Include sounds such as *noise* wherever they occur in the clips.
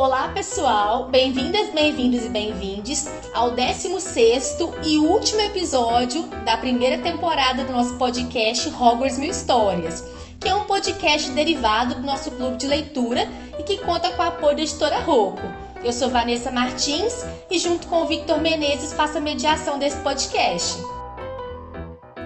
Olá, pessoal! Bem-vindas, bem-vindos e bem-vindes ao 16 e último episódio da primeira temporada do nosso podcast Hogwarts Mil Histórias, que é um podcast derivado do nosso clube de leitura e que conta com o apoio da editora Rocco. Eu sou Vanessa Martins e, junto com o Victor Menezes, faço a mediação desse podcast.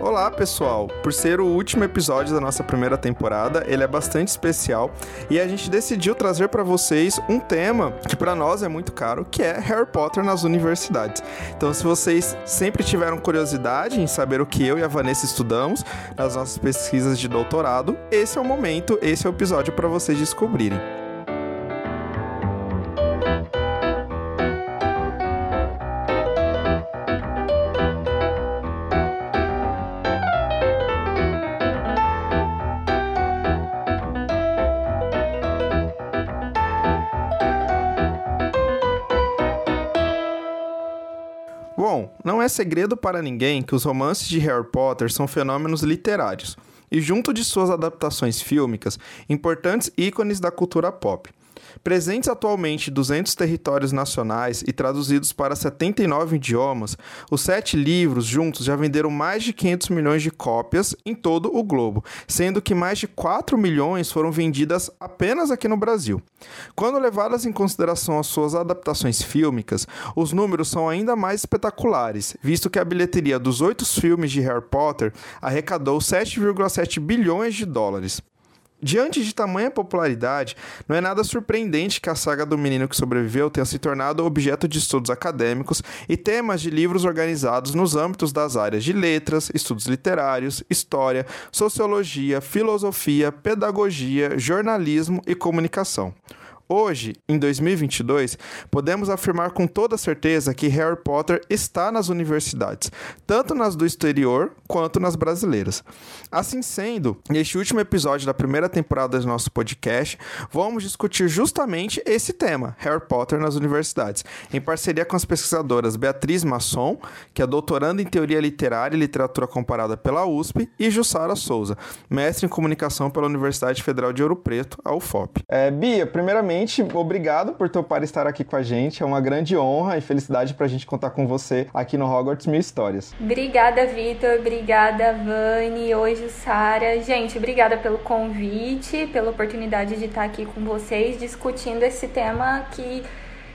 Olá, pessoal! Por ser o último episódio da nossa primeira temporada, ele é bastante especial e a gente decidiu trazer para vocês um tema que para nós é muito caro, que é Harry Potter nas universidades. Então, se vocês sempre tiveram curiosidade em saber o que eu e a Vanessa estudamos nas nossas pesquisas de doutorado, esse é o momento, esse é o episódio para vocês descobrirem. É segredo para ninguém que os romances de Harry Potter são fenômenos literários e, junto de suas adaptações fílmicas, importantes ícones da cultura pop. Presentes atualmente em 200 territórios nacionais e traduzidos para 79 idiomas, os sete livros juntos já venderam mais de 500 milhões de cópias em todo o globo, sendo que mais de 4 milhões foram vendidas apenas aqui no Brasil. Quando levadas em consideração as suas adaptações fílmicas, os números são ainda mais espetaculares, visto que a bilheteria dos oito filmes de Harry Potter arrecadou 7,7 bilhões de dólares. Diante de tamanha popularidade, não é nada surpreendente que a saga do menino que sobreviveu tenha se tornado objeto de estudos acadêmicos e temas de livros organizados nos âmbitos das áreas de letras, estudos literários, história, sociologia, filosofia, pedagogia, jornalismo e comunicação. Hoje, em 2022, podemos afirmar com toda certeza que Harry Potter está nas universidades, tanto nas do exterior quanto nas brasileiras. Assim sendo, neste último episódio da primeira temporada do nosso podcast, vamos discutir justamente esse tema, Harry Potter nas universidades, em parceria com as pesquisadoras Beatriz Masson, que é doutoranda em Teoria Literária e Literatura Comparada pela USP, e Jussara Souza, mestre em Comunicação pela Universidade Federal de Ouro Preto, a UFOP. É, Bia, primeiramente, obrigado por topar estar aqui com a gente. É uma grande honra e felicidade para a gente contar com você aqui no Hogwarts Mil Histórias. Obrigada, Vitor. Obrigada, Vani. Hoje, Sara. Gente, obrigada pelo convite, pela oportunidade de estar aqui com vocês discutindo esse tema que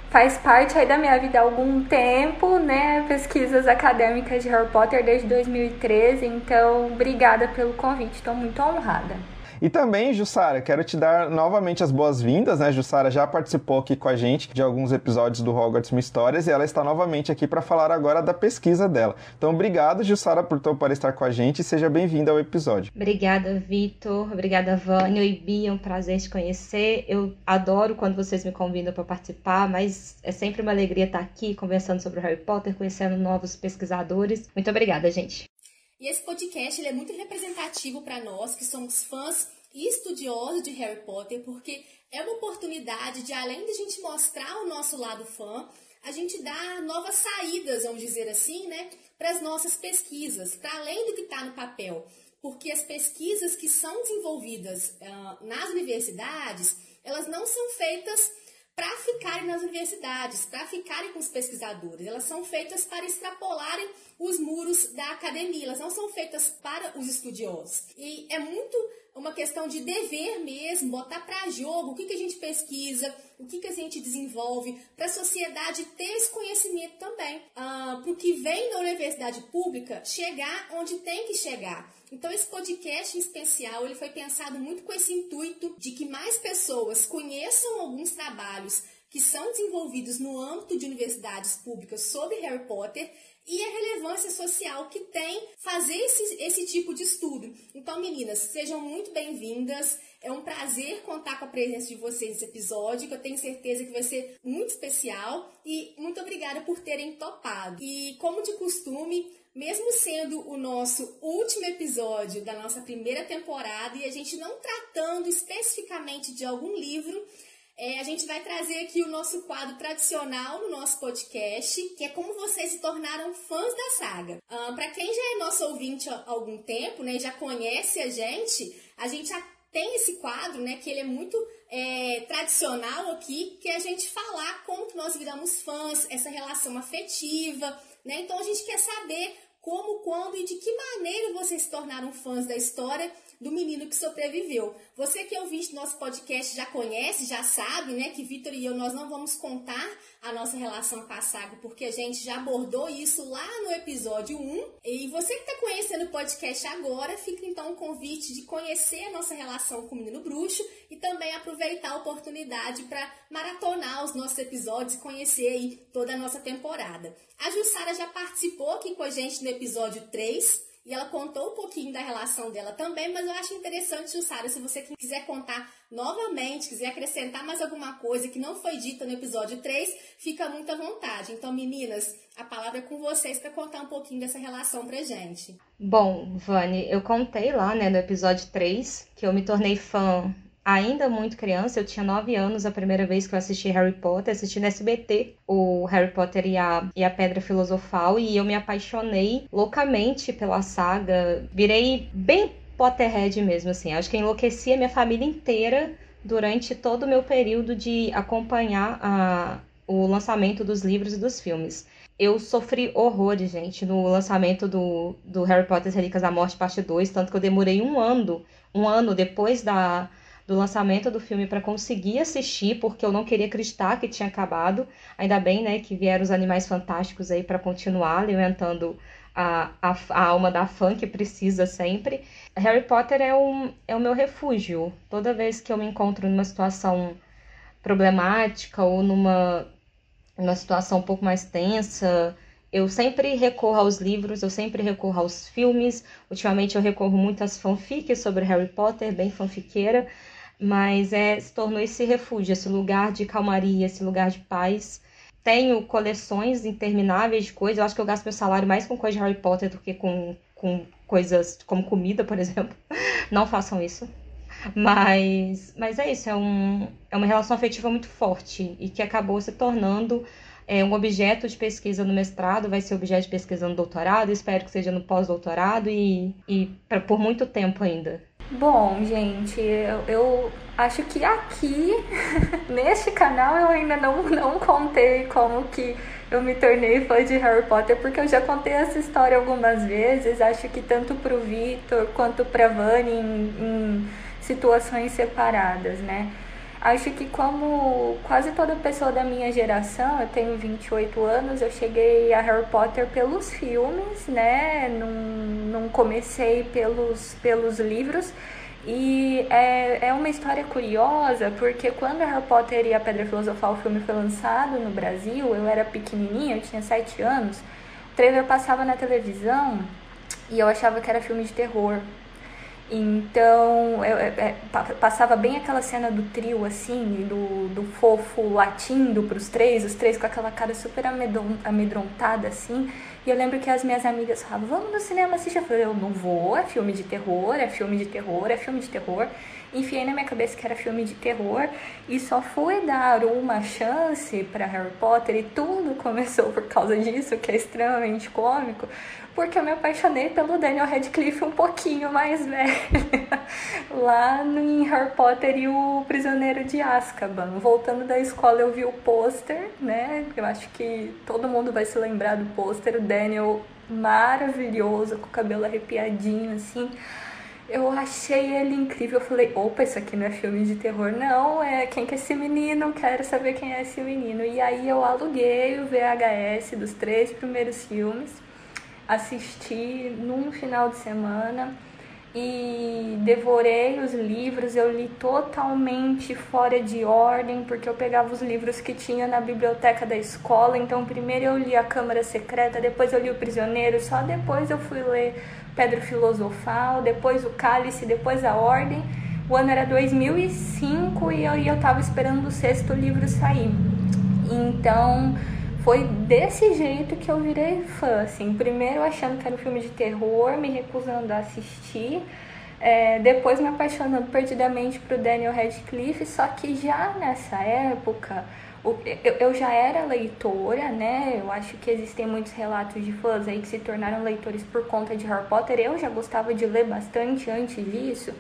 faz parte aí da minha vida há algum tempo, né? Pesquisas acadêmicas de Harry Potter desde 2013. Então, obrigada pelo convite. Estou muito honrada. E também, Jussara, quero te dar novamente as boas-vindas, né? Jussara já participou aqui com a gente de alguns episódios do Hogwarts Mil Histórias e ela está novamente aqui para falar agora da pesquisa dela. Então, obrigado, Jussara, por topar estar com a gente e seja bem-vinda ao episódio. Obrigada, Vitor. Obrigada, Vânia e Bia. É um prazer te conhecer. Eu adoro quando vocês me convidam para participar, mas é sempre uma alegria estar aqui conversando sobre o Harry Potter, conhecendo novos pesquisadores. Muito obrigada, gente. E esse podcast é muito representativo para nós que somos fãs e estudiosos de Harry Potter, porque é uma oportunidade de, além de a gente mostrar o nosso lado fã, a gente dar novas saídas, vamos dizer assim, né, para as nossas pesquisas, para além do que está no papel. Porque as pesquisas que são desenvolvidas uh, nas universidades, elas não são feitas para ficarem nas universidades, para ficarem com os pesquisadores. Elas são feitas para extrapolarem os muros da academia, elas não são feitas para os estudiosos. E é muito uma questão de dever mesmo, botar para jogo o que, que a gente pesquisa, o que, que a gente desenvolve, para a sociedade ter esse conhecimento também. Ah, para o que vem da universidade pública chegar onde tem que chegar. Então esse podcast em especial ele foi pensado muito com esse intuito de que mais pessoas conheçam alguns trabalhos que são desenvolvidos no âmbito de universidades públicas sobre Harry Potter e a relevância social que tem fazer esse, esse tipo de estudo. Então, meninas, sejam muito bem-vindas. É um prazer contar com a presença de vocês nesse episódio, que eu tenho certeza que vai ser muito especial. E muito obrigada por terem topado. E, como de costume, mesmo sendo o nosso último episódio da nossa primeira temporada e a gente não tratando especificamente de algum livro, é, a gente vai trazer aqui o nosso quadro tradicional no nosso podcast, que é como vocês se tornaram fãs da saga. Um, Para quem já é nosso ouvinte há algum tempo, né, já conhece a gente, a gente tem esse quadro, né, que ele é muito é, tradicional aqui, que é a gente falar como que nós viramos fãs, essa relação afetiva, né? Então a gente quer saber como, quando e de que maneira vocês se tornaram fãs da história do menino que sobreviveu. Você que é do nosso podcast já conhece, já sabe, né, que Vitor e eu nós não vamos contar a nossa relação com a saga, porque a gente já abordou isso lá no episódio 1. E você que está conhecendo o podcast agora, fica então o convite de conhecer a nossa relação com o menino bruxo e também aproveitar a oportunidade para maratonar os nossos episódios e conhecer aí toda a nossa temporada. A Jussara já participou aqui com a gente no episódio 3 e ela contou um pouquinho da relação dela também, mas eu acho interessante, Jussara, se você quiser contar novamente, quiser acrescentar mais alguma coisa que não foi dita no episódio 3, fica muito à vontade. Então, meninas, a palavra é com vocês para contar um pouquinho dessa relação pra gente. Bom, Vani, eu contei lá, né, no episódio 3, que eu me tornei fã ainda muito criança, eu tinha 9 anos a primeira vez que eu assisti Harry Potter, assisti no SBT o Harry Potter e a, e a Pedra Filosofal, e eu me apaixonei loucamente pela saga, virei bem Potterhead mesmo, assim, acho que enlouqueci a minha família inteira durante todo o meu período de acompanhar a, o lançamento dos livros e dos filmes. Eu sofri horrores, gente, no lançamento do, do Harry Potter Relíquias da Morte, parte 2, tanto que eu demorei um ano, um ano depois da, do lançamento do filme para conseguir assistir, porque eu não queria acreditar que tinha acabado. Ainda bem, né, que vieram os Animais Fantásticos aí para continuar alimentando a, a, a, alma da fã que precisa sempre. Harry Potter é, um, é o meu refúgio. Toda vez que eu me encontro numa situação problemática ou numa, numa situação um pouco mais tensa, eu sempre recorro aos livros, eu sempre recorro aos filmes. Ultimamente eu recorro muito às fanfics sobre Harry Potter, bem fanfiqueira mas é, se tornou esse refúgio, esse lugar de calmaria, esse lugar de paz. Tenho coleções intermináveis de coisas. Eu acho que eu gasto meu salário mais com coisa de Harry Potter do que com, com coisas como comida, por *laughs* exemplo. Não façam isso. Mas, mas é isso, é, um, é uma relação afetiva muito forte e que acabou se tornando é, um objeto de pesquisa no mestrado, vai ser objeto de pesquisa no doutorado, espero que seja no pós-doutorado e, e pra, por muito tempo ainda. Bom, gente, eu, eu acho que aqui, *laughs* neste canal, eu ainda não, não contei como que eu me tornei fã de Harry Potter, porque eu já contei essa história algumas vezes, acho que tanto pro Victor quanto pra Vani em, em situações separadas, né? Acho que como quase toda pessoa da minha geração, eu tenho 28 anos, eu cheguei a Harry Potter pelos filmes, né? Não, não comecei pelos, pelos livros. E é, é uma história curiosa, porque quando Harry Potter e a Pedra Filosofal, o filme foi lançado no Brasil, eu era pequenininha, eu tinha 7 anos, o trailer passava na televisão e eu achava que era filme de terror. Então, eu, eu, eu, passava bem aquela cena do trio, assim, do, do fofo latindo pros três, os três com aquela cara super amedrontada, assim. E eu lembro que as minhas amigas falavam, vamos no cinema assistir. Eu falei, eu não vou, é filme de terror, é filme de terror, é filme de terror. Enfiei na minha cabeça que era filme de terror e só fui dar uma chance para Harry Potter e tudo começou por causa disso, que é extremamente cômico porque eu me apaixonei pelo Daniel Radcliffe um pouquinho mais velho, *laughs* lá em Harry Potter e o Prisioneiro de Azkaban. Voltando da escola eu vi o pôster, né? Eu acho que todo mundo vai se lembrar do pôster, o Daniel maravilhoso, com o cabelo arrepiadinho assim. Eu achei ele incrível. Eu falei, opa, isso aqui não é filme de terror, não. É quem que é esse menino? Quero saber quem é esse menino. E aí eu aluguei o VHS dos três primeiros filmes assisti num final de semana e devorei os livros. Eu li totalmente fora de ordem, porque eu pegava os livros que tinha na biblioteca da escola. Então, primeiro eu li A Câmara Secreta, depois eu li O Prisioneiro, só depois eu fui ler Pedro Filosofal, depois O Cálice, depois A Ordem. O ano era 2005 e eu, eu tava esperando o sexto livro sair. Então foi desse jeito que eu virei fã, assim. Primeiro achando que era um filme de terror, me recusando a assistir. É, depois me apaixonando perdidamente pro Daniel Radcliffe, só que já nessa época eu já era leitora, né? Eu acho que existem muitos relatos de fãs aí que se tornaram leitores por conta de Harry Potter. Eu já gostava de ler bastante antes disso.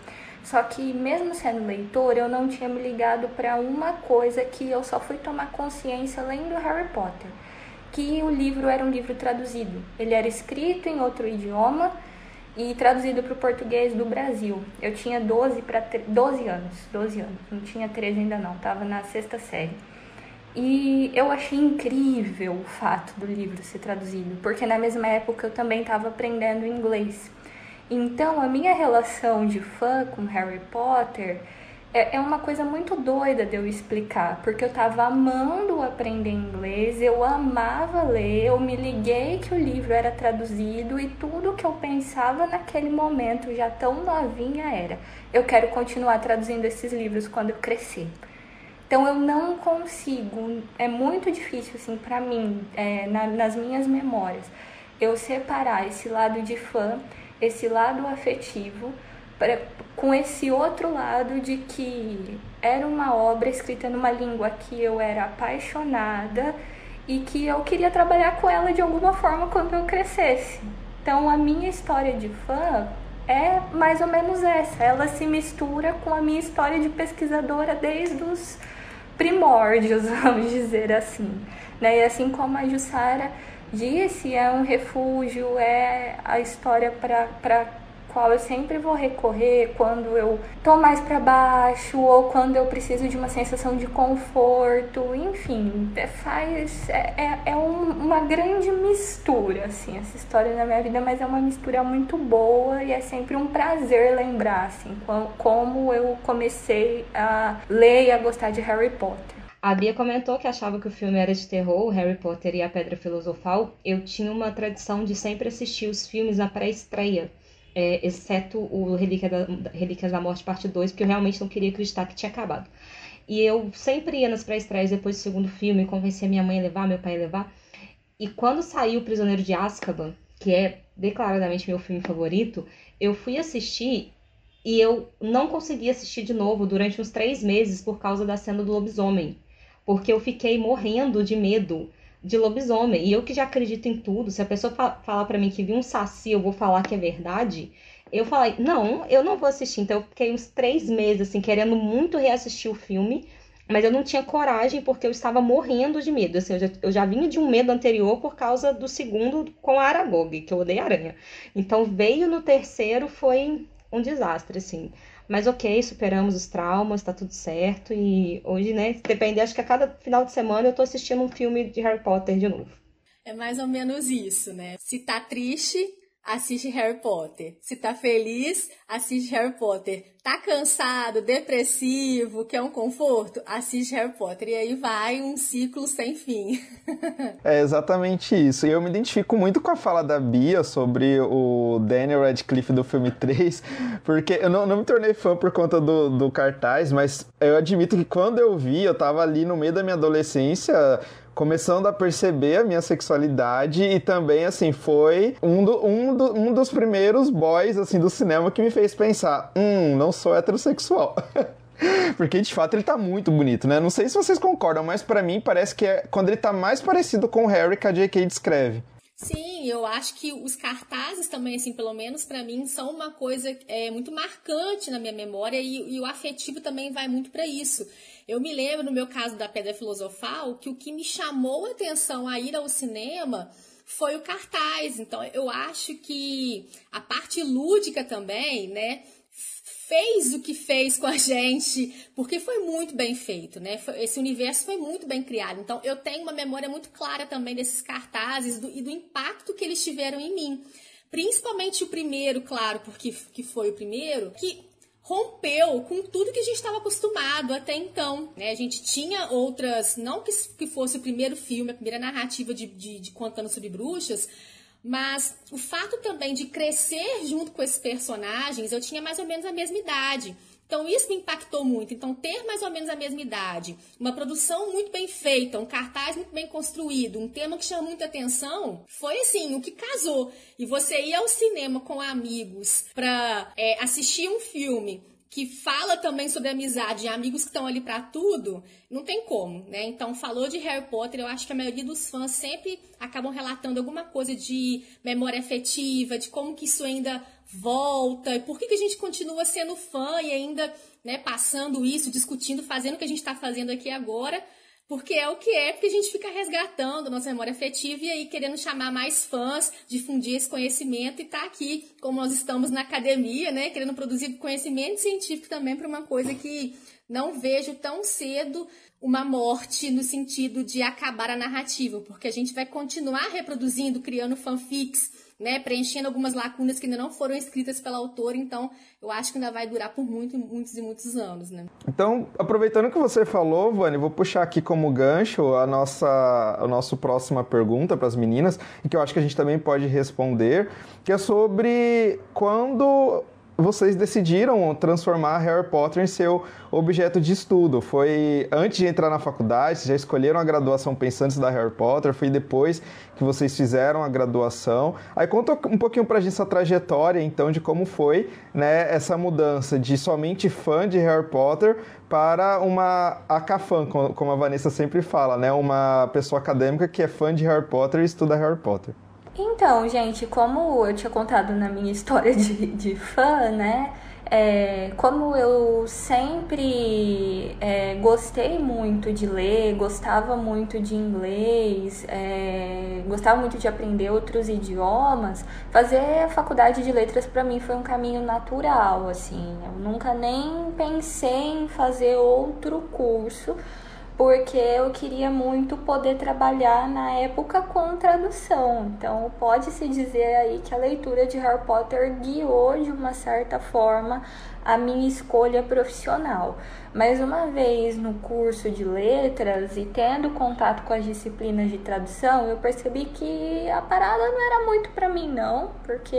Só que mesmo sendo leitor, eu não tinha me ligado para uma coisa que eu só fui tomar consciência lendo Harry Potter, que o livro era um livro traduzido. Ele era escrito em outro idioma e traduzido para o português do Brasil. Eu tinha 12 para 12 anos, 12 anos. Não tinha 13 ainda não, estava na sexta série. E eu achei incrível o fato do livro ser traduzido, porque na mesma época eu também estava aprendendo inglês. Então, a minha relação de fã com Harry Potter é, é uma coisa muito doida de eu explicar, porque eu tava amando aprender inglês, eu amava ler, eu me liguei que o livro era traduzido e tudo que eu pensava naquele momento, já tão novinha, era: eu quero continuar traduzindo esses livros quando eu crescer. Então eu não consigo, é muito difícil assim para mim, é, na, nas minhas memórias, eu separar esse lado de fã esse lado afetivo pra, com esse outro lado de que era uma obra escrita numa língua que eu era apaixonada e que eu queria trabalhar com ela de alguma forma quando eu crescesse. Então a minha história de fã é mais ou menos essa. Ela se mistura com a minha história de pesquisadora desde os primórdios, *laughs* vamos dizer assim. Né? E assim como a Jussara disse, é um refúgio, é a história para qual eu sempre vou recorrer quando eu tô mais para baixo ou quando eu preciso de uma sensação de conforto, enfim, é, faz é, é, é um, uma grande mistura assim essa história na minha vida, mas é uma mistura muito boa e é sempre um prazer lembrar assim como eu comecei a ler e a gostar de Harry Potter. A Bia comentou que achava que o filme era de terror, Harry Potter e a Pedra Filosofal. Eu tinha uma tradição de sempre assistir os filmes na pré-estreia, é, exceto o Relíquia da, Relíquias da Morte Parte 2, porque eu realmente não queria acreditar que tinha acabado. E eu sempre ia nas pré-estreias depois do segundo filme, convencia minha mãe a levar, meu pai a levar. E quando saiu O Prisioneiro de Azkaban, que é declaradamente meu filme favorito, eu fui assistir e eu não consegui assistir de novo durante uns três meses por causa da cena do lobisomem porque eu fiquei morrendo de medo de lobisomem. E eu que já acredito em tudo, se a pessoa falar para mim que viu um saci, eu vou falar que é verdade. Eu falei, não, eu não vou assistir. Então eu fiquei uns três meses, assim, querendo muito reassistir o filme, mas eu não tinha coragem porque eu estava morrendo de medo. Assim, eu, já, eu já vinha de um medo anterior por causa do segundo com a Aragog, que eu odeio aranha. Então veio no terceiro, foi um desastre, assim. Mas ok, superamos os traumas, tá tudo certo. E hoje, né, depende, acho que a cada final de semana eu tô assistindo um filme de Harry Potter de novo. É mais ou menos isso, né? Se tá triste, assiste Harry Potter. Se tá feliz, assiste Harry Potter. Tá cansado, depressivo, quer um conforto? Assiste Harry Potter. E aí vai um ciclo sem fim. *laughs* é exatamente isso. E eu me identifico muito com a fala da Bia sobre o Daniel Radcliffe do filme 3, porque eu não, não me tornei fã por conta do, do cartaz, mas eu admito que quando eu vi, eu tava ali no meio da minha adolescência começando a perceber a minha sexualidade e também, assim, foi um, do, um, do, um dos primeiros boys, assim, do cinema que me fez pensar, hum, não sou heterossexual. *laughs* Porque de fato ele tá muito bonito, né? Não sei se vocês concordam, mas para mim parece que é quando ele tá mais parecido com o Harry que a J.K. descreve. Sim, eu acho que os cartazes também, assim, pelo menos para mim, são uma coisa é, muito marcante na minha memória e, e o afetivo também vai muito para isso. Eu me lembro, no meu caso da Pedra Filosofal, que o que me chamou a atenção a ir ao cinema foi o cartaz. Então, eu acho que a parte lúdica também, né? fez o que fez com a *laughs* gente, porque foi muito bem feito, né? Esse universo foi muito bem criado. Então, eu tenho uma memória muito clara também desses cartazes do, e do impacto que eles tiveram em mim. Principalmente o primeiro, claro, porque que foi o primeiro, que rompeu com tudo que a gente estava acostumado até então. Né? A gente tinha outras, não que, que fosse o primeiro filme, a primeira narrativa de, de, de contando sobre bruxas, mas o fato também de crescer junto com esses personagens, eu tinha mais ou menos a mesma idade. Então isso me impactou muito. Então ter mais ou menos a mesma idade, uma produção muito bem feita, um cartaz muito bem construído, um tema que chama muita atenção, foi assim o que casou. E você ir ao cinema com amigos para é, assistir um filme que fala também sobre amizade e amigos que estão ali para tudo, não tem como, né? Então, falou de Harry Potter, eu acho que a maioria dos fãs sempre acabam relatando alguma coisa de memória afetiva, de como que isso ainda volta, e por que, que a gente continua sendo fã e ainda né, passando isso, discutindo, fazendo o que a gente está fazendo aqui agora, porque é o que é, porque a gente fica resgatando nossa memória afetiva e aí querendo chamar mais fãs, difundir esse conhecimento e tá aqui, como nós estamos na academia, né, querendo produzir conhecimento científico também para uma coisa que não vejo tão cedo uma morte no sentido de acabar a narrativa, porque a gente vai continuar reproduzindo, criando fanfics, né, preenchendo algumas lacunas que ainda não foram escritas pela autora, então eu acho que ainda vai durar por muito, muitos e muitos anos, né. Então, aproveitando que você falou, Vani, vou puxar aqui como gancho a nossa, a nossa próxima pergunta para as meninas, e que eu acho que a gente também pode responder, que é sobre quando vocês decidiram transformar Harry Potter em seu objeto de estudo? Foi antes de entrar na faculdade? Já escolheram a graduação pensando em Harry Potter? Foi depois que vocês fizeram a graduação? Aí conta um pouquinho pra gente essa trajetória, então, de como foi né, essa mudança de somente fã de Harry Potter para uma acafã, como a Vanessa sempre fala, né? Uma pessoa acadêmica que é fã de Harry Potter e estuda Harry Potter. Então, gente, como eu tinha contado na minha *laughs* história de, de fã, né? É, como eu sempre é, gostei muito de ler, gostava muito de inglês, é, gostava muito de aprender outros idiomas, fazer a faculdade de letras para mim foi um caminho natural, assim. Eu nunca nem pensei em fazer outro curso porque eu queria muito poder trabalhar na época com tradução. Então, pode-se dizer aí que a leitura de Harry Potter guiou de uma certa forma a minha escolha profissional. Mas uma vez no curso de letras e tendo contato com as disciplinas de tradução, eu percebi que a parada não era muito para mim não, porque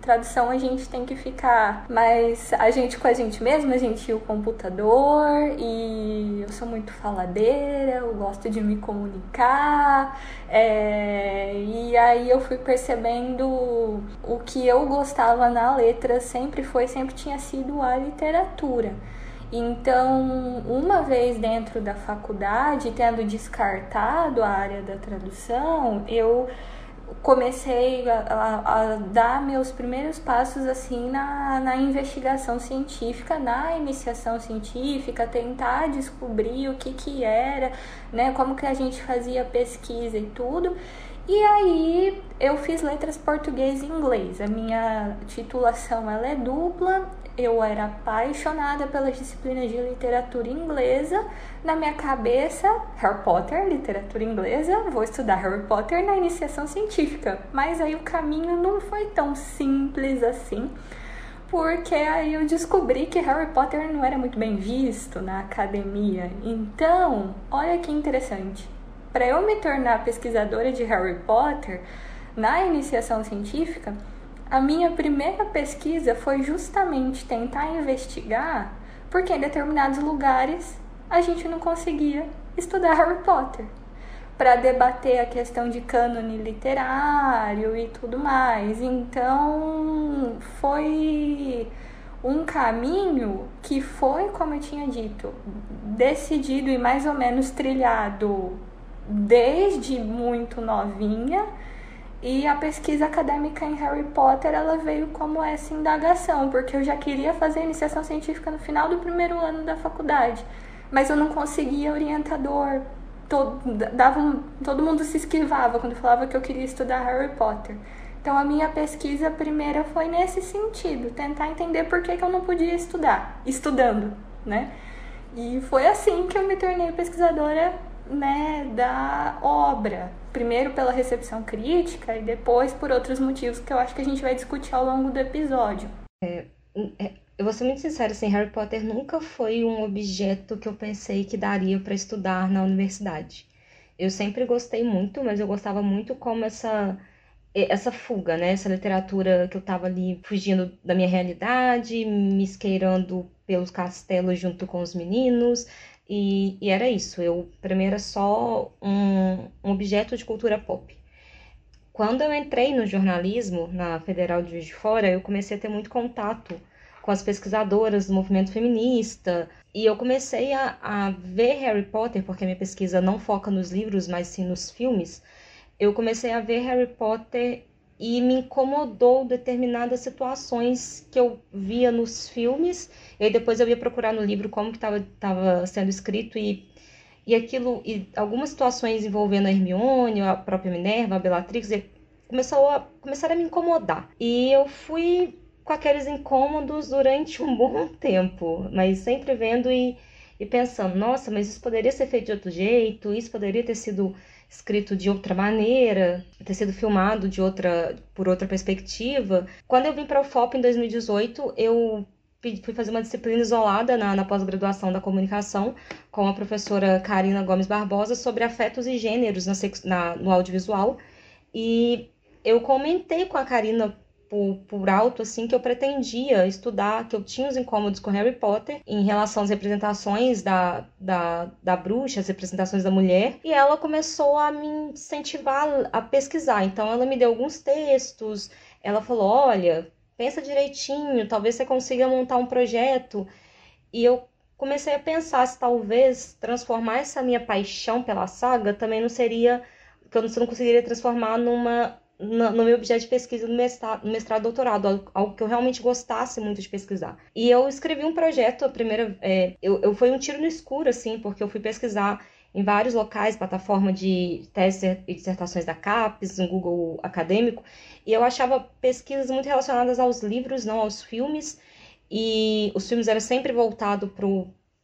tradução a gente tem que ficar mais a gente com a gente mesma, a gente e o computador e eu sou muito faladeira, eu gosto de me comunicar, é, e aí eu fui percebendo o que eu gostava na letra sempre foi, sempre tinha sido a literatura. Então, uma vez dentro da faculdade, tendo descartado a área da tradução, eu comecei a, a, a, dar meus primeiros passos assim na, na investigação científica, na iniciação científica, tentar descobrir o que que era, né, como que a gente fazia pesquisa e tudo. E aí eu fiz letras português e inglês. A minha titulação ela é dupla eu era apaixonada pelas disciplinas de literatura inglesa. Na minha cabeça, Harry Potter, literatura inglesa, vou estudar Harry Potter na iniciação científica. Mas aí o caminho não foi tão simples assim, porque aí eu descobri que Harry Potter não era muito bem visto na academia. Então, olha que interessante. Para eu me tornar pesquisadora de Harry Potter na iniciação científica, a minha primeira pesquisa foi justamente tentar investigar porque em determinados lugares a gente não conseguia estudar Harry Potter para debater a questão de cânone literário e tudo mais. Então, foi um caminho que foi, como eu tinha dito, decidido e mais ou menos trilhado desde muito novinha e a pesquisa acadêmica em Harry Potter ela veio como essa indagação, porque eu já queria fazer iniciação científica no final do primeiro ano da faculdade, mas eu não conseguia orientador. Todo, dava todo mundo se esquivava quando falava que eu queria estudar Harry Potter. Então a minha pesquisa primeira foi nesse sentido, tentar entender por que, que eu não podia estudar, estudando, né? E foi assim que eu me tornei pesquisadora né, da obra. Primeiro pela recepção crítica e depois por outros motivos que eu acho que a gente vai discutir ao longo do episódio. É, é, eu vou ser muito sincera, assim, Harry Potter nunca foi um objeto que eu pensei que daria para estudar na universidade. Eu sempre gostei muito, mas eu gostava muito como essa essa fuga, né? Essa literatura que eu estava ali fugindo da minha realidade, me esqueirando pelos castelos junto com os meninos, e, e era isso, eu, para mim era só um, um objeto de cultura pop. Quando eu entrei no jornalismo, na Federal de Juiz de Fora, eu comecei a ter muito contato com as pesquisadoras do movimento feminista, e eu comecei a, a ver Harry Potter, porque a minha pesquisa não foca nos livros, mas sim nos filmes. Eu comecei a ver Harry Potter e me incomodou determinadas situações que eu via nos filmes. E aí depois eu ia procurar no livro como que estava sendo escrito e e aquilo e algumas situações envolvendo a Hermione, a própria Minerva, a Bellatrix, começou a começaram a me incomodar. E eu fui com aqueles incômodos durante um bom tempo, mas sempre vendo e, e pensando, nossa, mas isso poderia ser feito de outro jeito, isso poderia ter sido escrito de outra maneira, ter sido filmado de outra por outra perspectiva. Quando eu vim para o FOP em 2018, eu fui fazer uma disciplina isolada na, na pós-graduação da comunicação com a professora Karina Gomes Barbosa sobre afetos e gêneros na, na, no audiovisual. E eu comentei com a Karina por, por alto, assim, que eu pretendia estudar, que eu tinha os incômodos com Harry Potter em relação às representações da, da, da bruxa, as representações da mulher, e ela começou a me incentivar a pesquisar. Então, ela me deu alguns textos, ela falou: olha, pensa direitinho, talvez você consiga montar um projeto. E eu comecei a pensar se talvez transformar essa minha paixão pela saga também não seria que eu não conseguiria transformar numa no meu objeto de pesquisa no mestrado, no mestrado doutorado, algo que eu realmente gostasse muito de pesquisar. E eu escrevi um projeto, a primeira, é, eu, eu foi um tiro no escuro, assim, porque eu fui pesquisar em vários locais, plataforma de teses e dissertações da CAPES, no Google acadêmico, e eu achava pesquisas muito relacionadas aos livros, não aos filmes, e os filmes eram sempre voltados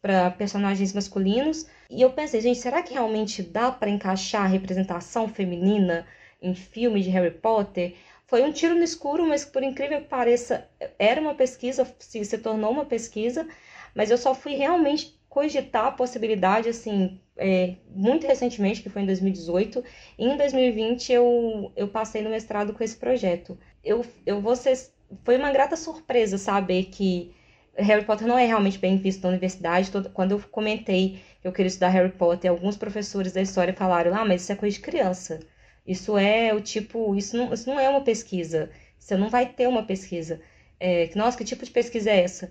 para personagens masculinos, e eu pensei, gente, será que realmente dá para encaixar a representação feminina em filmes de Harry Potter, foi um tiro no escuro, mas por incrível que pareça, era uma pesquisa, se, se tornou uma pesquisa, mas eu só fui realmente cogitar a possibilidade, assim, é, muito recentemente, que foi em 2018, e em 2020 eu, eu passei no mestrado com esse projeto. Eu, eu vou ser, foi uma grata surpresa saber que Harry Potter não é realmente bem visto na universidade. Todo, quando eu comentei que eu queria estudar Harry Potter, alguns professores da história falaram: ah, mas isso é coisa de criança. Isso é o tipo, isso não, isso não é uma pesquisa. Você não vai ter uma pesquisa. É, nossa, que tipo de pesquisa é essa?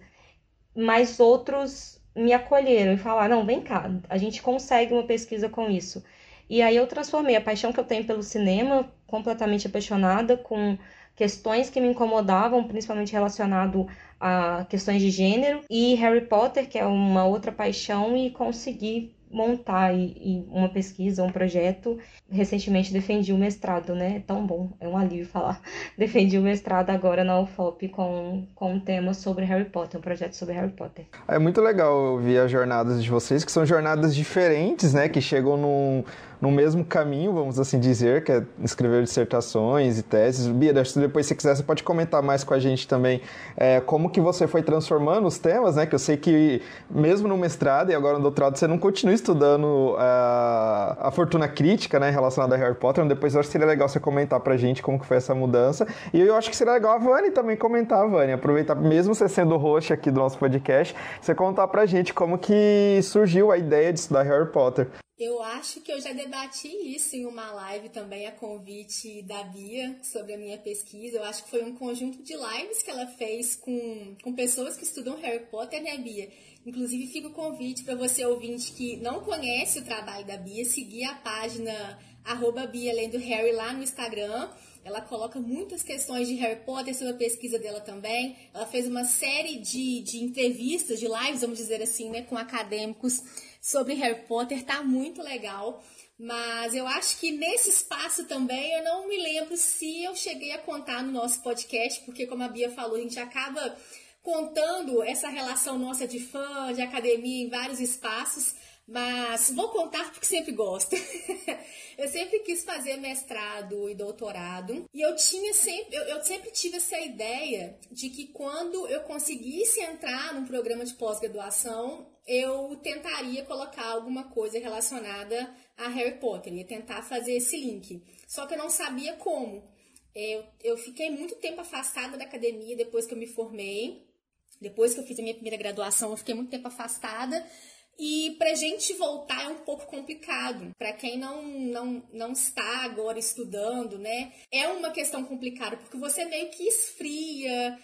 Mas outros me acolheram e falaram: não, vem cá, a gente consegue uma pesquisa com isso. E aí eu transformei a paixão que eu tenho pelo cinema, completamente apaixonada, com questões que me incomodavam, principalmente relacionado a questões de gênero, e Harry Potter, que é uma outra paixão, e consegui montar e, uma pesquisa, um projeto. Recentemente defendi o mestrado, né? É tão bom, é um alívio falar. *laughs* Defendi o mestrado agora na UFOP com, com um tema sobre Harry Potter, um projeto sobre Harry Potter. É muito legal ouvir as jornadas de vocês, que são jornadas diferentes, né? Que chegam num, no mesmo caminho, vamos assim dizer, que é escrever dissertações e teses. Bia, depois se quiser, você pode comentar mais com a gente também é, como que você foi transformando os temas, né? Que eu sei que mesmo no mestrado e agora no doutorado você não continua estudando a, é, a fortuna crítica, né? Relacionada a Harry Potter. Depois eu acho que seria legal você comentar pra gente como que foi essa mudança. E eu acho que seria legal a Vani também comentar, Vani. Aproveitar, mesmo você sendo host aqui do nosso podcast, você contar pra gente como que surgiu a ideia de estudar Harry Potter. Eu acho que eu já debati isso em uma live também a convite da Bia sobre a minha pesquisa. Eu acho que foi um conjunto de lives que ela fez com, com pessoas que estudam Harry Potter, né, Bia? Inclusive, fica o convite para você ouvinte que não conhece o trabalho da Bia, seguir a página arroba Bia Lendo Harry lá no Instagram. Ela coloca muitas questões de Harry Potter sobre a pesquisa dela também. Ela fez uma série de, de entrevistas, de lives, vamos dizer assim, né, com acadêmicos sobre Harry Potter, tá muito legal. Mas eu acho que nesse espaço também eu não me lembro se eu cheguei a contar no nosso podcast, porque como a Bia falou, a gente acaba contando essa relação nossa de fã, de academia em vários espaços, mas vou contar porque sempre gosto. *laughs* eu sempre quis fazer mestrado e doutorado e eu tinha sempre, eu, eu, sempre tive essa ideia de que quando eu conseguisse entrar num programa de pós-graduação, eu tentaria colocar alguma coisa relacionada a Harry Potter, ia tentar fazer esse link. Só que eu não sabia como. Eu, eu fiquei muito tempo afastada da academia depois que eu me formei. Depois que eu fiz a minha primeira graduação, eu fiquei muito tempo afastada. E para gente voltar é um pouco complicado. Para quem não, não, não está agora estudando, né? É uma questão complicada, porque você meio que esfria,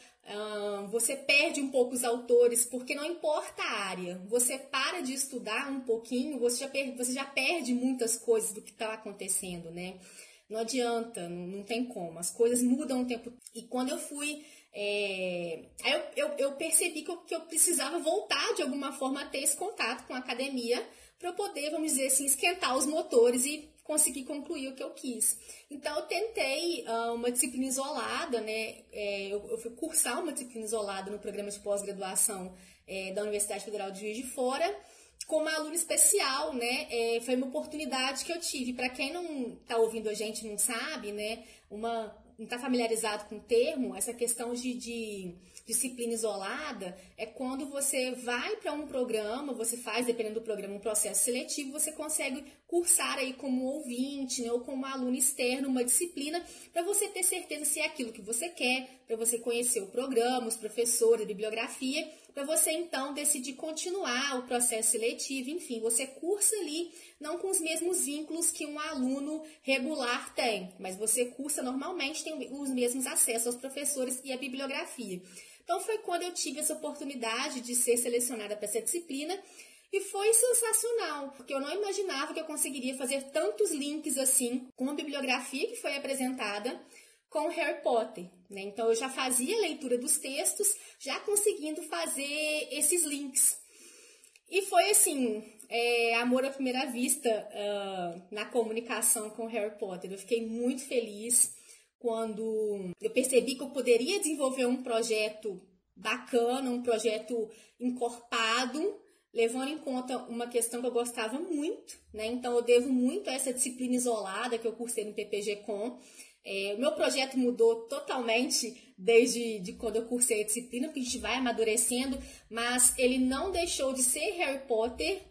você perde um pouco os autores, porque não importa a área, você para de estudar um pouquinho, você já, per você já perde muitas coisas do que está acontecendo, né? Não adianta, não, não tem como. As coisas mudam o tempo. E quando eu fui é... Aí eu, eu, eu, percebi que eu, que eu precisava voltar de alguma forma a ter esse contato com a academia para poder, vamos dizer assim, esquentar os motores e conseguir concluir o que eu quis. Então eu tentei uh, uma disciplina isolada, né? É, eu, eu, fui cursar uma disciplina isolada no programa de pós-graduação é, da Universidade Federal de Juiz de Fora como aluna especial, né? É, foi uma oportunidade que eu tive. Para quem não está ouvindo a gente não sabe, né? Uma não está familiarizado com o termo, essa questão de, de, disciplina isolada é quando você vai para um programa, você faz, dependendo do programa, um processo seletivo, você consegue cursar aí como ouvinte né, ou como aluno externo uma disciplina para você ter certeza se é aquilo que você quer, para você conhecer o programa, os professores, a bibliografia, para você então decidir continuar o processo seletivo, enfim, você cursa ali não com os mesmos vínculos que um aluno regular tem, mas você cursa normalmente, tem os mesmos acessos aos professores e à bibliografia. Então foi quando eu tive essa oportunidade de ser selecionada para essa disciplina e foi sensacional, porque eu não imaginava que eu conseguiria fazer tantos links assim com a bibliografia que foi apresentada com Harry Potter. Né? Então eu já fazia a leitura dos textos, já conseguindo fazer esses links. E foi assim, é, amor à primeira vista uh, na comunicação com Harry Potter. Eu fiquei muito feliz quando eu percebi que eu poderia desenvolver um projeto bacana, um projeto encorpado, levando em conta uma questão que eu gostava muito, né? Então eu devo muito a essa disciplina isolada que eu cursei no PPG Com. É, o meu projeto mudou totalmente desde de quando eu cursei a disciplina, porque a gente vai amadurecendo, mas ele não deixou de ser Harry Potter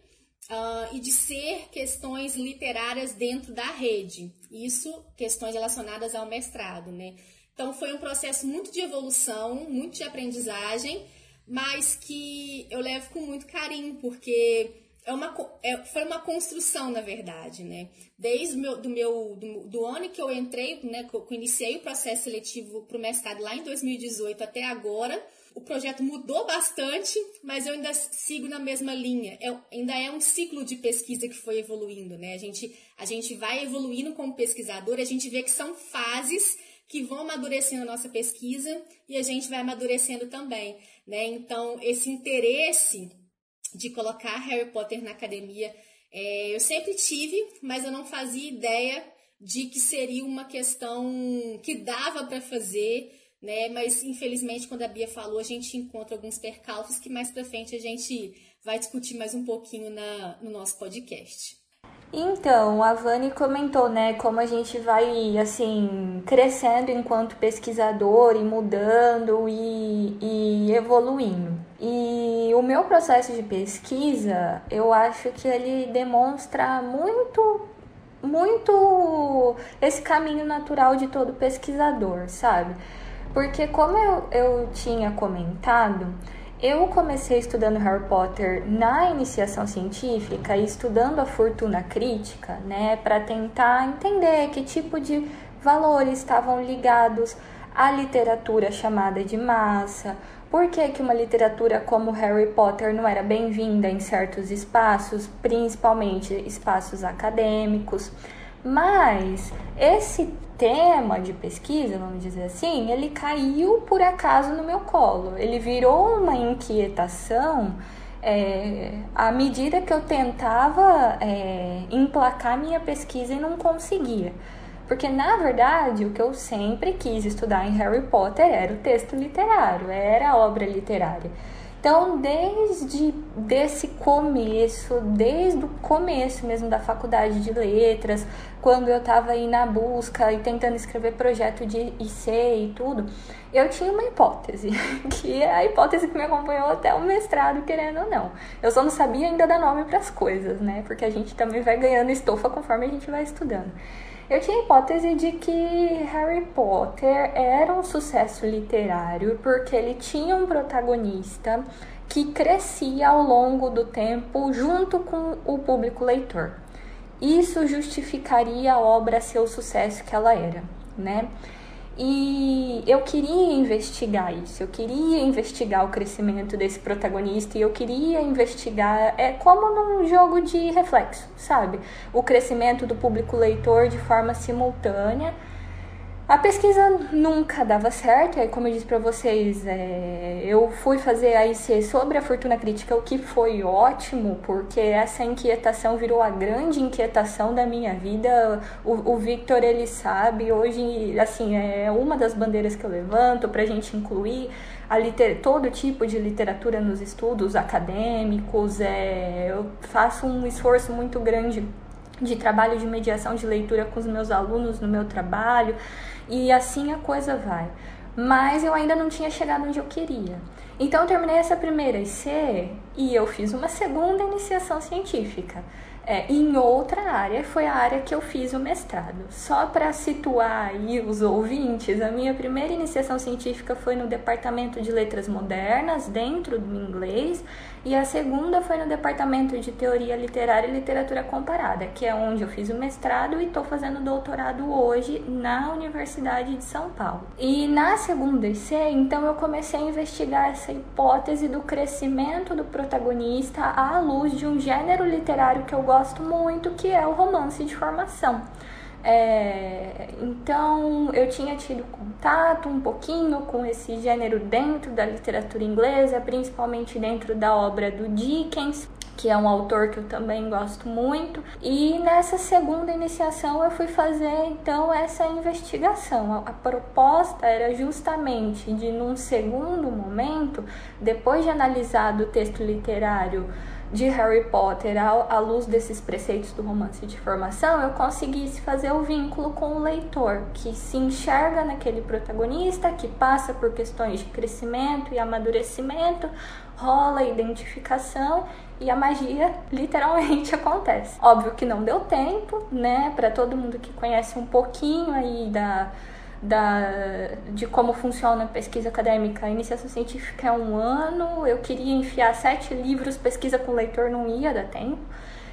uh, e de ser questões literárias dentro da rede. Isso, questões relacionadas ao mestrado, né? Então, foi um processo muito de evolução, muito de aprendizagem, mas que eu levo com muito carinho, porque é uma, é, foi uma construção, na verdade, né? Desde meu, do, meu, do, do ano que eu entrei, né, que eu iniciei o processo seletivo para o mestrado lá em 2018 até agora, o projeto mudou bastante, mas eu ainda sigo na mesma linha. É, ainda é um ciclo de pesquisa que foi evoluindo, né? A gente, a gente vai evoluindo como pesquisador, a gente vê que são fases que vão amadurecendo a nossa pesquisa e a gente vai amadurecendo também, né? Então, esse interesse de colocar Harry Potter na academia, é, eu sempre tive, mas eu não fazia ideia de que seria uma questão que dava para fazer né? Mas infelizmente, quando a Bia falou, a gente encontra alguns percalços que mais para frente a gente vai discutir mais um pouquinho na, no nosso podcast. Então, a Vani comentou, né, como a gente vai, assim, crescendo enquanto pesquisador e mudando e, e evoluindo. E o meu processo de pesquisa, eu acho que ele demonstra muito, muito esse caminho natural de todo pesquisador, sabe? Porque, como eu, eu tinha comentado, eu comecei estudando Harry Potter na iniciação científica e estudando a fortuna crítica, né, para tentar entender que tipo de valores estavam ligados à literatura chamada de massa, por que, que uma literatura como Harry Potter não era bem-vinda em certos espaços, principalmente espaços acadêmicos. Mas esse tema de pesquisa, vamos dizer assim, ele caiu por acaso no meu colo. Ele virou uma inquietação é, à medida que eu tentava é, emplacar minha pesquisa e não conseguia. Porque, na verdade, o que eu sempre quis estudar em Harry Potter era o texto literário, era a obra literária. Então, desde desse começo, desde o começo mesmo da faculdade de letras, quando eu estava aí na busca e tentando escrever projeto de IC e tudo, eu tinha uma hipótese, *laughs* que é a hipótese que me acompanhou até o mestrado, querendo ou não. Eu só não sabia ainda dar nome para as coisas, né? Porque a gente também vai ganhando estofa conforme a gente vai estudando. Eu tinha a hipótese de que Harry Potter era um sucesso literário porque ele tinha um protagonista que crescia ao longo do tempo junto com o público leitor. Isso justificaria a obra ser o sucesso que ela era, né? E eu queria investigar isso, eu queria investigar o crescimento desse protagonista e eu queria investigar, é como num jogo de reflexo, sabe? O crescimento do público leitor de forma simultânea a pesquisa nunca dava certo, e como eu disse para vocês, é, eu fui fazer a IC sobre a fortuna crítica, o que foi ótimo, porque essa inquietação virou a grande inquietação da minha vida. O, o Victor, ele sabe, hoje, assim, é uma das bandeiras que eu levanto para a gente incluir a liter, todo tipo de literatura nos estudos acadêmicos. É, eu faço um esforço muito grande de trabalho de mediação de leitura com os meus alunos no meu trabalho e assim a coisa vai. Mas eu ainda não tinha chegado onde eu queria. Então eu terminei essa primeira IC e eu fiz uma segunda iniciação científica. É, em outra área, foi a área que eu fiz o mestrado. Só para situar aí os ouvintes, a minha primeira iniciação científica foi no Departamento de Letras Modernas, dentro do inglês, e a segunda foi no Departamento de Teoria Literária e Literatura Comparada, que é onde eu fiz o mestrado e estou fazendo doutorado hoje na Universidade de São Paulo. E na segunda IC, então, eu comecei a investigar essa hipótese do crescimento do protagonista à luz de um gênero literário que eu gosto muito, que é o romance de formação. É, então eu tinha tido contato um pouquinho com esse gênero dentro da literatura inglesa, principalmente dentro da obra do Dickens, que é um autor que eu também gosto muito. E nessa segunda iniciação eu fui fazer então essa investigação. A, a proposta era justamente de, num segundo momento, depois de analisado o texto literário de Harry Potter à, luz desses preceitos do romance de formação, eu conseguisse fazer o vínculo com o leitor, que se enxerga naquele protagonista, que passa por questões de crescimento e amadurecimento, rola identificação e a magia *laughs* literalmente acontece. Óbvio que não deu tempo, né, para todo mundo que conhece um pouquinho aí da da, de como funciona a pesquisa acadêmica. A iniciação científica é um ano, eu queria enfiar sete livros, pesquisa com leitor não ia dar tempo.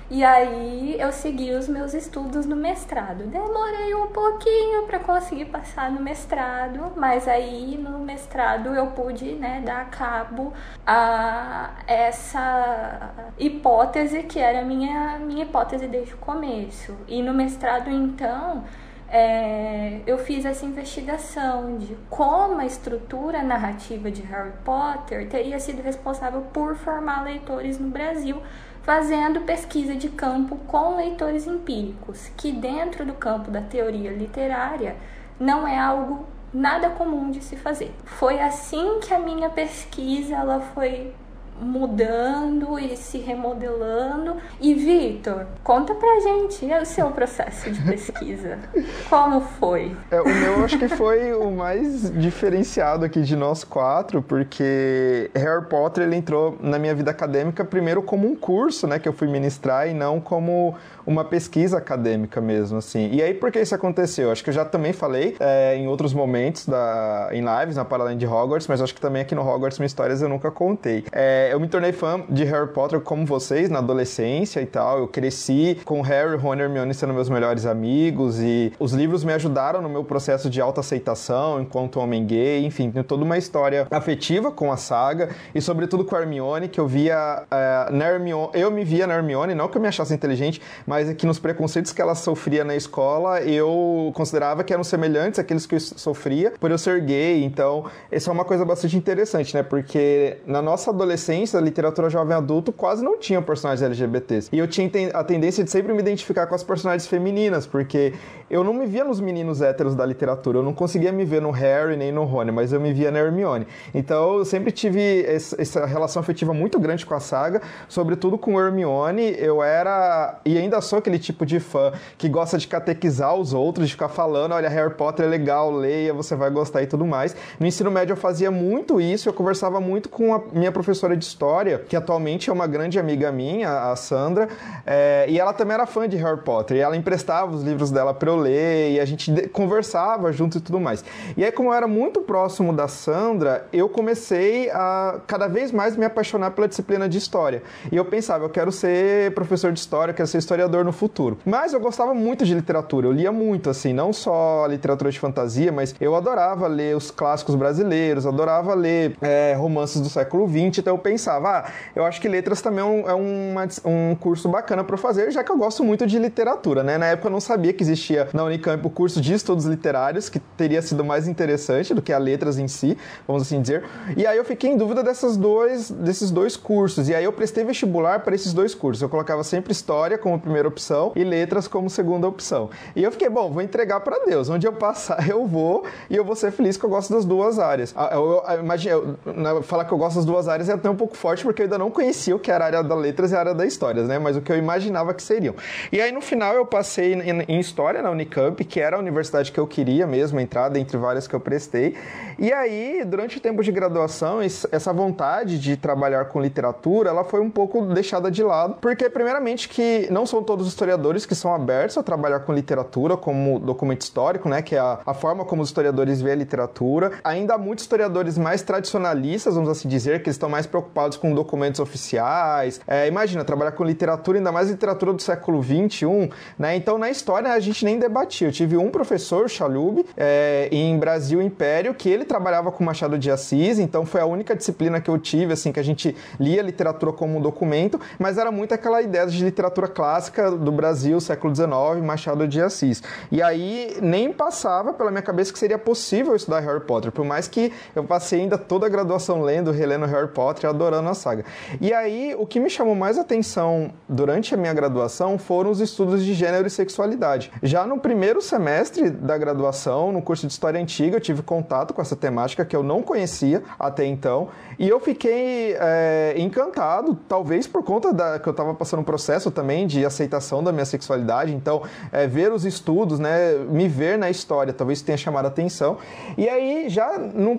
E aí eu segui os meus estudos no mestrado. Demorei um pouquinho para conseguir passar no mestrado, mas aí no mestrado eu pude né, dar cabo a essa hipótese que era a minha, minha hipótese desde o começo. E no mestrado, então, é, eu fiz essa investigação de como a estrutura narrativa de Harry Potter teria sido responsável por formar leitores no Brasil, fazendo pesquisa de campo com leitores empíricos, que dentro do campo da teoria literária não é algo nada comum de se fazer. Foi assim que a minha pesquisa ela foi mudando e se remodelando. E Vitor, conta pra gente o seu processo de pesquisa. *laughs* Como foi? É, o meu acho que foi o mais diferenciado aqui de nós quatro, porque Harry Potter ele entrou na minha vida acadêmica primeiro como um curso, né, que eu fui ministrar e não como uma pesquisa acadêmica mesmo, assim. E aí, por que isso aconteceu? Acho que eu já também falei é, em outros momentos da, em lives, na Paralela de Hogwarts, mas acho que também aqui no Hogwarts Minhas Histórias eu nunca contei. É, eu me tornei fã de Harry Potter como vocês, na adolescência e tal. Eu cresci com Harry, Ron e Hermione sendo meus melhores amigos e os livros me ajudaram no meu processo de autoaceitação enquanto homem gay, enfim, tem toda uma história afetiva com a saga e sobretudo com a Hermione, que eu via é, na Hermione, eu me via na Hermione, não que eu me achasse inteligente, mas mas é que nos preconceitos que ela sofria na escola, eu considerava que eram semelhantes àqueles que eu sofria por eu ser gay. Então, isso é uma coisa bastante interessante, né? Porque na nossa adolescência, a literatura jovem adulto quase não tinha personagens LGBTs. E eu tinha a tendência de sempre me identificar com as personagens femininas, porque eu não me via nos meninos héteros da literatura, eu não conseguia me ver no Harry nem no Rony, mas eu me via na Hermione. Então, eu sempre tive essa relação afetiva muito grande com a saga, sobretudo com Hermione. Eu era e ainda sou aquele tipo de fã que gosta de catequizar os outros, de ficar falando, olha, Harry Potter é legal, leia, você vai gostar e tudo mais. No ensino médio eu fazia muito isso, eu conversava muito com a minha professora de história, que atualmente é uma grande amiga minha, a Sandra, é, e ela também era fã de Harry Potter, e ela emprestava os livros dela para eu ler, e a gente conversava junto e tudo mais. E aí, como eu era muito próximo da Sandra, eu comecei a cada vez mais me apaixonar pela disciplina de história. E eu pensava, eu quero ser professor de história, eu quero ser historiador no futuro. Mas eu gostava muito de literatura, eu lia muito, assim, não só literatura de fantasia, mas eu adorava ler os clássicos brasileiros, adorava ler é, romances do século XX, então eu pensava, ah, eu acho que letras também é um, é uma, um curso bacana para fazer, já que eu gosto muito de literatura, né? Na época eu não sabia que existia na Unicamp o curso de estudos literários, que teria sido mais interessante do que a letras em si, vamos assim dizer. E aí eu fiquei em dúvida dessas dois, desses dois cursos, e aí eu prestei vestibular para esses dois cursos. Eu colocava sempre história como primeira opção e letras como segunda opção. E eu fiquei, bom, vou entregar para Deus. Onde eu passar, *laughs* eu vou e eu vou ser feliz que eu gosto das duas áreas. Ah, eu, eu, imagina, eu, falar que eu gosto das duas áreas é até um pouco forte, porque eu ainda não conhecia o que era a área da letras e a área da histórias, né? Mas o que eu imaginava que seriam. E aí, no final, eu passei em, em História na Unicamp, que era a universidade que eu queria mesmo entrar, dentre várias que eu prestei. E aí, durante o tempo de graduação, essa vontade de trabalhar com literatura, ela foi um pouco deixada de lado, porque, primeiramente, que não são todos os historiadores que são abertos a trabalhar com literatura como documento histórico, né? Que é a, a forma como os historiadores veem a literatura. Ainda há muitos historiadores mais tradicionalistas, vamos assim dizer, que estão mais preocupados com documentos oficiais. É, imagina, trabalhar com literatura, ainda mais literatura do século XXI, né? Então, na história, a gente nem debatia. Eu tive um professor, Chalub, é, em Brasil Império, que ele trabalhava com Machado de Assis, então foi a única disciplina que eu tive, assim, que a gente lia literatura como um documento, mas era muito aquela ideia de literatura clássica do Brasil, século XIX, Machado de Assis. E aí nem passava pela minha cabeça que seria possível estudar Harry Potter, por mais que eu passei ainda toda a graduação lendo, relendo Harry Potter adorando a saga. E aí o que me chamou mais atenção durante a minha graduação foram os estudos de gênero e sexualidade. Já no primeiro semestre da graduação, no curso de História Antiga, eu tive contato com essa temática que eu não conhecia até então, e eu fiquei é, encantado, talvez por conta da que eu estava passando um processo também de aceitação da minha sexualidade, então é, ver os estudos, né, me ver na história, talvez tenha chamado a atenção. E aí, já no,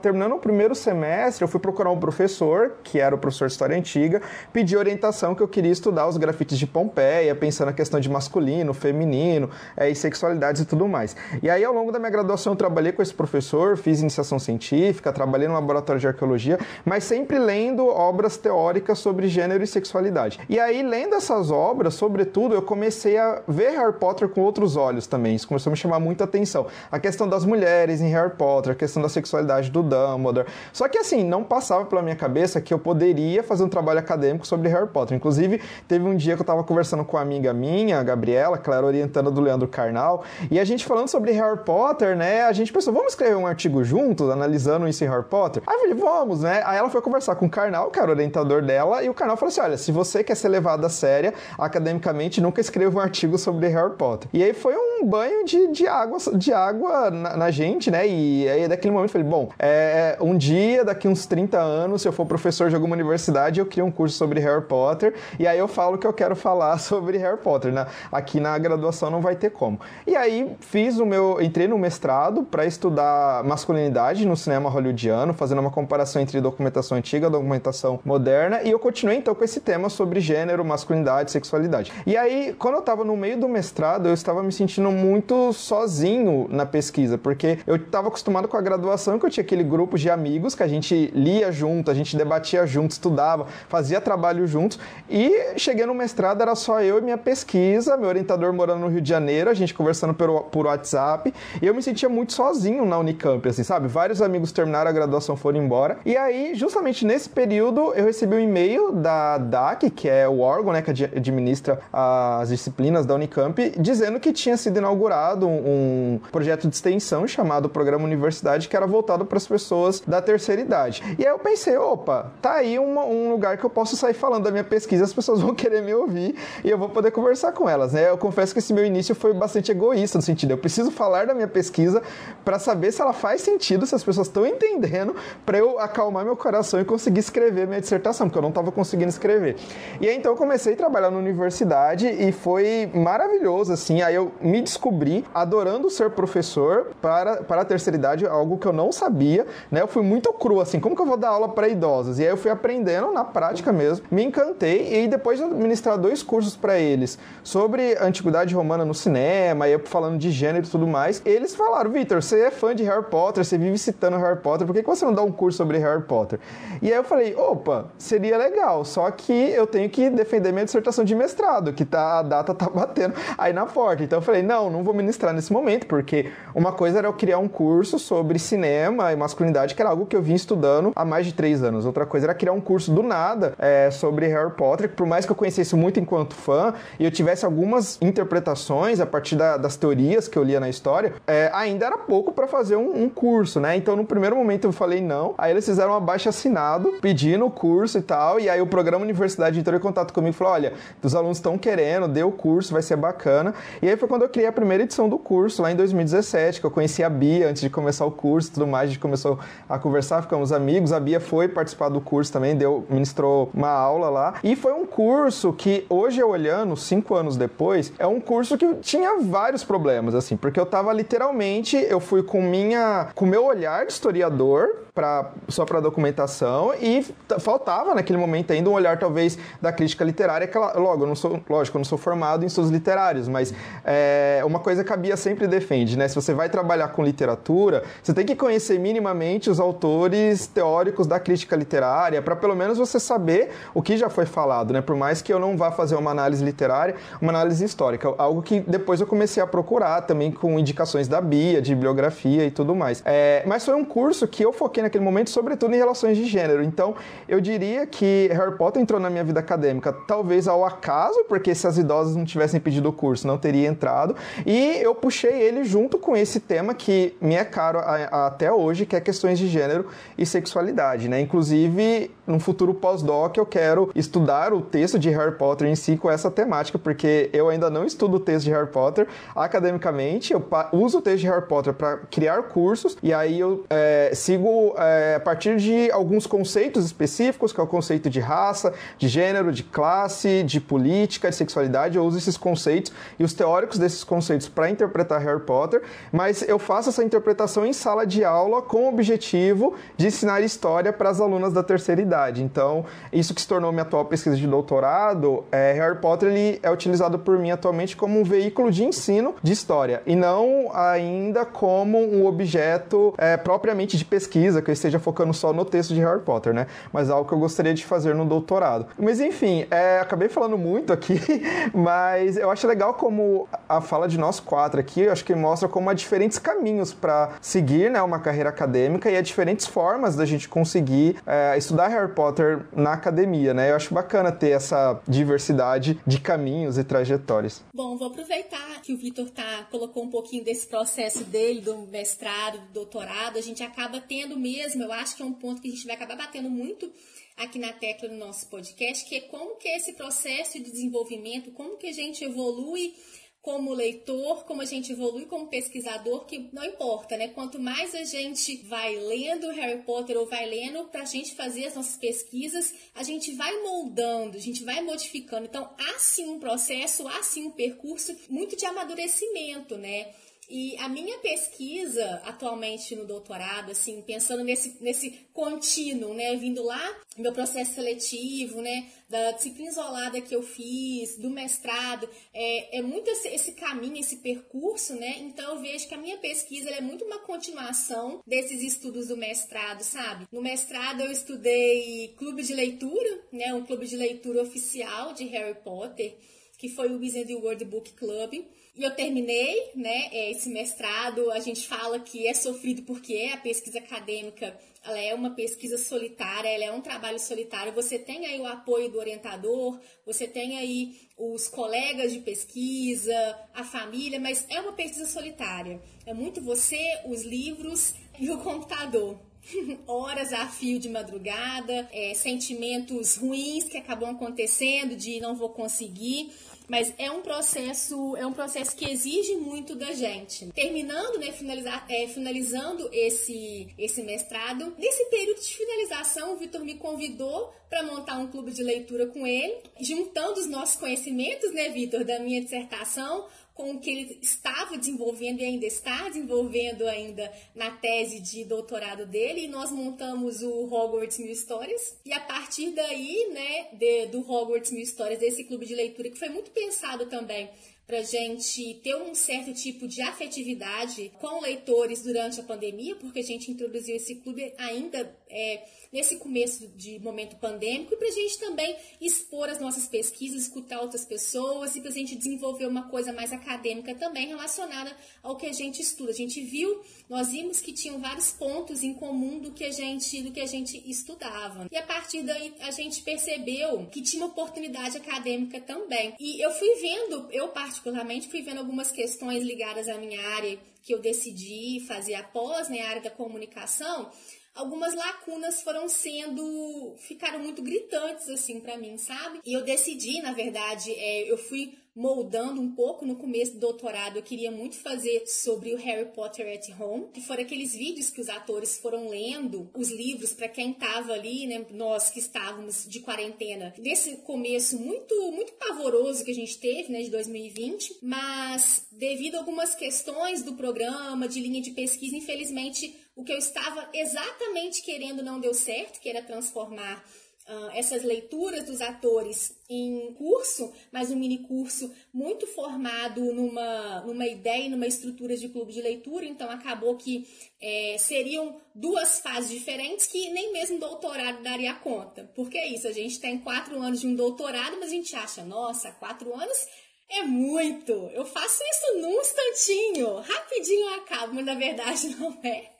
terminando o primeiro semestre, eu fui procurar um professor, que era o professor de História Antiga, pedir orientação que eu queria estudar os grafites de Pompeia, pensando na questão de masculino, feminino é, e sexualidades e tudo mais. E aí, ao longo da minha graduação, eu trabalhei com esse professor, fiz iniciação científica, trabalhei no laboratório de arqueologia, mas sempre lendo obras teóricas sobre gênero e sexualidade. E aí, lendo essas obras, sobretudo, eu comecei a ver Harry Potter com outros olhos também. Isso começou a me chamar muita atenção. A questão das mulheres em Harry Potter, a questão da sexualidade do Dumbledore. Só que assim, não passava pela minha cabeça que eu poderia fazer um trabalho acadêmico sobre Harry Potter. Inclusive, teve um dia que eu estava conversando com uma amiga minha, a Gabriela, que era orientando do Leandro Carnal, e a gente falando sobre Harry Potter, né? A gente pensou, vamos escrever um artigo juntos, analisando isso em Harry Potter? Aí eu falei, vamos, né? Aí ela foi conversar com o Karnal, que era o orientador dela, e o Karnal falou assim: olha, se você quer ser levado a séria academicamente, nunca escreva um artigo sobre Harry Potter. E aí foi um banho de, de água, de água na, na gente, né? E aí daquele momento eu falei: bom, é, um dia, daqui uns 30 anos, se eu for professor de alguma universidade, eu crio um curso sobre Harry Potter, e aí eu falo que eu quero falar *laughs* sobre Harry Potter, né? Aqui na graduação não vai ter como. E aí fiz o meu. entrei no mestrado para estudar masculinidade no cinema hollywoodiano, fazendo uma comparação entre documentação antiga documentação moderna, e eu continuei então com esse tema sobre gênero, masculinidade, sexualidade. E aí, quando eu estava no meio do mestrado, eu estava me sentindo muito sozinho na pesquisa, porque eu estava acostumado com a graduação, que eu tinha aquele grupo de amigos que a gente lia junto, a gente debatia junto, estudava, fazia trabalho juntos, e cheguei no mestrado, era só eu e minha pesquisa, meu orientador morando no Rio de Janeiro, a gente conversando por, por WhatsApp, e eu me sentia muito sozinho na Unicamp, assim, sabe? Vários amigos terminaram a graduação, foram embora, e aí, justamente nesse período, eu recebi um e-mail da DAC, que é o órgão né, que administra as disciplinas da Unicamp, dizendo que tinha sido inaugurado um projeto de extensão chamado Programa Universidade, que era voltado para as pessoas da terceira idade. E aí eu pensei, opa, tá aí uma, um lugar que eu posso sair falando da minha pesquisa, as pessoas vão *laughs* querer me ouvir e eu vou poder conversar com elas, né? Eu confesso que esse meu início foi bastante egoísta, no sentido, eu preciso falar da minha pesquisa para saber se ela faz sentido, se as pessoas estão entendendo, para eu acalmar meu coração e conseguir escrever minha dissertação, porque eu não estava conseguindo escrever. E aí então eu comecei a trabalhar na universidade e foi maravilhoso, assim. Aí eu me descobri adorando ser professor para, para a terceira idade, algo que eu não sabia, né? Eu fui muito cru, assim, como que eu vou dar aula para idosos? E aí eu fui aprendendo na prática mesmo, me encantei e depois de administrar dois cursos para eles sobre a antiguidade romana no cinema, e eu falando de gênero e tudo mais, eles falaram, Vitor, você é fã de Harry Potter, você vive citando Harry Potter, por que, que você não dá um curso sobre Harry Potter? E aí eu falei, opa, seria legal, só que eu tenho que defender minha dissertação de mestrado, que tá, a data tá batendo aí na porta. Então eu falei, não, não vou ministrar nesse momento, porque uma coisa era eu criar um curso sobre cinema e masculinidade, que era algo que eu vim estudando há mais de três anos. Outra coisa era criar um curso do nada é, sobre Harry Potter, que por mais que eu conhecesse muito enquanto fã e eu tivesse algumas interpretações a partir da, das teorias que eu lia na história, é, ainda era pouco para fazer um, um, curso, né? Então no primeiro momento eu falei não, aí eles fizeram um abaixo assinado pedindo o curso e tal, e aí o programa Universidade entrou em contato comigo e falou: olha, os alunos estão querendo, dê o curso, vai ser bacana. E aí foi quando eu criei a primeira edição do curso, lá em 2017, que eu conheci a Bia antes de começar o curso e tudo mais, a gente começou a conversar, ficamos amigos. A Bia foi participar do curso também, deu, ministrou uma aula lá. E foi um curso que, hoje eu olhando, cinco anos depois, é um curso que tinha vários problemas, assim, porque eu tava literalmente, eu fui com minha, com meu olhar de historiador, pra, só para documentação e faltava naquele momento ainda um olhar talvez da crítica literária que logo eu não sou lógico eu não sou formado em estudos literários mas é, uma coisa que a Bia sempre defende né? Se você vai trabalhar com literatura você tem que conhecer minimamente os autores teóricos da crítica literária para pelo menos você saber o que já foi falado né? Por mais que eu não vá fazer uma análise literária uma análise histórica algo que depois eu comecei a procurar também com indicações da Bia de bibliografia e tudo mais. É, mas foi um curso que eu foquei naquele momento, sobretudo em relações de gênero. Então, eu diria que Harry Potter entrou na minha vida acadêmica, talvez ao acaso, porque se as idosas não tivessem pedido o curso, não teria entrado. E eu puxei ele junto com esse tema que me é caro a, a, até hoje, que é questões de gênero e sexualidade, né? Inclusive, num futuro pós-doc, eu quero estudar o texto de Harry Potter em si com essa temática, porque eu ainda não estudo o texto de Harry Potter academicamente, eu uso o texto de Harry Potter para criar cursos, e aí eu é, sigo é, a partir de alguns conceitos específicos, que é o conceito de raça, de gênero, de classe, de política, de sexualidade. Eu uso esses conceitos e os teóricos desses conceitos para interpretar Harry Potter, mas eu faço essa interpretação em sala de aula com o objetivo de ensinar história para as alunas da terceira idade. Então, isso que se tornou minha atual pesquisa de doutorado, é, Harry Potter ele é utilizado por mim atualmente como um veículo de ensino de história e não ainda como um objeto é, propriamente de pesquisa que eu esteja focando só no texto de Harry Potter, né? Mas algo que eu gostaria de fazer no doutorado. Mas enfim, é, acabei falando muito aqui, *laughs* mas eu acho legal como a fala de nós quatro aqui, eu acho que mostra como há diferentes caminhos para seguir né, uma carreira acadêmica e há diferentes formas da gente conseguir é, estudar Harry Potter na academia, né? Eu acho bacana ter essa diversidade de caminhos e trajetórias. Bom, vou aproveitar que o Vitor tá, colocou um pouquinho desse processo dele, do mestrado, do doutorado, a gente acaba tendo mesmo, eu acho que é um ponto que a gente vai acabar batendo muito aqui na tecla do nosso podcast, que é como que é esse processo de desenvolvimento, como que a gente evolui como leitor, como a gente evolui como pesquisador, que não importa, né? Quanto mais a gente vai lendo Harry Potter ou vai lendo para a gente fazer as nossas pesquisas, a gente vai moldando, a gente vai modificando. Então, há sim um processo, há sim um percurso muito de amadurecimento, né? E a minha pesquisa atualmente no doutorado, assim, pensando nesse, nesse contínuo, né, vindo lá, meu processo seletivo, né, da disciplina isolada que eu fiz, do mestrado, é, é muito esse, esse caminho, esse percurso, né, então eu vejo que a minha pesquisa é muito uma continuação desses estudos do mestrado, sabe? No mestrado eu estudei clube de leitura, né, um clube de leitura oficial de Harry Potter, que foi o Wizard World Book Club, e eu terminei, né, é, esse mestrado. A gente fala que é sofrido porque a pesquisa acadêmica, ela é uma pesquisa solitária, ela é um trabalho solitário. Você tem aí o apoio do orientador, você tem aí os colegas de pesquisa, a família, mas é uma pesquisa solitária. É muito você, os livros e o computador. *laughs* horas a fio de madrugada, é, sentimentos ruins que acabam acontecendo de não vou conseguir. Mas é um processo, é um processo que exige muito da gente. Terminando, né, finalizar, é, finalizando esse, esse mestrado, nesse período de finalização, o Vitor me convidou para montar um clube de leitura com ele, juntando os nossos conhecimentos, né, Vitor, da minha dissertação com o que ele estava desenvolvendo e ainda está desenvolvendo ainda na tese de doutorado dele, e nós montamos o Hogwarts Mil Histórias. E a partir daí, né, de, do Hogwarts Mil Histórias, desse clube de leitura, que foi muito pensado também para gente ter um certo tipo de afetividade com leitores durante a pandemia, porque a gente introduziu esse clube ainda é, nesse começo de momento pandêmico, e para a gente também expor as nossas pesquisas, escutar outras pessoas e para a gente desenvolver uma coisa mais acadêmica também relacionada ao que a gente estuda. A gente viu, nós vimos que tinham vários pontos em comum do que a gente, do que a gente estudava. E a partir daí a gente percebeu que tinha uma oportunidade acadêmica também. E eu fui vendo, eu particularmente fui vendo algumas questões ligadas à minha área que eu decidi fazer após, né, a área da comunicação, algumas lacunas foram sendo ficaram muito gritantes assim para mim, sabe? E eu decidi, na verdade, é, eu fui moldando um pouco no começo do doutorado. Eu queria muito fazer sobre o Harry Potter at Home, que foram aqueles vídeos que os atores foram lendo, os livros para quem estava ali, né, nós que estávamos de quarentena. Nesse começo muito muito pavoroso que a gente teve, né, de 2020, mas devido a algumas questões do programa, de linha de pesquisa, infelizmente o que eu estava exatamente querendo não deu certo, que era transformar Uh, essas leituras dos atores em curso, mas um mini curso muito formado numa, numa ideia e numa estrutura de clube de leitura, então acabou que é, seriam duas fases diferentes que nem mesmo doutorado daria conta. Porque é isso, a gente tem quatro anos de um doutorado, mas a gente acha, nossa, quatro anos é muito. Eu faço isso num instantinho, rapidinho eu acabo, mas na verdade *laughs* não é.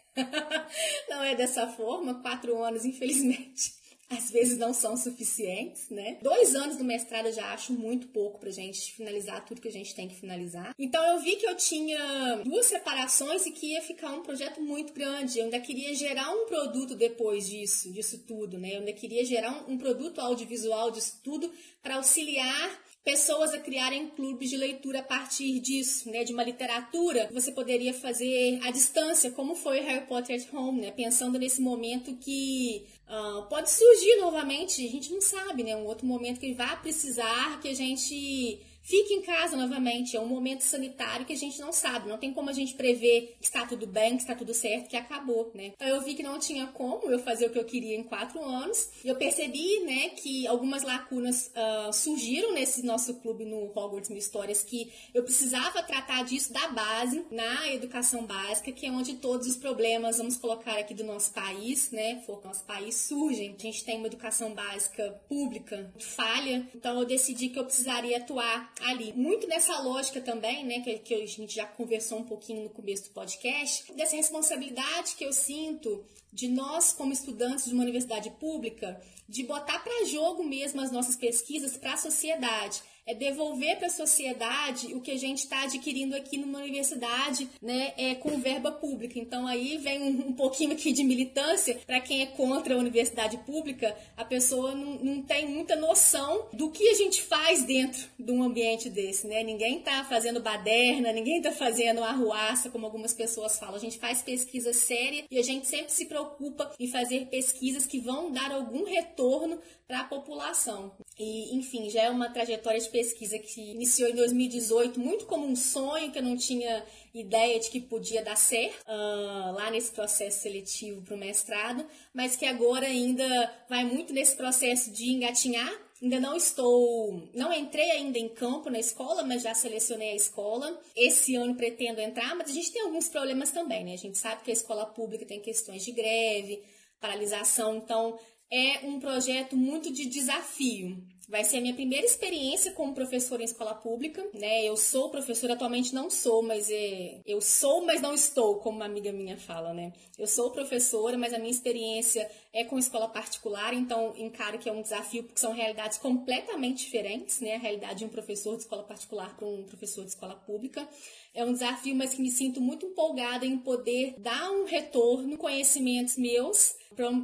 Não é dessa forma, quatro anos, infelizmente *laughs* às vezes não são suficientes, né? Dois anos do mestrado eu já acho muito pouco pra gente finalizar tudo que a gente tem que finalizar. Então eu vi que eu tinha duas separações e que ia ficar um projeto muito grande. Eu ainda queria gerar um produto depois disso, disso tudo, né? Eu ainda queria gerar um, um produto audiovisual disso tudo para auxiliar pessoas a criarem clubes de leitura a partir disso, né, de uma literatura que você poderia fazer à distância, como foi Harry Potter at Home, né, pensando nesse momento que uh, pode surgir novamente, a gente não sabe, né, um outro momento que vai precisar que a gente Fique em casa novamente, é um momento sanitário que a gente não sabe, não tem como a gente prever que está tudo bem, que está tudo certo, que acabou, né? Então eu vi que não tinha como eu fazer o que eu queria em quatro anos, e eu percebi, né, que algumas lacunas uh, surgiram nesse nosso clube no Hogwarts Mil Histórias, que eu precisava tratar disso da base, na educação básica, que é onde todos os problemas, vamos colocar aqui do nosso país, né, for nosso país, surgem. A gente tem uma educação básica pública falha, então eu decidi que eu precisaria atuar ali. Muito nessa lógica também, né, que, que a gente já conversou um pouquinho no começo do podcast, dessa responsabilidade que eu sinto de nós, como estudantes de uma universidade pública, de botar para jogo mesmo as nossas pesquisas para a sociedade é devolver para a sociedade o que a gente está adquirindo aqui numa universidade, né, é, com verba pública. Então aí vem um, um pouquinho aqui de militância para quem é contra a universidade pública, a pessoa não, não, tem muita noção do que a gente faz dentro de um ambiente desse, né? Ninguém está fazendo baderna, ninguém está fazendo arruaça, como algumas pessoas falam. A gente faz pesquisa séria e a gente sempre se preocupa em fazer pesquisas que vão dar algum retorno para a população. E, enfim, já é uma trajetória de pesquisa que iniciou em 2018, muito como um sonho que eu não tinha ideia de que podia dar certo uh, lá nesse processo seletivo para o mestrado, mas que agora ainda vai muito nesse processo de engatinhar. Ainda não estou, não entrei ainda em campo na escola, mas já selecionei a escola. Esse ano pretendo entrar, mas a gente tem alguns problemas também, né? A gente sabe que a escola pública tem questões de greve, paralisação, então é um projeto muito de desafio. Vai ser a minha primeira experiência como professora em escola pública, né? Eu sou professora, atualmente não sou, mas é... eu sou, mas não estou, como uma amiga minha fala, né? Eu sou professora, mas a minha experiência é com escola particular, então encaro que é um desafio porque são realidades completamente diferentes, né? A realidade de um professor de escola particular para um professor de escola pública. É um desafio, mas que me sinto muito empolgada em poder dar um retorno, conhecimentos meus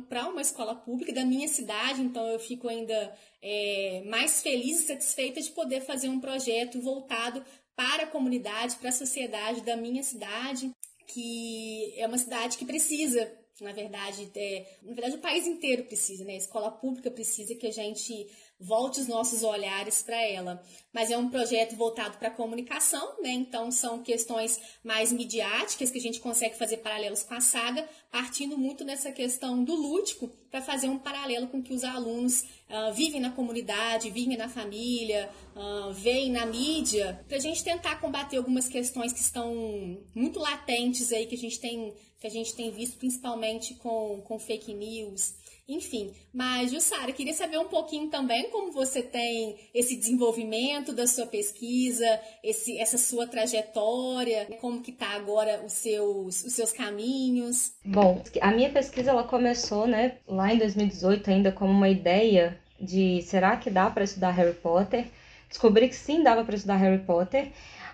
para uma escola pública da minha cidade, então eu fico ainda é, mais feliz e satisfeita de poder fazer um projeto voltado para a comunidade, para a sociedade da minha cidade, que é uma cidade que precisa na verdade, é, na verdade o país inteiro precisa, né? A escola pública precisa que a gente volte os nossos olhares para ela. Mas é um projeto voltado para a comunicação, né? Então são questões mais midiáticas que a gente consegue fazer paralelos com a saga, partindo muito nessa questão do lúdico para fazer um paralelo com que os alunos uh, vivem na comunidade, vivem na família, uh, veem na mídia, para a gente tentar combater algumas questões que estão muito latentes aí que a gente tem que a gente tem visto principalmente com, com fake news enfim, mas Jussara, queria saber um pouquinho também como você tem esse desenvolvimento da sua pesquisa, esse, essa sua trajetória, como que está agora os seus, os seus caminhos. Bom, a minha pesquisa ela começou, né, lá em 2018 ainda como uma ideia de será que dá para estudar Harry Potter? Descobri que sim dava para estudar Harry Potter,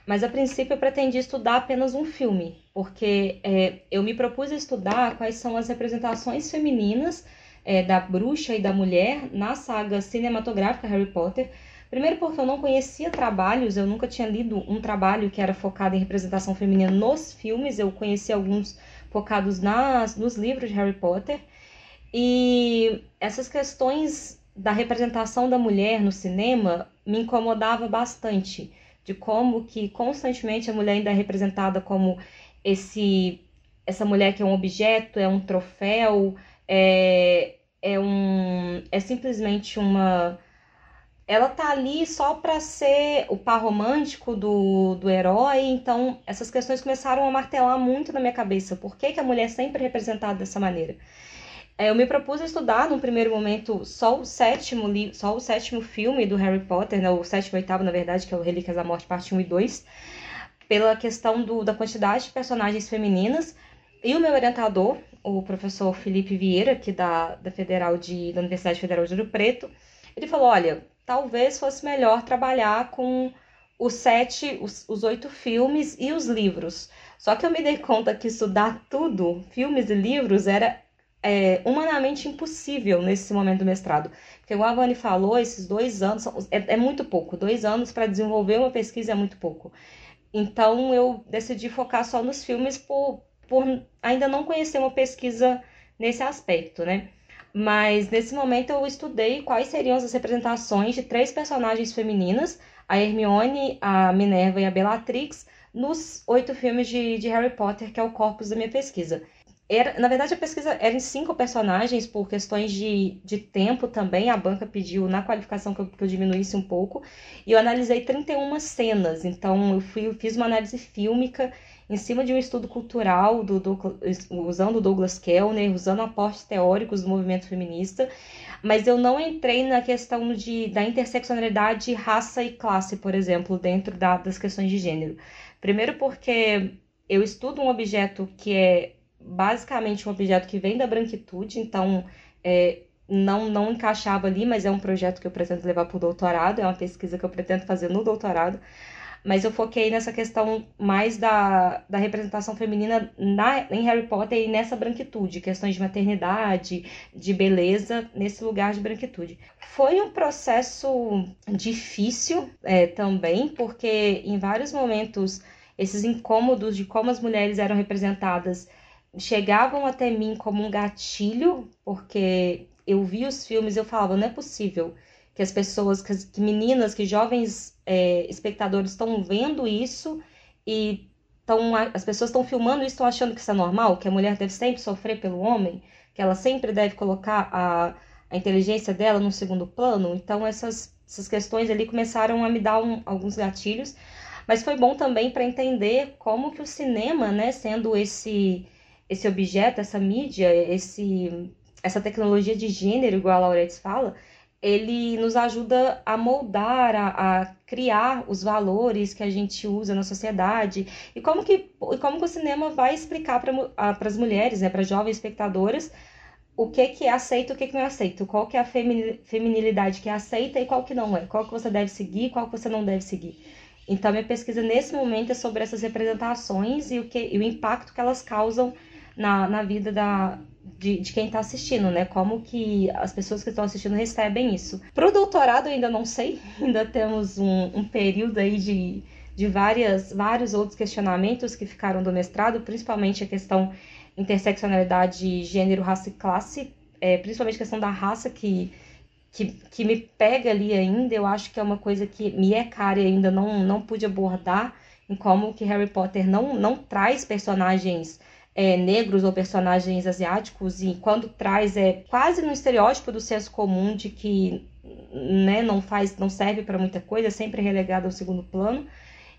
mas a princípio eu pretendia estudar apenas um filme, porque é, eu me propus a estudar quais são as representações femininas é, da bruxa e da mulher na saga cinematográfica Harry Potter. Primeiro porque eu não conhecia trabalhos, eu nunca tinha lido um trabalho que era focado em representação feminina nos filmes, eu conheci alguns focados nas, nos livros de Harry Potter. E essas questões da representação da mulher no cinema me incomodava bastante, de como que constantemente a mulher ainda é representada como esse essa mulher que é um objeto, é um troféu, é, é um é simplesmente uma ela tá ali só para ser o par romântico do, do herói, então essas questões começaram a martelar muito na minha cabeça. Por que, que a mulher é sempre representada dessa maneira? É, eu me propus a estudar, no primeiro momento, só o sétimo só o sétimo filme do Harry Potter, né, o sétimo e oitavo, na verdade, que é o Relíquias da Morte, parte 1 e 2, pela questão do, da quantidade de personagens femininas. E o meu orientador, o professor Felipe Vieira, aqui da, da Federal de, da Universidade Federal de Ouro Preto, ele falou: olha, talvez fosse melhor trabalhar com os sete, os, os oito filmes e os livros. Só que eu me dei conta que estudar tudo, filmes e livros, era é, humanamente impossível nesse momento do mestrado. Porque, como a Vani falou, esses dois anos é, é muito pouco. Dois anos para desenvolver uma pesquisa é muito pouco. Então, eu decidi focar só nos filmes por, por ainda não conhecer uma pesquisa nesse aspecto, né? Mas nesse momento eu estudei quais seriam as representações de três personagens femininas, a Hermione, a Minerva e a Bellatrix, nos oito filmes de, de Harry Potter, que é o corpus da minha pesquisa. Era, na verdade, a pesquisa era em cinco personagens, por questões de, de tempo também. A banca pediu na qualificação que eu, que eu diminuísse um pouco. E eu analisei 31 cenas. Então, eu fui, fiz uma análise fílmica em cima de um estudo cultural do, do, usando Douglas Kellner, usando aportes teóricos do movimento feminista, mas eu não entrei na questão de, da interseccionalidade raça e classe, por exemplo, dentro da, das questões de gênero. Primeiro porque eu estudo um objeto que é basicamente um objeto que vem da branquitude, então é, não, não encaixava ali, mas é um projeto que eu pretendo levar para o doutorado, é uma pesquisa que eu pretendo fazer no doutorado mas eu foquei nessa questão mais da, da representação feminina na, em Harry Potter e nessa branquitude, questões de maternidade, de beleza, nesse lugar de branquitude. Foi um processo difícil é, também, porque em vários momentos esses incômodos de como as mulheres eram representadas chegavam até mim como um gatilho, porque eu vi os filmes e eu falava, não é possível que as pessoas, que, que meninas, que jovens é, espectadores estão vendo isso e tão, as pessoas estão filmando isso, estão achando que isso é normal, que a mulher deve sempre sofrer pelo homem, que ela sempre deve colocar a, a inteligência dela no segundo plano. Então essas, essas questões ali começaram a me dar um, alguns gatilhos, mas foi bom também para entender como que o cinema, né, sendo esse esse objeto, essa mídia, esse essa tecnologia de gênero, igual a Lauretes fala, ele nos ajuda a moldar, a, a, criar os valores que a gente usa na sociedade. E como que, e como que o cinema vai explicar para as mulheres, né, para jovens espectadoras, o que que é aceito e o que que não é aceito, qual que é a feminilidade que é aceita e qual que não é, qual que você deve seguir, qual que você não deve seguir. Então, minha pesquisa nesse momento é sobre essas representações e o, que, e o impacto que elas causam na, na vida da, de, de quem está assistindo, né? Como que as pessoas que estão assistindo recebem isso. Para o doutorado ainda não sei, *laughs* ainda temos um, um período aí de, de várias, vários outros questionamentos que ficaram do mestrado, principalmente a questão interseccionalidade, gênero, raça e classe, é, principalmente a questão da raça que que, que me pega ali ainda, eu acho que é uma coisa que me é cara e ainda não, não pude abordar, em como que Harry Potter não, não traz personagens é, negros ou personagens asiáticos, e quando traz é quase no estereótipo do senso comum de que né, não faz, não serve para muita coisa, é sempre relegado ao segundo plano.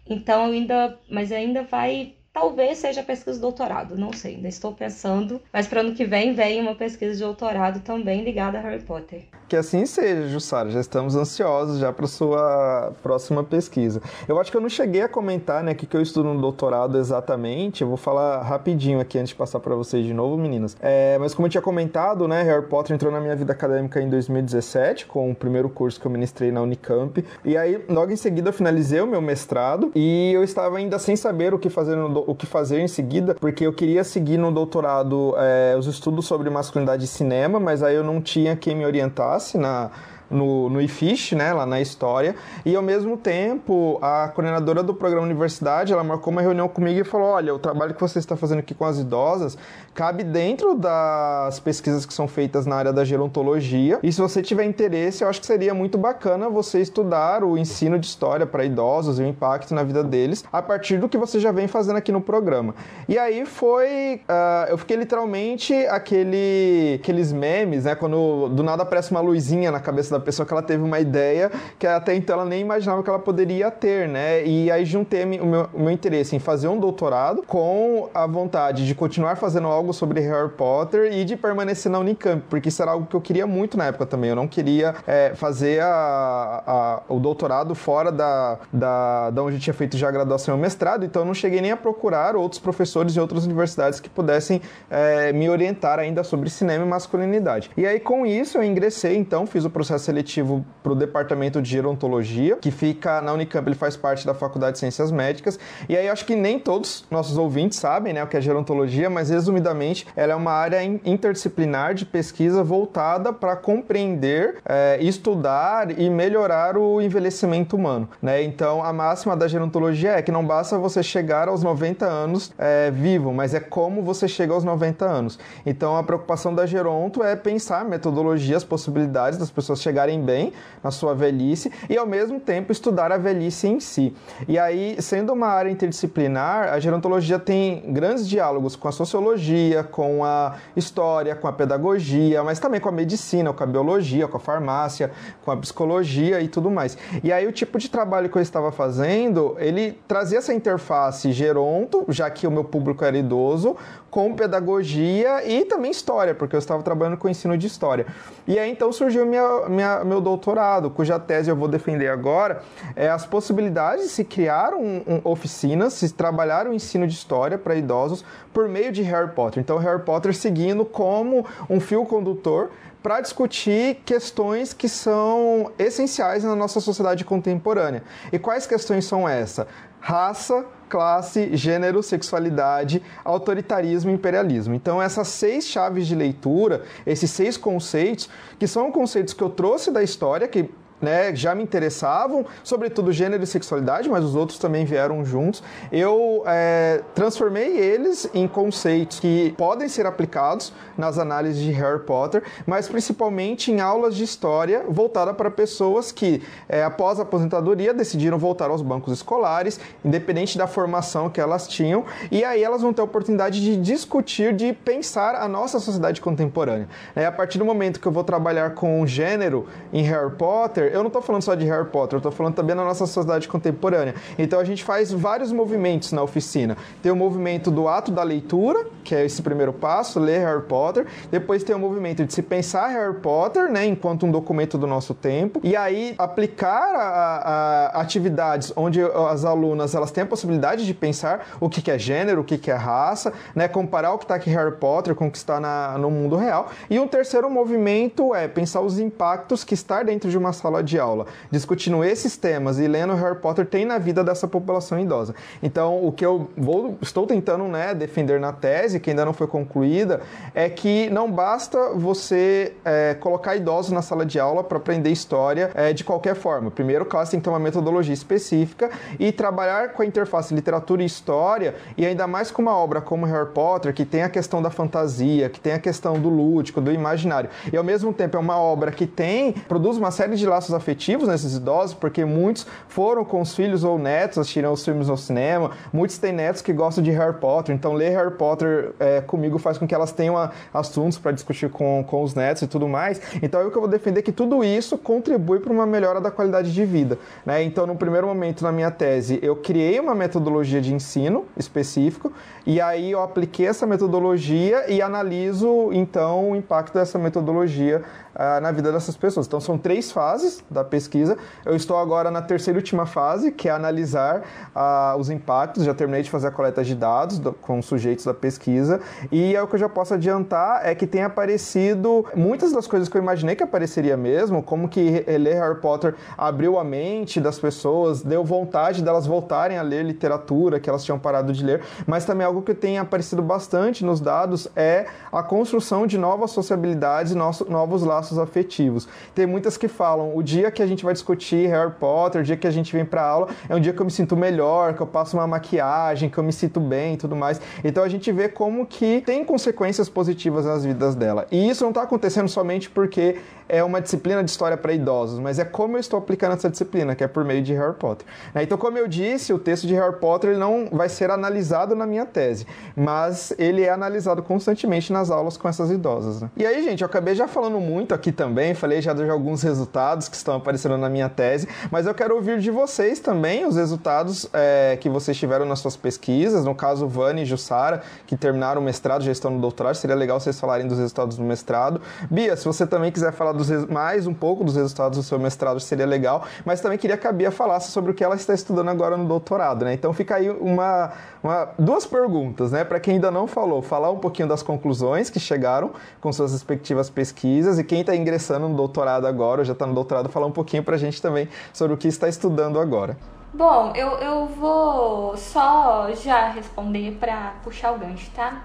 Então ainda, mas ainda vai Talvez seja pesquisa de doutorado, não sei, ainda estou pensando. Mas para ano que vem vem uma pesquisa de doutorado também ligada a Harry Potter. Que assim seja, Jussara. Já estamos ansiosos já para sua próxima pesquisa. Eu acho que eu não cheguei a comentar, né, que que eu estudo no doutorado exatamente. Eu vou falar rapidinho aqui antes de passar para vocês de novo, meninas. É, mas como eu tinha comentado, né, Harry Potter entrou na minha vida acadêmica em 2017 com o primeiro curso que eu ministrei na Unicamp. E aí, logo em seguida, eu finalizei o meu mestrado e eu estava ainda sem saber o que fazer no o que fazer em seguida, porque eu queria seguir no doutorado é, os estudos sobre masculinidade e cinema, mas aí eu não tinha quem me orientasse na no, no IFISH, né, lá na história, e ao mesmo tempo a coordenadora do programa Universidade, ela marcou uma reunião comigo e falou, olha, o trabalho que você está fazendo aqui com as idosas cabe dentro das pesquisas que são feitas na área da gerontologia, e se você tiver interesse, eu acho que seria muito bacana você estudar o ensino de história para idosos e o impacto na vida deles, a partir do que você já vem fazendo aqui no programa. E aí foi, uh, eu fiquei literalmente aquele, aqueles memes, né, quando do nada aparece uma luzinha na cabeça da pessoa que ela teve uma ideia que até então ela nem imaginava que ela poderia ter, né? E aí juntei o meu, o meu interesse em fazer um doutorado com a vontade de continuar fazendo algo sobre Harry Potter e de permanecer na Unicamp, porque isso era algo que eu queria muito na época também. Eu não queria é, fazer a, a, o doutorado fora da, da, da onde eu tinha feito já a graduação e o mestrado, então eu não cheguei nem a procurar outros professores de outras universidades que pudessem é, me orientar ainda sobre cinema e masculinidade. E aí com isso eu ingressei, então, fiz o processo seletivo para o departamento de gerontologia, que fica na Unicamp, ele faz parte da Faculdade de Ciências Médicas. E aí acho que nem todos nossos ouvintes sabem né, o que é gerontologia, mas resumidamente ela é uma área interdisciplinar de pesquisa voltada para compreender, é, estudar e melhorar o envelhecimento humano. Né? Então a máxima da gerontologia é que não basta você chegar aos 90 anos é, vivo, mas é como você chega aos 90 anos. Então a preocupação da geronto é pensar metodologias, possibilidades das pessoas chegarem chegarem bem na sua velhice e ao mesmo tempo estudar a velhice em si. E aí, sendo uma área interdisciplinar, a gerontologia tem grandes diálogos com a sociologia, com a história, com a pedagogia, mas também com a medicina, com a biologia, com a farmácia, com a psicologia e tudo mais. E aí o tipo de trabalho que eu estava fazendo, ele trazia essa interface geronto, já que o meu público era idoso, com pedagogia e também história, porque eu estava trabalhando com ensino de história. E aí então surgiu minha, minha, meu doutorado, cuja tese eu vou defender agora, é as possibilidades de se criar um, um, oficinas, se trabalhar o ensino de história para idosos por meio de Harry Potter. Então Harry Potter seguindo como um fio condutor para discutir questões que são essenciais na nossa sociedade contemporânea. E quais questões são essas? Raça, classe, gênero, sexualidade, autoritarismo e imperialismo. Então, essas seis chaves de leitura, esses seis conceitos, que são conceitos que eu trouxe da história, que né, já me interessavam, sobretudo gênero e sexualidade, mas os outros também vieram juntos. Eu é, transformei eles em conceitos que podem ser aplicados nas análises de Harry Potter, mas principalmente em aulas de história voltada para pessoas que, é, após a aposentadoria, decidiram voltar aos bancos escolares, independente da formação que elas tinham, e aí elas vão ter a oportunidade de discutir, de pensar a nossa sociedade contemporânea. É, a partir do momento que eu vou trabalhar com gênero em Harry Potter, eu não estou falando só de Harry Potter, eu estou falando também da nossa sociedade contemporânea. Então a gente faz vários movimentos na oficina. Tem o movimento do ato da leitura, que é esse primeiro passo, ler Harry Potter. Depois tem o movimento de se pensar Harry Potter, né, enquanto um documento do nosso tempo. E aí aplicar a, a atividades onde as alunas elas têm a possibilidade de pensar o que, que é gênero, o que, que é raça, né, comparar o que está aqui Harry Potter com o que está na, no mundo real. E um terceiro movimento é pensar os impactos que estar dentro de uma sala sala de aula, discutindo esses temas e lendo Harry Potter, tem na vida dessa população idosa. Então, o que eu vou, estou tentando né, defender na tese, que ainda não foi concluída, é que não basta você é, colocar idosos na sala de aula para aprender história é, de qualquer forma. Primeiro, claro, tem que ter uma metodologia específica e trabalhar com a interface literatura e história, e ainda mais com uma obra como Harry Potter, que tem a questão da fantasia, que tem a questão do lúdico, do imaginário, e ao mesmo tempo é uma obra que tem, produz uma série de laços afetivos nesses idosos, porque muitos foram com os filhos ou netos assistiram os filmes no cinema, muitos têm netos que gostam de Harry Potter, então ler Harry Potter é, comigo faz com que elas tenham assuntos para discutir com, com os netos e tudo mais. Então é o que eu vou defender que tudo isso contribui para uma melhora da qualidade de vida. Né? Então, no primeiro momento na minha tese, eu criei uma metodologia de ensino específico e aí eu apliquei essa metodologia e analiso então o impacto dessa metodologia uh, na vida dessas pessoas. Então são três fases da pesquisa. Eu estou agora na terceira e última fase, que é analisar uh, os impactos. Já terminei de fazer a coleta de dados do, com os sujeitos da pesquisa e é o que eu já posso adiantar é que tem aparecido muitas das coisas que eu imaginei que apareceria mesmo, como que ler Harry Potter abriu a mente das pessoas, deu vontade delas voltarem a ler literatura que elas tinham parado de ler, mas também algo que tem aparecido bastante nos dados é a construção de novas sociabilidades novos laços laços afetivos. Tem muitas que falam: o dia que a gente vai discutir Harry Potter, o dia que a gente vem para aula, é um dia que eu me sinto melhor, que eu passo uma maquiagem, que eu me sinto bem e tudo mais. Então a gente vê como que tem consequências positivas nas vidas dela. E isso não está acontecendo somente porque é uma disciplina de história para idosos, mas é como eu estou aplicando essa disciplina, que é por meio de Harry Potter. Né? Então, como eu disse, o texto de Harry Potter ele não vai ser analisado na minha tese, mas ele é analisado constantemente nas aulas com essas idosas. Né? E aí, gente, eu acabei já falando muito aqui também, falei já de alguns resultados que estão aparecendo na minha tese, mas eu quero ouvir de vocês também os resultados é, que vocês tiveram nas suas pesquisas, no caso, Vani e Jussara, que terminaram o mestrado, já estão no doutorado, seria legal vocês falarem dos resultados do mestrado. Bia, se você também quiser falar dos, mais um pouco dos resultados do seu mestrado seria legal, mas também queria que a Bia falasse sobre o que ela está estudando agora no doutorado, né? Então fica aí uma, uma duas perguntas, né? Para quem ainda não falou, falar um pouquinho das conclusões que chegaram com suas respectivas pesquisas e quem está ingressando no doutorado agora, ou já está no doutorado, falar um pouquinho para a gente também sobre o que está estudando agora. Bom, eu, eu vou só já responder para puxar o gancho, tá?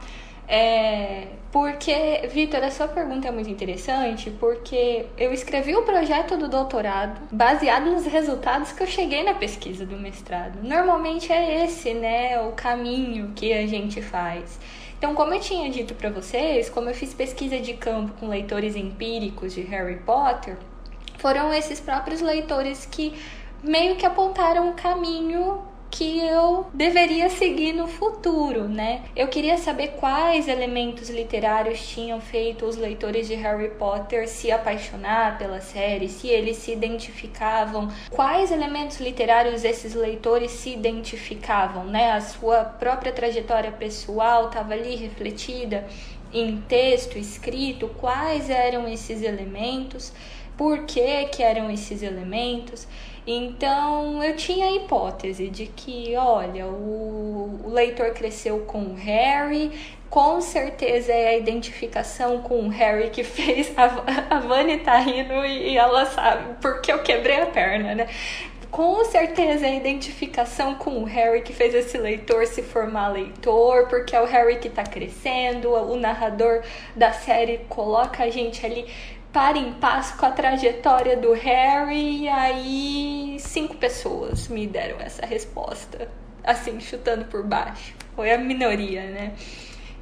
É, porque, Vitor, a sua pergunta é muito interessante, porque eu escrevi o projeto do doutorado baseado nos resultados que eu cheguei na pesquisa do mestrado. Normalmente é esse, né, o caminho que a gente faz. Então, como eu tinha dito para vocês, como eu fiz pesquisa de campo com leitores empíricos de Harry Potter, foram esses próprios leitores que meio que apontaram o caminho que eu deveria seguir no futuro, né? Eu queria saber quais elementos literários tinham feito os leitores de Harry Potter se apaixonar pela série, se eles se identificavam, quais elementos literários esses leitores se identificavam, né? A sua própria trajetória pessoal estava ali refletida em texto escrito, quais eram esses elementos, por que que eram esses elementos. Então eu tinha a hipótese de que, olha, o, o leitor cresceu com o Harry, com certeza é a identificação com o Harry que *laughs* fez a, a Vani tá rindo e, e ela sabe porque eu quebrei a perna, né? com certeza é a identificação com o Harry que fez esse leitor se formar leitor, porque é o Harry que tá crescendo, o narrador da série coloca a gente ali para em paz com a trajetória do Harry, e aí cinco pessoas me deram essa resposta, assim, chutando por baixo. Foi a minoria, né?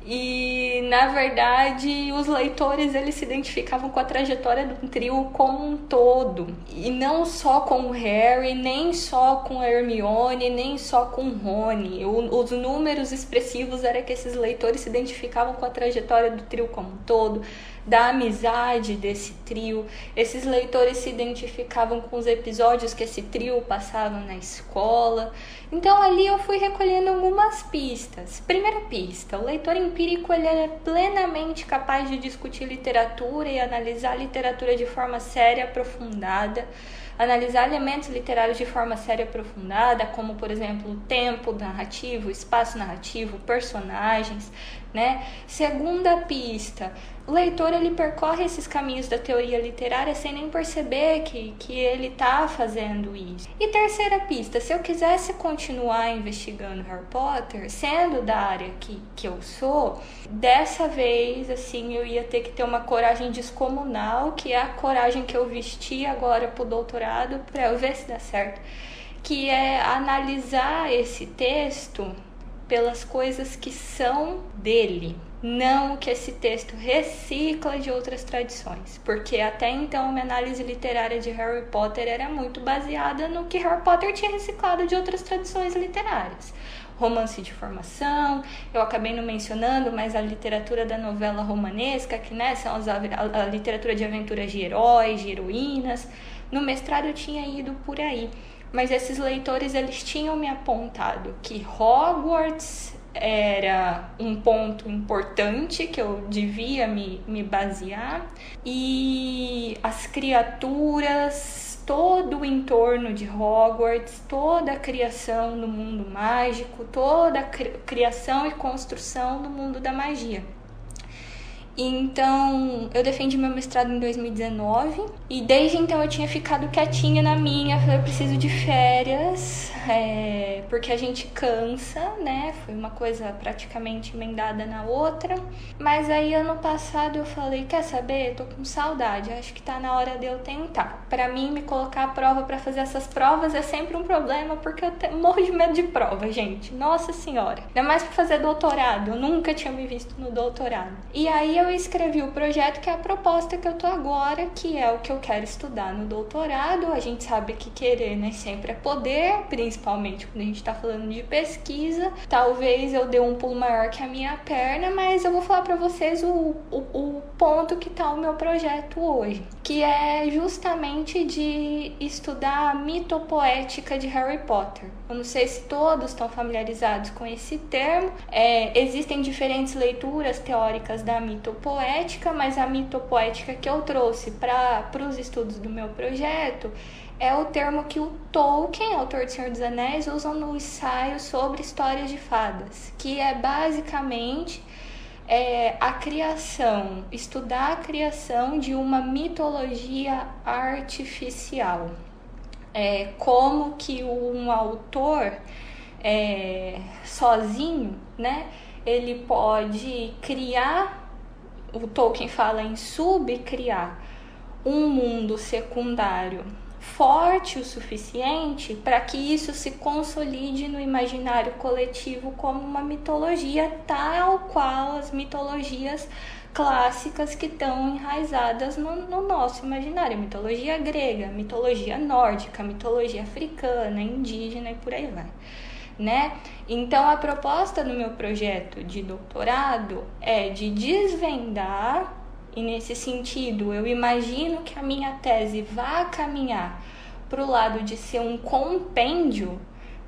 E na verdade, os leitores eles se identificavam com a trajetória do trio como um todo, e não só com o Harry, nem só com a Hermione, nem só com o Rony. O, os números expressivos era que esses leitores se identificavam com a trajetória do trio como um todo da amizade desse trio. Esses leitores se identificavam com os episódios que esse trio passava na escola. Então ali eu fui recolhendo algumas pistas. Primeira pista, o leitor empírico ele é plenamente capaz de discutir literatura e analisar literatura de forma séria, aprofundada analisar elementos literários de forma séria e aprofundada, como, por exemplo, o tempo narrativo, espaço narrativo, personagens, né? Segunda pista, o leitor ele percorre esses caminhos da teoria literária sem nem perceber que, que ele está fazendo isso. E terceira pista, se eu quisesse continuar investigando Harry Potter, sendo da área que, que eu sou, dessa vez assim eu ia ter que ter uma coragem descomunal, que é a coragem que eu vesti agora pro doutorado para eu ver se dá certo, que é analisar esse texto pelas coisas que são dele não que esse texto recicla de outras tradições, porque até então minha análise literária de Harry Potter era muito baseada no que Harry Potter tinha reciclado de outras tradições literárias. Romance de formação, eu acabei não mencionando, mas a literatura da novela romanesca, que né, são as, a, a literatura de aventuras de heróis, de heroínas. No mestrado eu tinha ido por aí mas esses leitores eles tinham me apontado que Hogwarts era um ponto importante que eu devia me, me basear e as criaturas, todo o entorno de Hogwarts, toda a criação do mundo mágico, toda a criação e construção do mundo da magia. Então, eu defendi meu mestrado em 2019 e desde então eu tinha ficado quietinha na minha. Falei, eu preciso de férias, é, porque a gente cansa, né? Foi uma coisa praticamente emendada na outra. Mas aí, ano passado, eu falei: quer saber? Tô com saudade, acho que tá na hora de eu tentar. Para mim, me colocar à prova para fazer essas provas é sempre um problema, porque eu te... morro de medo de prova, gente. Nossa Senhora. Ainda mais pra fazer doutorado, eu nunca tinha me visto no doutorado. E aí, eu eu escrevi o projeto que é a proposta que eu tô agora, que é o que eu quero estudar no doutorado. A gente sabe que querer, né, sempre é poder, principalmente quando a gente tá falando de pesquisa. Talvez eu dê um pulo maior que a minha perna, mas eu vou falar para vocês o, o, o ponto que tá o meu projeto hoje, que é justamente de estudar a mitopoética de Harry Potter. Eu não sei se todos estão familiarizados com esse termo. É, existem diferentes leituras teóricas da mitopoética, mas a mitopoética que eu trouxe para os estudos do meu projeto é o termo que o Tolkien, autor de Senhor dos Anéis, usa no ensaio sobre histórias de fadas, que é basicamente é, a criação, estudar a criação de uma mitologia artificial. É, como que um autor é, sozinho, né, ele pode criar, o Tolkien fala em subcriar um mundo secundário forte o suficiente para que isso se consolide no imaginário coletivo como uma mitologia tal qual as mitologias clássicas que estão enraizadas no, no, nosso imaginário. Mitologia grega, mitologia nórdica, mitologia africana, indígena e por aí vai. Né? Então a proposta no meu projeto de doutorado é de desvendar e nesse sentido eu imagino que a minha tese vá caminhar para o lado de ser um compêndio,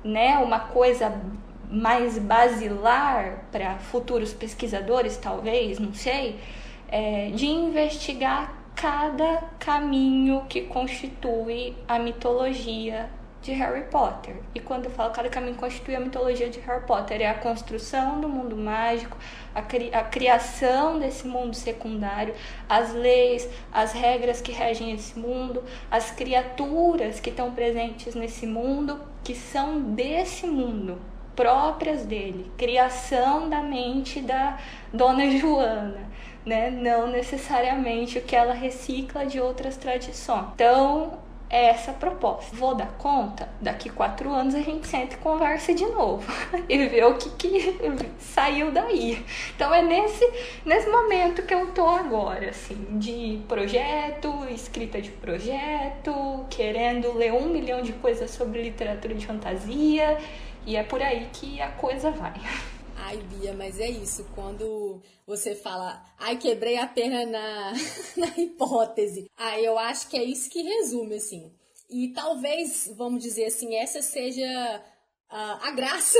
né, uma coisa mais basilar para futuros pesquisadores, talvez, não sei, é, de investigar cada caminho que constitui a mitologia de Harry Potter. E quando eu falo cada caminho constitui a mitologia de Harry Potter, é a construção do mundo mágico, a, cri a criação desse mundo secundário, as leis, as regras que regem esse mundo, as criaturas que estão presentes nesse mundo, que são desse mundo próprias dele, criação da mente da Dona Joana, né? Não necessariamente o que ela recicla de outras tradições. Então, é essa proposta. Vou dar conta? Daqui quatro anos a gente senta e conversa de novo *laughs* e vê o que, que saiu daí. Então é nesse, nesse momento que eu tô agora, assim, de projeto, escrita de projeto, querendo ler um milhão de coisas sobre literatura de fantasia e é por aí que a coisa vai. *laughs* Ai, Bia, mas é isso. Quando você fala, ai, quebrei a perna na, *laughs* na hipótese. Aí eu acho que é isso que resume, assim. E talvez, vamos dizer assim, essa seja a, a graça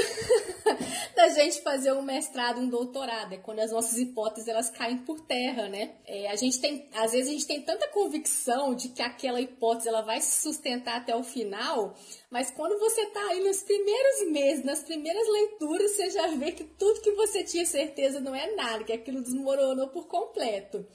*laughs* da gente fazer um mestrado, um doutorado, é quando as nossas hipóteses elas caem por terra, né? É, a gente tem, às vezes a gente tem tanta convicção de que aquela hipótese ela vai se sustentar até o final, mas quando você tá aí nos primeiros meses, nas primeiras leituras, você já vê que tudo que você tinha certeza não é nada, que aquilo desmoronou por completo.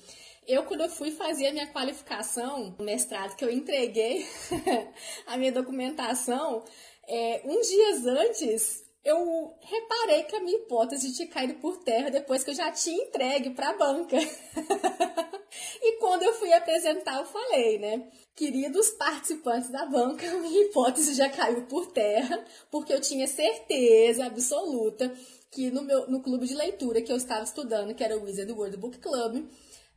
Eu, quando eu fui fazer a minha qualificação, o mestrado, que eu entreguei *laughs* a minha documentação, é, uns dias antes, eu reparei que a minha hipótese tinha caído por terra depois que eu já tinha entregue para a banca. *laughs* e quando eu fui apresentar, eu falei, né? Queridos participantes da banca, *laughs* minha hipótese já caiu por terra, porque eu tinha certeza absoluta que no, meu, no clube de leitura que eu estava estudando, que era o Wizard World Book Club,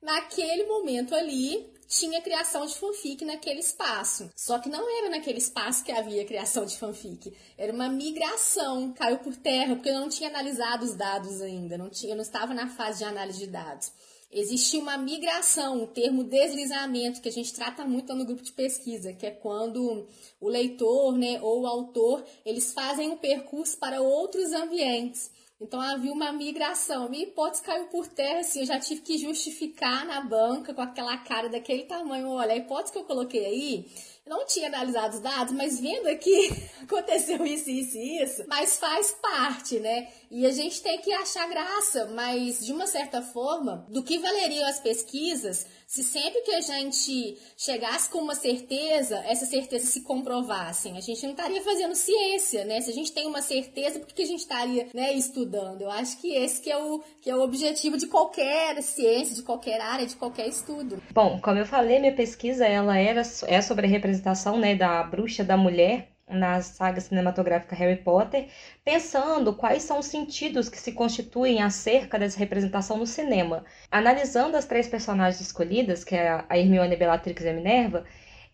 naquele momento ali tinha criação de fanfic naquele espaço. Só que não era naquele espaço que havia criação de fanfic. Era uma migração, caiu por terra, porque eu não tinha analisado os dados ainda, não tinha, eu não estava na fase de análise de dados. Existia uma migração, o termo deslizamento, que a gente trata muito no grupo de pesquisa, que é quando o leitor né, ou o autor eles fazem um percurso para outros ambientes. Então havia uma migração. Minha hipótese caiu por terra, assim, eu já tive que justificar na banca com aquela cara daquele tamanho. Olha, a hipótese que eu coloquei aí não tinha analisado os dados, mas vendo aqui *laughs* aconteceu isso, isso e isso, mas faz parte, né? E a gente tem que achar graça, mas de uma certa forma, do que valeriam as pesquisas se sempre que a gente chegasse com uma certeza, essa certeza se comprovasse? A gente não estaria fazendo ciência, né? Se a gente tem uma certeza, por que a gente estaria né, estudando? Eu acho que esse que é, o, que é o objetivo de qualquer ciência, de qualquer área, de qualquer estudo. Bom, como eu falei, minha pesquisa ela era, é sobre a representação né, da bruxa da mulher na saga cinematográfica Harry Potter, pensando quais são os sentidos que se constituem acerca dessa representação no cinema. Analisando as três personagens escolhidas, que é a Hermione, Bellatrix e a Minerva,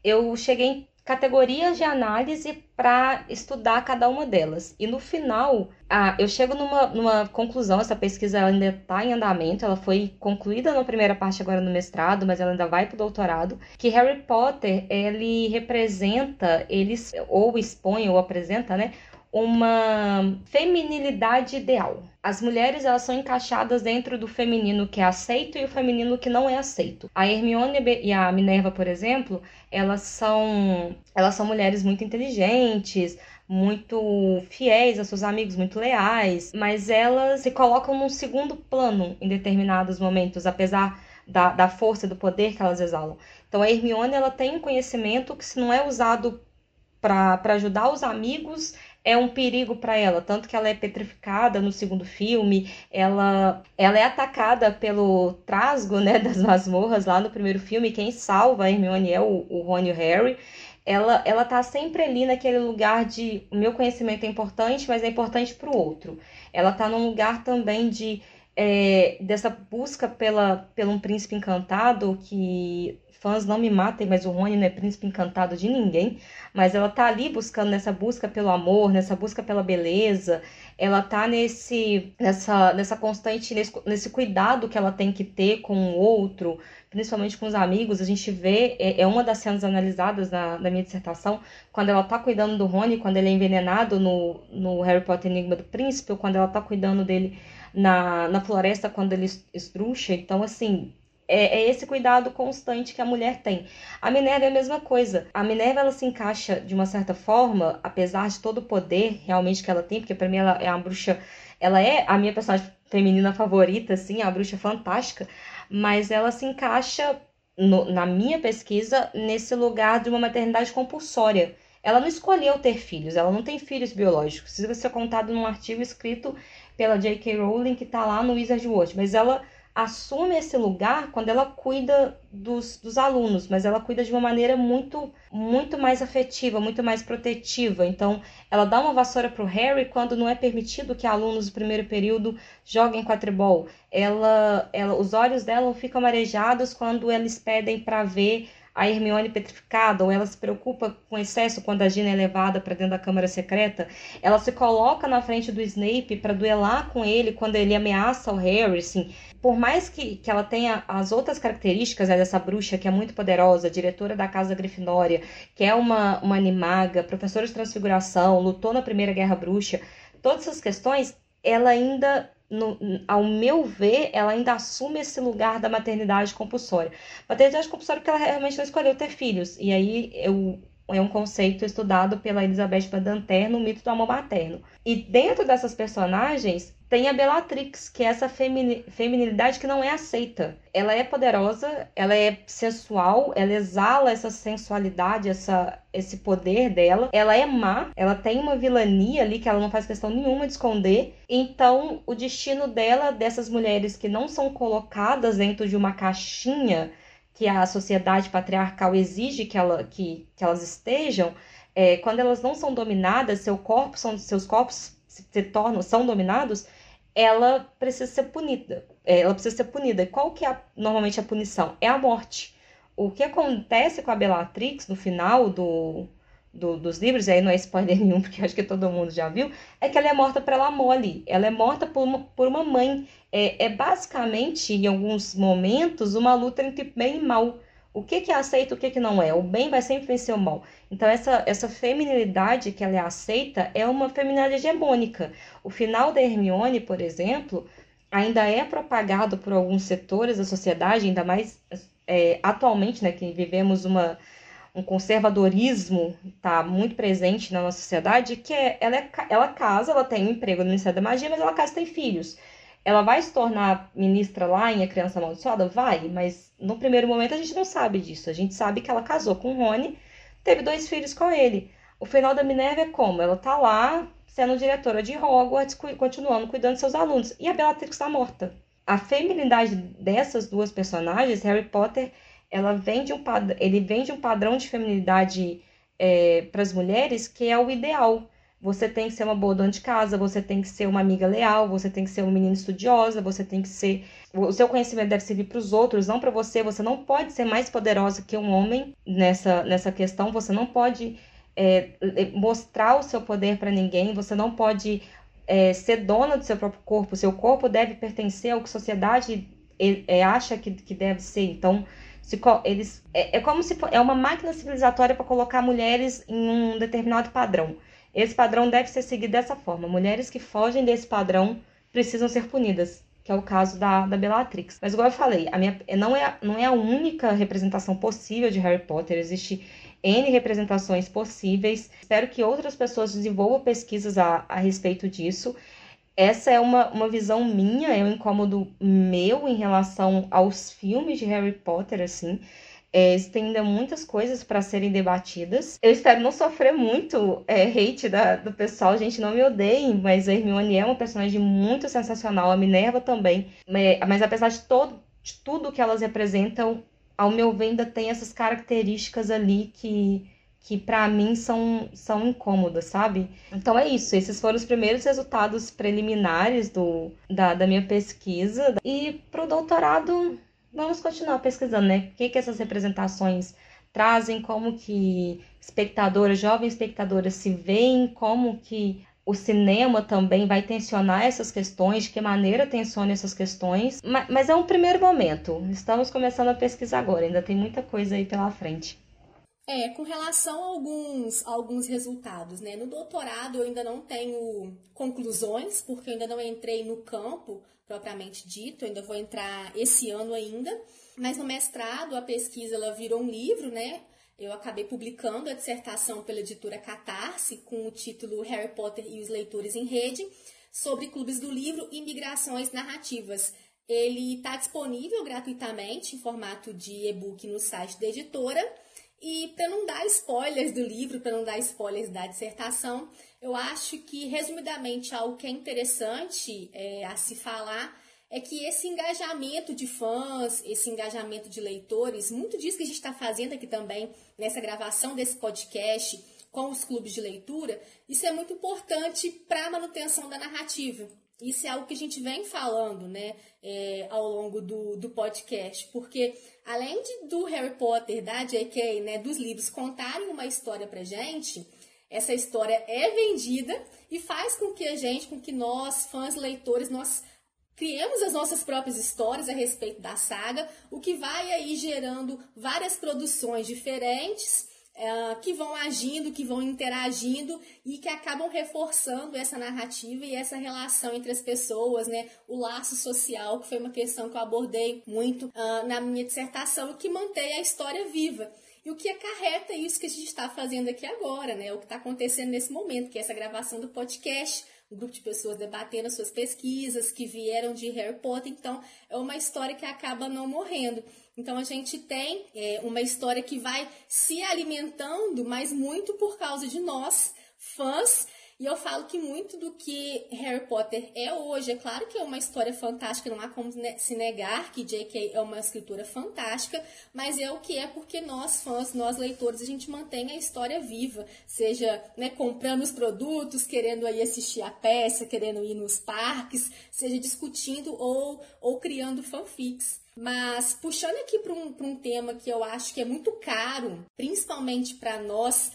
eu cheguei categorias de análise para estudar cada uma delas. E no final, ah, eu chego numa, numa conclusão, essa pesquisa ainda está em andamento, ela foi concluída na primeira parte agora no mestrado, mas ela ainda vai para o doutorado, que Harry Potter, ele representa, ele ou expõe ou apresenta, né, uma feminilidade ideal. As mulheres elas são encaixadas dentro do feminino que é aceito e o feminino que não é aceito. A Hermione e a Minerva, por exemplo, elas são elas são mulheres muito inteligentes, muito fiéis a seus amigos, muito leais, mas elas se colocam num segundo plano em determinados momentos, apesar da, da força e do poder que elas exalam. Então a Hermione ela tem um conhecimento que se não é usado para ajudar os amigos, é um perigo para ela, tanto que ela é petrificada no segundo filme, ela, ela é atacada pelo trasgo, né, *laughs* das masmorras lá no primeiro filme, quem salva a Hermione é o, o Ron e o Harry, ela, ela tá sempre ali naquele lugar de o meu conhecimento é importante, mas é importante para o outro. Ela tá num lugar também de é, dessa busca pela, pelo um príncipe encantado que fãs não me matem, mas o Rony não é príncipe encantado de ninguém, mas ela tá ali buscando nessa busca pelo amor, nessa busca pela beleza, ela tá nesse nessa nessa constante nesse, nesse cuidado que ela tem que ter com o outro, principalmente com os amigos. A gente vê é, é uma das cenas analisadas na, na minha dissertação, quando ela tá cuidando do Rony, quando ele é envenenado no, no Harry Potter Enigma do Príncipe, ou quando ela tá cuidando dele na, na floresta quando ele estruxa. Então, assim, é, é, esse cuidado constante que a mulher tem. A Minerva é a mesma coisa. A Minerva ela se encaixa de uma certa forma, apesar de todo o poder realmente que ela tem, porque para mim ela é uma bruxa, ela é a minha personagem feminina favorita, assim, uma bruxa fantástica, mas ela se encaixa no, na minha pesquisa nesse lugar de uma maternidade compulsória. Ela não escolheu ter filhos, ela não tem filhos biológicos. Isso vai ser contado num artigo escrito pela J.K. Rowling que está lá no Wizard World, mas ela assume esse lugar quando ela cuida dos, dos alunos, mas ela cuida de uma maneira muito muito mais afetiva, muito mais protetiva. Então, ela dá uma vassoura para o Harry quando não é permitido que alunos do primeiro período joguem quadribol. Ela, ela, os olhos dela ficam marejados quando eles pedem para ver a Hermione petrificada, ou ela se preocupa com excesso quando a Gina é levada para dentro da câmara secreta. Ela se coloca na frente do Snape para duelar com ele quando ele ameaça o Harry, assim. Por mais que, que ela tenha as outras características né, dessa bruxa que é muito poderosa, diretora da Casa Grifinória, que é uma, uma animaga, professora de transfiguração, lutou na Primeira Guerra Bruxa, todas essas questões, ela ainda no, ao meu ver, ela ainda assume esse lugar da maternidade compulsória. Maternidade compulsória porque ela realmente não escolheu ter filhos. E aí eu, é um conceito estudado pela Elizabeth Badanter no mito do amor materno. E dentro dessas personagens, tem a Bellatrix, que é essa feminilidade que não é aceita. Ela é poderosa, ela é sensual, ela exala essa sensualidade, essa, esse poder dela. Ela é má, ela tem uma vilania ali que ela não faz questão nenhuma de esconder. Então, o destino dela, dessas mulheres que não são colocadas dentro de uma caixinha que a sociedade patriarcal exige que, ela, que, que elas estejam, é, quando elas não são dominadas, seu corpo são, seus corpos se tornam, são dominados, ela precisa ser punida. É, ela precisa ser punida. Qual que é a, normalmente a punição? É a morte. O que acontece com a Bellatrix no final do, do, dos livros, e aí não é spoiler *laughs* nenhum, porque acho que todo mundo já viu, é que ela é morta pela mole. Ela é morta por uma, por uma mãe. É, é basicamente, em alguns momentos, uma luta entre bem e mal. O que, que é aceito o que, que não é? O bem vai sempre vencer o mal. Então, essa, essa feminilidade que ela é aceita é uma feminilidade hegemônica. O final da Hermione, por exemplo, ainda é propagado por alguns setores da sociedade, ainda mais é, atualmente, né, que vivemos uma, um conservadorismo tá muito presente na nossa sociedade, que é ela, é, ela casa, ela tem um emprego no Ministério da Magia, mas ela casa e tem filhos. Ela vai se tornar ministra lá em A Criança Amaldiçoada? Vai, mas no primeiro momento a gente não sabe disso. A gente sabe que ela casou com o Rony, teve dois filhos com ele. O final da Minerva é como? Ela tá lá sendo diretora de Hogwarts, continuando cuidando de seus alunos. E a Bellatrix está morta. A feminilidade dessas duas personagens, Harry Potter, ela vem de um ele vem de um padrão de feminilidade é, para as mulheres que é o ideal. Você tem que ser uma boa dona de casa, você tem que ser uma amiga leal, você tem que ser uma menina estudiosa, você tem que ser. O seu conhecimento deve servir para os outros, não para você. Você não pode ser mais poderosa que um homem nessa, nessa questão. Você não pode é, mostrar o seu poder para ninguém, você não pode é, ser dona do seu próprio corpo. Seu corpo deve pertencer ao que a sociedade é, acha que, que deve ser. Então, se, eles, é, é como se é uma máquina civilizatória para colocar mulheres em um determinado padrão. Esse padrão deve ser seguido dessa forma. Mulheres que fogem desse padrão precisam ser punidas, que é o caso da, da Bellatrix. Mas, igual eu falei, a minha, não, é, não é a única representação possível de Harry Potter. Existe N representações possíveis. Espero que outras pessoas desenvolvam pesquisas a, a respeito disso. Essa é uma, uma visão minha, é um incômodo meu em relação aos filmes de Harry Potter, assim. É, existem ainda muitas coisas para serem debatidas. Eu espero não sofrer muito é, hate da, do pessoal, gente, não me odeiem, mas a Hermione é uma personagem muito sensacional, a Minerva também. Mas, mas apesar de, todo, de tudo que elas representam, ao meu ver, ainda tem essas características ali que, que para mim são, são incômodas, sabe? Então é isso, esses foram os primeiros resultados preliminares do, da, da minha pesquisa. E para o doutorado, vamos continuar pesquisando, né? O que, que essas representações trazem, como que espectadoras, jovens espectadoras se veem, como que o cinema também vai tensionar essas questões, de que maneira tensiona essas questões. Mas, mas é um primeiro momento. Estamos começando a pesquisar agora, ainda tem muita coisa aí pela frente. É, com relação a alguns, alguns resultados, né? No doutorado eu ainda não tenho conclusões, porque eu ainda não entrei no campo propriamente dito, eu ainda vou entrar esse ano ainda. Mas no mestrado a pesquisa ela virou um livro, né? Eu acabei publicando a dissertação pela editora Catarse com o título Harry Potter e os Leitores em Rede sobre clubes do livro e migrações narrativas. Ele está disponível gratuitamente em formato de e-book no site da editora. E para não dar spoilers do livro, para não dar spoilers da dissertação, eu acho que, resumidamente, algo que é interessante é, a se falar é que esse engajamento de fãs, esse engajamento de leitores, muito disso que a gente está fazendo aqui também nessa gravação desse podcast com os clubes de leitura, isso é muito importante para a manutenção da narrativa. Isso é algo que a gente vem falando, né, é, ao longo do, do podcast, porque além de, do Harry Potter, da J.K., né, dos livros contarem uma história pra gente, essa história é vendida e faz com que a gente, com que nós, fãs, leitores, nós criemos as nossas próprias histórias a respeito da saga, o que vai aí gerando várias produções diferentes é, que vão agindo, que vão interagindo e que acabam reforçando essa narrativa e essa relação entre as pessoas, né? O laço social, que foi uma questão que eu abordei muito uh, na minha dissertação e que mantém a história viva. E o que acarreta isso que a gente está fazendo aqui agora, né? O que está acontecendo nesse momento, que é essa gravação do podcast, um grupo de pessoas debatendo as suas pesquisas que vieram de Harry Potter. Então, é uma história que acaba não morrendo. Então, a gente tem é, uma história que vai se alimentando, mas muito por causa de nós, fãs, e eu falo que muito do que Harry Potter é hoje, é claro que é uma história fantástica, não há como se negar que J.K. é uma escritura fantástica, mas é o que é porque nós, fãs, nós leitores, a gente mantém a história viva, seja né, comprando os produtos, querendo aí assistir a peça, querendo ir nos parques, seja discutindo ou, ou criando fanfics. Mas puxando aqui para um, um tema que eu acho que é muito caro, principalmente para nós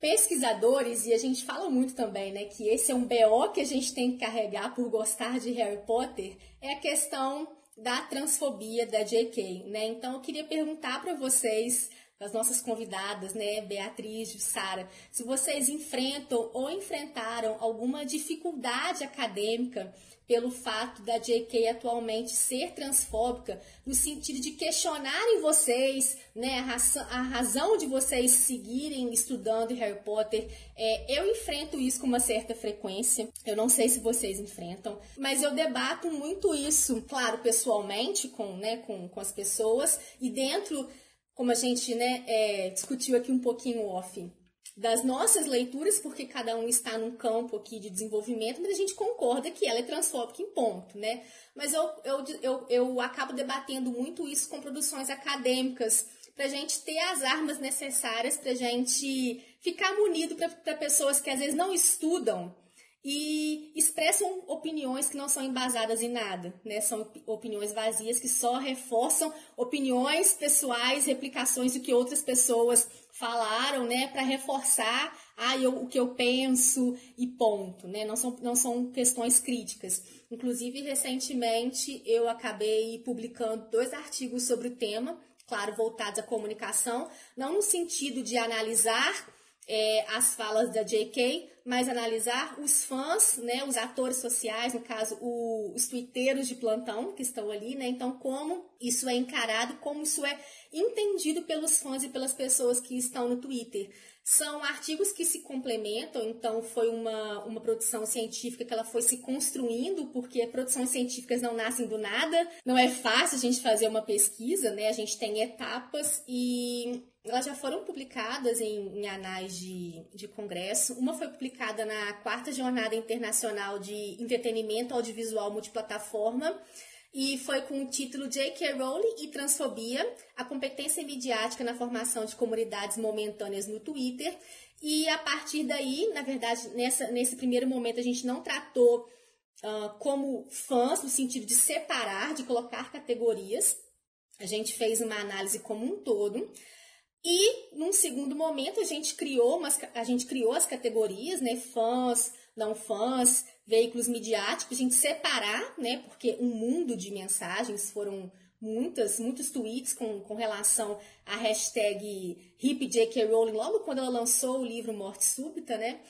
pesquisadores, e a gente fala muito também, né, que esse é um BO que a gente tem que carregar por gostar de Harry Potter, é a questão da transfobia da JK, né? Então eu queria perguntar para vocês, as nossas convidadas, né, Beatriz e Sara, se vocês enfrentam ou enfrentaram alguma dificuldade acadêmica pelo fato da JK atualmente ser transfóbica, no sentido de questionarem vocês, né, a, razão, a razão de vocês seguirem estudando Harry Potter. É, eu enfrento isso com uma certa frequência, eu não sei se vocês enfrentam, mas eu debato muito isso, claro, pessoalmente, com, né, com, com as pessoas, e dentro, como a gente né, é, discutiu aqui um pouquinho off, das nossas leituras, porque cada um está num campo aqui de desenvolvimento, mas a gente concorda que ela é transfóbica em ponto, né? Mas eu, eu, eu, eu acabo debatendo muito isso com produções acadêmicas, para a gente ter as armas necessárias para a gente ficar munido para pessoas que às vezes não estudam e expressam opiniões que não são embasadas em nada, né? São opiniões vazias que só reforçam opiniões pessoais, replicações do que outras pessoas falaram, né, para reforçar ah, eu, o que eu penso e ponto, né? Não são, não são questões críticas. Inclusive, recentemente eu acabei publicando dois artigos sobre o tema, claro, voltados à comunicação, não no sentido de analisar é, as falas da J.K., mas analisar os fãs, né, os atores sociais, no caso, o, os twitteiros de plantão que estão ali, né? Então, como isso é encarado, como isso é entendido pelos fãs e pelas pessoas que estão no Twitter. São artigos que se complementam, então foi uma, uma produção científica que ela foi se construindo, porque produções científicas não nascem do nada, não é fácil a gente fazer uma pesquisa, né? A gente tem etapas e elas já foram publicadas em, em anais de, de congresso. Uma foi publicada na quarta Jornada Internacional de Entretenimento Audiovisual Multiplataforma e foi com o título J.K. Rowling e Transfobia, a competência midiática na formação de comunidades momentâneas no Twitter. E a partir daí, na verdade, nessa, nesse primeiro momento a gente não tratou uh, como fãs, no sentido de separar, de colocar categorias. A gente fez uma análise como um todo. E num segundo momento a gente criou umas, a gente criou as categorias, né? Fãs, não fãs, veículos midiáticos, a gente separar, né? Porque um mundo de mensagens foram muitas, muitos tweets com, com relação à hashtag HipJKRowling, logo quando ela lançou o livro Morte Súbita, né?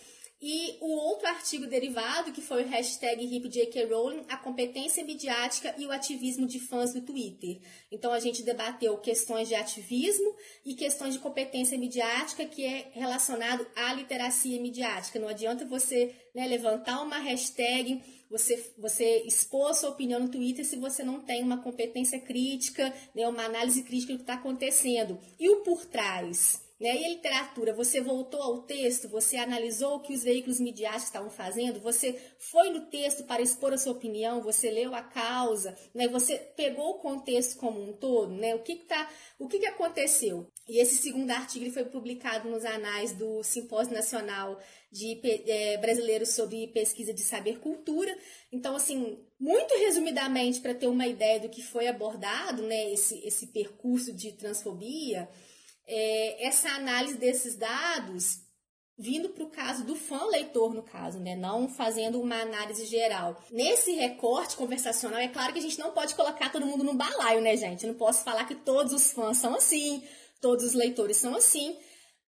E o outro artigo derivado, que foi o hashtag HipJKRowling, a competência midiática e o ativismo de fãs do Twitter. Então, a gente debateu questões de ativismo e questões de competência midiática, que é relacionado à literacia midiática. Não adianta você né, levantar uma hashtag, você, você expor sua opinião no Twitter se você não tem uma competência crítica, né, uma análise crítica do que está acontecendo. E o por trás? Né? E a literatura, você voltou ao texto, você analisou o que os veículos midiáticos estavam fazendo, você foi no texto para expor a sua opinião, você leu a causa, né? você pegou o contexto como um todo, né? o, que, que, tá, o que, que aconteceu? E esse segundo artigo foi publicado nos anais do Simpósio Nacional de é, Brasileiros sobre Pesquisa de Saber Cultura. Então, assim, muito resumidamente, para ter uma ideia do que foi abordado, né, esse, esse percurso de transfobia, é, essa análise desses dados vindo para o caso do fã leitor, no caso, né? Não fazendo uma análise geral. Nesse recorte conversacional, é claro que a gente não pode colocar todo mundo no balaio, né, gente? Eu não posso falar que todos os fãs são assim, todos os leitores são assim.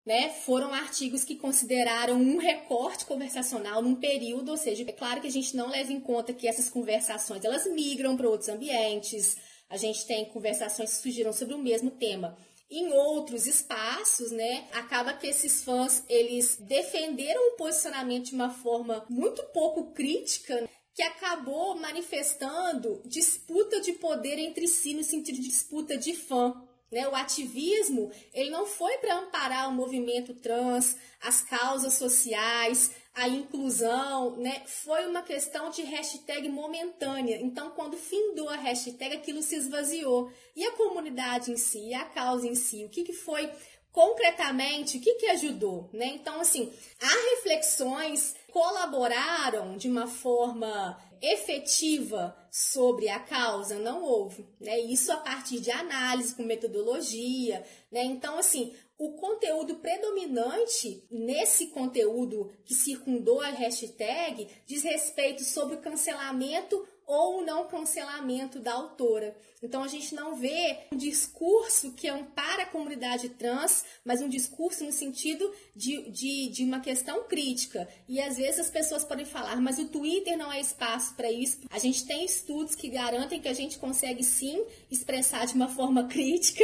Né, foram artigos que consideraram um recorte conversacional num período, ou seja, é claro que a gente não leva em conta que essas conversações elas migram para outros ambientes, a gente tem conversações que surgiram sobre o mesmo tema em outros espaços, né? Acaba que esses fãs eles defenderam o posicionamento de uma forma muito pouco crítica que acabou manifestando disputa de poder entre si no sentido de disputa de fã. Né? O ativismo ele não foi para amparar o movimento trans, as causas sociais, a inclusão, né? Foi uma questão de hashtag momentânea. Então, quando findou a hashtag, aquilo se esvaziou. E a comunidade em si, a causa em si, o que, que foi concretamente, o que, que ajudou, né? Então, assim, há reflexões colaboraram de uma forma efetiva sobre a causa não houve, né? Isso a partir de análise com metodologia, né? Então, assim, o conteúdo predominante nesse conteúdo que circundou a hashtag diz respeito sobre o cancelamento ou não cancelamento da autora. Então a gente não vê um discurso que ampara a comunidade trans, mas um discurso no sentido de, de, de uma questão crítica. E às vezes as pessoas podem falar, mas o Twitter não é espaço para isso. A gente tem estudos que garantem que a gente consegue sim expressar de uma forma *laughs* crítica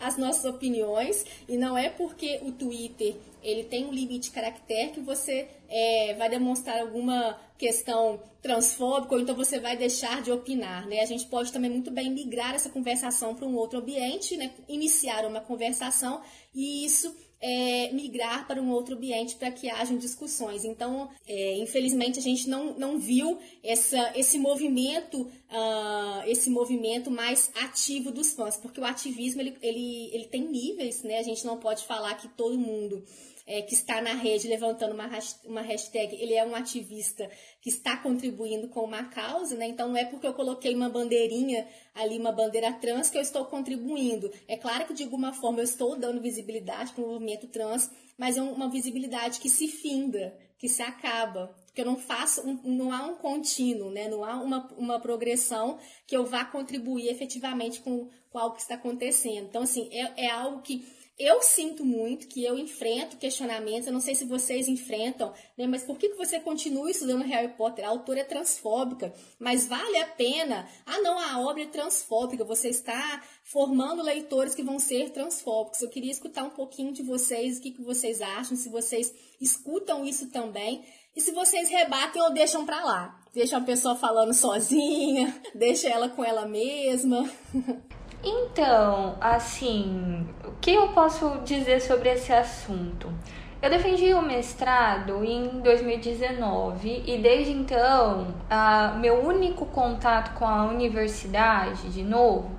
as nossas opiniões, e não é porque o Twitter ele tem um limite de caractere que você é, vai demonstrar alguma questão transfóbica ou então você vai deixar de opinar, né? A gente pode também muito bem migrar essa conversação para um outro ambiente, né? Iniciar uma conversação e isso é, migrar para um outro ambiente para que hajam discussões. Então, é, infelizmente, a gente não, não viu essa, esse movimento, uh, esse movimento mais ativo dos fãs, porque o ativismo ele, ele, ele tem níveis, né? A gente não pode falar que todo mundo é, que está na rede levantando uma, uma hashtag, ele é um ativista que está contribuindo com uma causa, né? Então não é porque eu coloquei uma bandeirinha ali, uma bandeira trans, que eu estou contribuindo. É claro que de alguma forma eu estou dando visibilidade para o movimento trans, mas é uma visibilidade que se finda, que se acaba. Porque eu não faço, um, não há um contínuo, né? Não há uma, uma progressão que eu vá contribuir efetivamente com, com algo que está acontecendo. Então, assim, é, é algo que eu sinto muito que eu enfrento questionamentos, eu não sei se vocês enfrentam, né? Mas por que, que você continua estudando Harry Potter? A autora é transfóbica, mas vale a pena. Ah, não, a obra é transfóbica, você está formando leitores que vão ser transfóbicos. Eu queria escutar um pouquinho de vocês, o que, que vocês acham, se vocês escutam isso também. E se vocês rebatem ou deixam pra lá. Deixa a pessoa falando sozinha, *laughs* deixa ela com ela mesma. *laughs* Então, assim, o que eu posso dizer sobre esse assunto? Eu defendi o mestrado em 2019 e desde então, a, meu único contato com a universidade, de novo,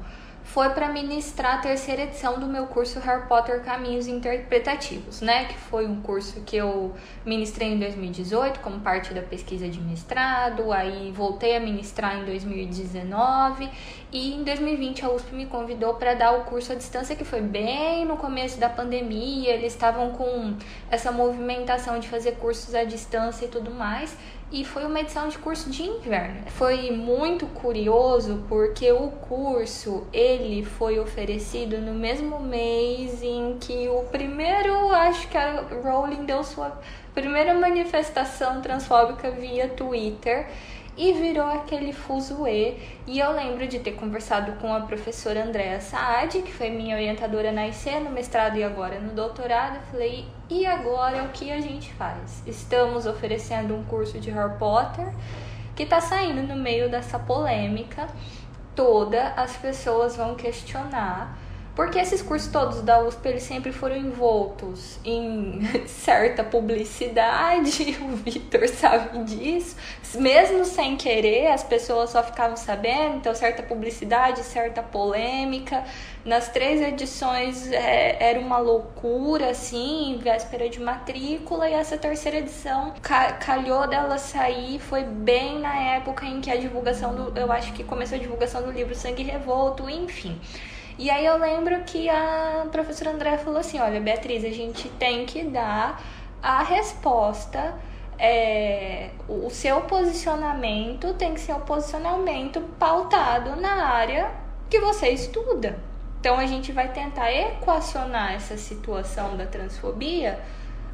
foi para ministrar a terceira edição do meu curso Harry Potter Caminhos Interpretativos, né? Que foi um curso que eu ministrei em 2018 como parte da pesquisa de mestrado, aí voltei a ministrar em 2019 e em 2020 a USP me convidou para dar o curso à distância, que foi bem no começo da pandemia. Eles estavam com essa movimentação de fazer cursos à distância e tudo mais e foi uma edição de curso de inverno. Foi muito curioso porque o curso ele foi oferecido no mesmo mês em que o primeiro, acho que a Rowling deu sua primeira manifestação transfóbica via Twitter e virou aquele fuzuê. E eu lembro de ter conversado com a professora Andréa Saad, que foi minha orientadora na IC, no mestrado e agora no doutorado. Falei, e agora o que a gente faz? Estamos oferecendo um curso de Harry Potter que está saindo no meio dessa polêmica toda. As pessoas vão questionar Porque esses cursos todos da USP, eles sempre foram envoltos em *laughs* certa publicidade, *laughs* o Vitor sabe disso. Mesmo sem querer, as pessoas só ficavam sabendo, então certa publicidade, certa polêmica. Nas três edições é, era uma loucura, assim, véspera de matrícula, e essa terceira edição calhou dela sair, foi bem na época em que a divulgação do. Eu acho que começou a divulgação do livro Sangue Revolto, enfim. E aí eu lembro que a professora André falou assim: olha, Beatriz, a gente tem que dar a resposta. É, o seu posicionamento tem que ser um posicionamento pautado na área que você estuda. Então a gente vai tentar equacionar essa situação da transfobia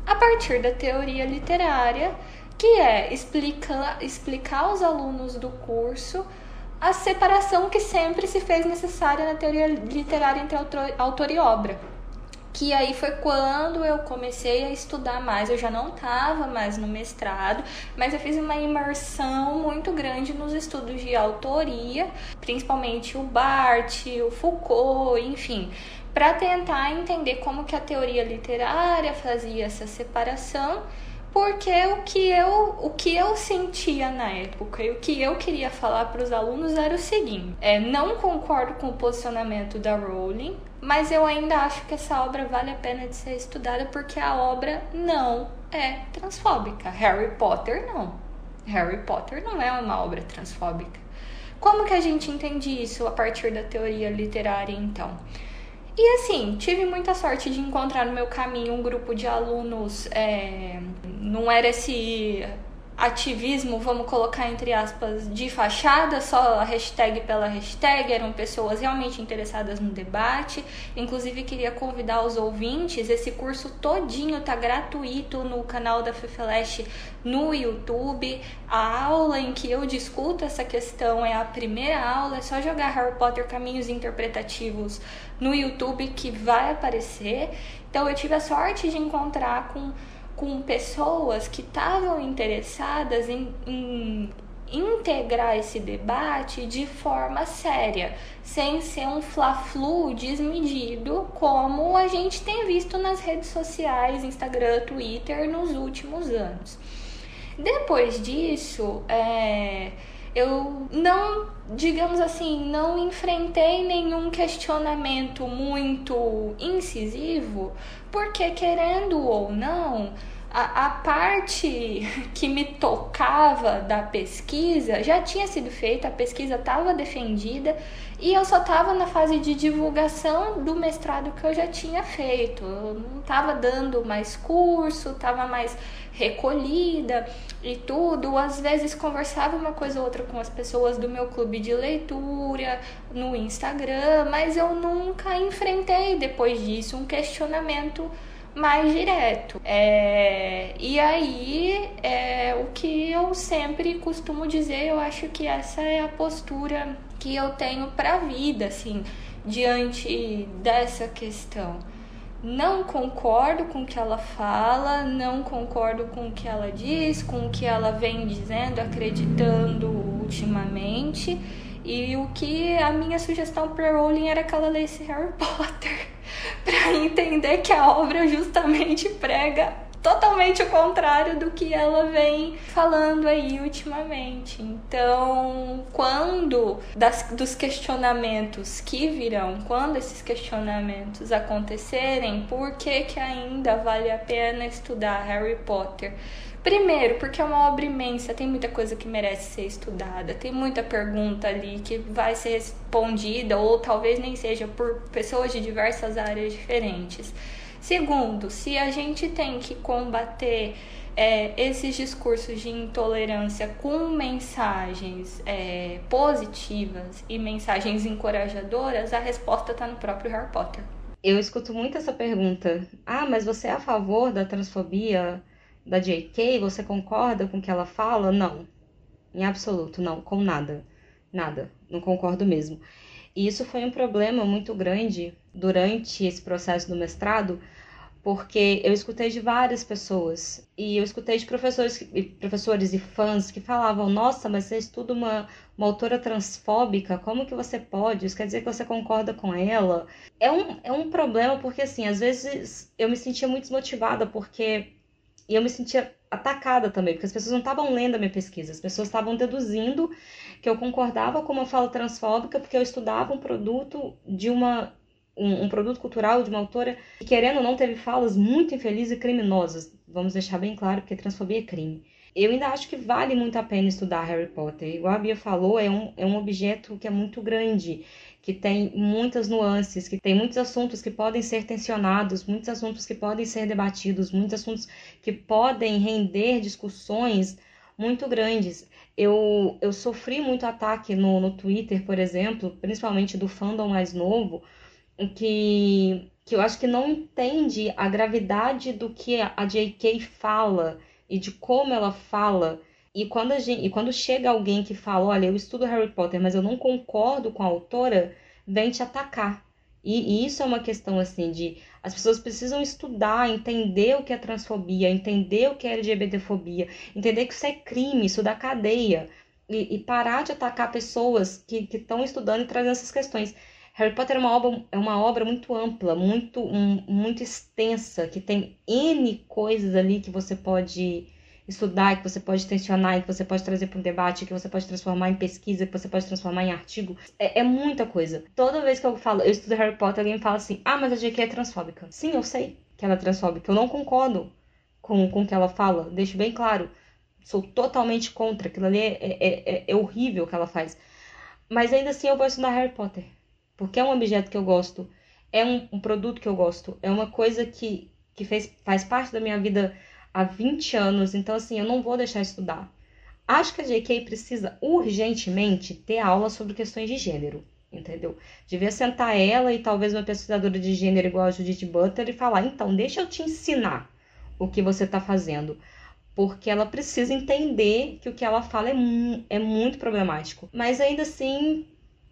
a partir da teoria literária, que é explicar, explicar aos alunos do curso a separação que sempre se fez necessária na teoria literária entre autor e obra. Que aí foi quando eu comecei a estudar mais. Eu já não estava mais no mestrado, mas eu fiz uma imersão muito grande nos estudos de autoria, principalmente o Barthes, o Foucault, enfim, para tentar entender como que a teoria literária fazia essa separação porque o que eu o que eu sentia na época e o que eu queria falar para os alunos era o seguinte: é, não concordo com o posicionamento da Rowling, mas eu ainda acho que essa obra vale a pena de ser estudada porque a obra não é transfóbica. Harry Potter não. Harry Potter não é uma obra transfóbica. Como que a gente entende isso a partir da teoria literária então? E assim, tive muita sorte de encontrar no meu caminho um grupo de alunos. É, não era esse ativismo, vamos colocar entre aspas, de fachada, só hashtag pela hashtag, eram pessoas realmente interessadas no debate. Inclusive queria convidar os ouvintes, esse curso todinho tá gratuito no canal da Fefeleche no YouTube. A aula em que eu discuto essa questão é a primeira aula, é só jogar Harry Potter Caminhos Interpretativos no YouTube que vai aparecer. Então eu tive a sorte de encontrar com com pessoas que estavam interessadas em, em integrar esse debate de forma séria, sem ser um fla-flu desmedido, como a gente tem visto nas redes sociais, Instagram, Twitter, nos últimos anos. Depois disso, é, eu não, digamos assim, não enfrentei nenhum questionamento muito incisivo, porque querendo ou não, a, a parte que me tocava da pesquisa já tinha sido feita, a pesquisa estava defendida e eu só estava na fase de divulgação do mestrado que eu já tinha feito. Eu não estava dando mais curso, estava mais recolhida e tudo. Às vezes conversava uma coisa ou outra com as pessoas do meu clube de leitura, no Instagram, mas eu nunca enfrentei depois disso um questionamento mais direto. É, e aí, é, o que eu sempre costumo dizer, eu acho que essa é a postura que eu tenho para a vida, assim, diante dessa questão. Não concordo com o que ela fala, não concordo com o que ela diz, com o que ela vem dizendo, acreditando ultimamente. E o que a minha sugestão para Rowling era que ela lesse Harry *laughs* Potter para entender que a obra justamente prega totalmente o contrário do que ela vem falando aí ultimamente. Então, quando das, dos questionamentos que virão, quando esses questionamentos acontecerem, por que que ainda vale a pena estudar Harry Potter? Primeiro, porque é uma obra imensa, tem muita coisa que merece ser estudada, tem muita pergunta ali que vai ser respondida ou talvez nem seja por pessoas de diversas áreas diferentes. Segundo, se a gente tem que combater é, esses discursos de intolerância com mensagens é, positivas e mensagens encorajadoras, a resposta está no próprio Harry Potter. Eu escuto muito essa pergunta. Ah, mas você é a favor da transfobia? Da J.K., você concorda com o que ela fala? Não. Em absoluto, não. Com nada. Nada. Não concordo mesmo. E isso foi um problema muito grande durante esse processo do mestrado, porque eu escutei de várias pessoas e eu escutei de professores, professores e fãs que falavam: Nossa, mas você estuda uma, uma autora transfóbica, como que você pode? Isso quer dizer que você concorda com ela? É um, é um problema porque, assim, às vezes eu me sentia muito desmotivada porque e eu me sentia atacada também, porque as pessoas não estavam lendo a minha pesquisa, as pessoas estavam deduzindo que eu concordava com uma fala transfóbica porque eu estudava um produto de uma um, um, produto cultural de uma autora que, querendo ou não, teve falas muito infelizes e criminosas. Vamos deixar bem claro, porque transfobia é crime. Eu ainda acho que vale muito a pena estudar Harry Potter. Igual a Bia falou, é um, é um objeto que é muito grande, que tem muitas nuances, que tem muitos assuntos que podem ser tensionados, muitos assuntos que podem ser debatidos, muitos assuntos que podem render discussões muito grandes. Eu, eu sofri muito ataque no, no Twitter, por exemplo, principalmente do fandom mais novo, que, que eu acho que não entende a gravidade do que a J.K. fala e de como ela fala. E quando, a gente, e quando chega alguém que fala, olha, eu estudo Harry Potter, mas eu não concordo com a autora, vem te atacar. E, e, isso é uma questão assim de as pessoas precisam estudar, entender o que é transfobia, entender o que é LGBTfobia, entender que isso é crime, isso dá cadeia. E, e parar de atacar pessoas que estão estudando e trazendo essas questões. Harry Potter é uma obra, é uma obra muito ampla, muito, um, muito extensa, que tem N coisas ali que você pode estudar, que você pode tensionar, que você pode trazer para um debate, que você pode transformar em pesquisa, que você pode transformar em artigo. É, é, muita coisa. Toda vez que eu falo, eu estudo Harry Potter, alguém fala assim: ah, mas a JK é transfóbica. Sim, eu sei que ela é transfóbica. Eu não concordo com, com o que ela fala, deixo bem claro. Sou totalmente contra. Aquilo ali é, é, é, é horrível o que ela faz. Mas ainda assim eu vou estudar Harry Potter porque é um objeto que eu gosto, é um, um produto que eu gosto, é uma coisa que, que fez, faz parte da minha vida há 20 anos, então assim, eu não vou deixar estudar. Acho que a JK precisa urgentemente ter aula sobre questões de gênero, entendeu? Devia sentar ela e talvez uma pesquisadora de gênero igual a Judith Butler e falar: então, deixa eu te ensinar o que você está fazendo. Porque ela precisa entender que o que ela fala é, mu é muito problemático. Mas ainda assim,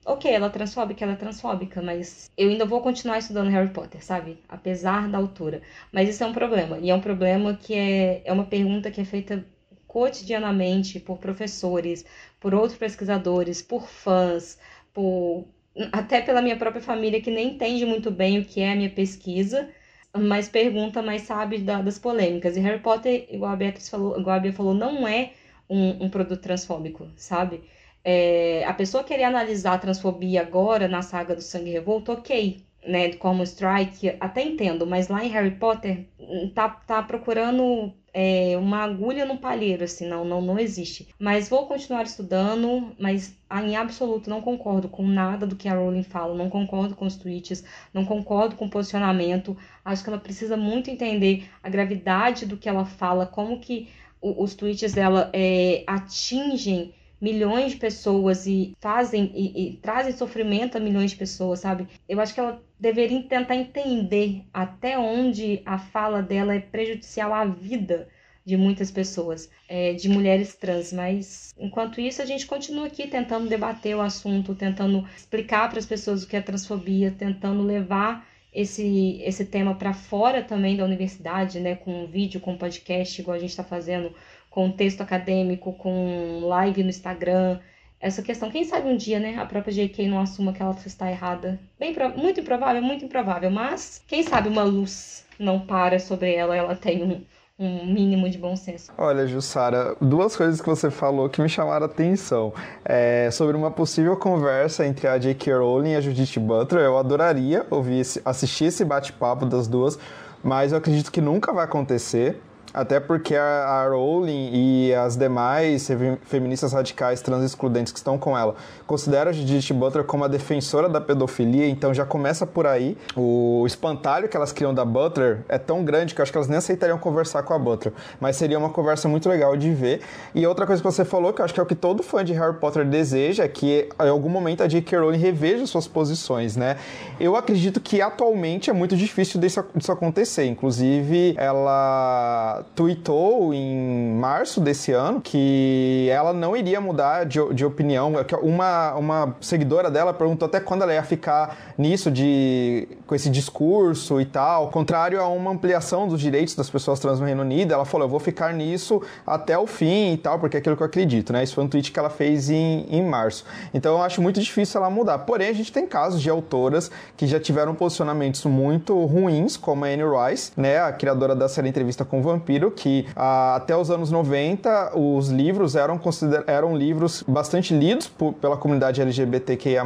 ok, ela é transfóbica, ela é transfóbica, mas eu ainda vou continuar estudando Harry Potter, sabe? Apesar da altura. Mas isso é um problema. E é um problema que é, é uma pergunta que é feita cotidianamente por professores, por outros pesquisadores, por fãs, por até pela minha própria família que nem entende muito bem o que é a minha pesquisa, mas pergunta, mas sabe da, das polêmicas. E Harry Potter, igual a Beatriz falou, igual a Bia falou, não é um, um produto transfóbico, sabe? É, a pessoa querer analisar a transfobia agora na saga do Sangue Revolto, ok, né, como Strike, até entendo, mas lá em Harry Potter hum, tá, tá procurando é, uma agulha no palheiro, assim, não, não, não existe. Mas vou continuar estudando, mas em absoluto não concordo com nada do que a Rowling fala, não concordo com os tweets, não concordo com o posicionamento. Acho que ela precisa muito entender a gravidade do que ela fala, como que os tweets dela é, atingem milhões de pessoas e fazem e, e, trazem sofrimento a milhões de pessoas, sabe? Eu acho que ela deveria tentar entender até onde a fala dela é prejudicial à vida de muitas pessoas, é, de mulheres trans. Mas enquanto isso, a gente continua aqui tentando debater o assunto, tentando explicar para as pessoas o que é transfobia, tentando levar esse, esse tema para fora também da universidade, né? Com vídeo, com podcast, igual a gente está fazendo com texto acadêmico, com live no Instagram. Essa questão, quem sabe um dia, né, a própria JK não assuma que ela está errada. Bem, muito improvável, muito improvável, mas quem sabe uma luz não para sobre ela, ela tem um, um mínimo de bom senso. Olha, Jussara, duas coisas que você falou que me chamaram a atenção. É, sobre uma possível conversa entre a J.K. Rowling e a Judith Butler, eu adoraria ouvir assistir esse bate-papo das duas, mas eu acredito que nunca vai acontecer. Até porque a, a Rowling e as demais feministas radicais trans excludentes que estão com ela consideram a Judith Butler como a defensora da pedofilia, então já começa por aí. O espantalho que elas criam da Butler é tão grande que eu acho que elas nem aceitariam conversar com a Butler. Mas seria uma conversa muito legal de ver. E outra coisa que você falou, que eu acho que é o que todo fã de Harry Potter deseja, é que em algum momento a J.K. Rowling reveja suas posições, né? Eu acredito que atualmente é muito difícil disso, disso acontecer. Inclusive, ela ela tweetou em março desse ano que ela não iria mudar de, de opinião. É uma, uma seguidora dela perguntou até quando ela ia ficar nisso de com esse discurso e tal, contrário a uma ampliação dos direitos das pessoas trans no Reino Unido, ela falou, eu vou ficar nisso até o fim e tal, porque é aquilo que eu acredito, né? Isso foi um tweet que ela fez em, em março. Então eu acho muito difícil ela mudar. Porém, a gente tem casos de autoras que já tiveram posicionamentos muito ruins, como a Anne Rice, né, a criadora da série Entrevista com o Vampiro, que ah, até os anos 90 os livros eram, eram livros bastante lidos por, pela comunidade LGBTQIA+,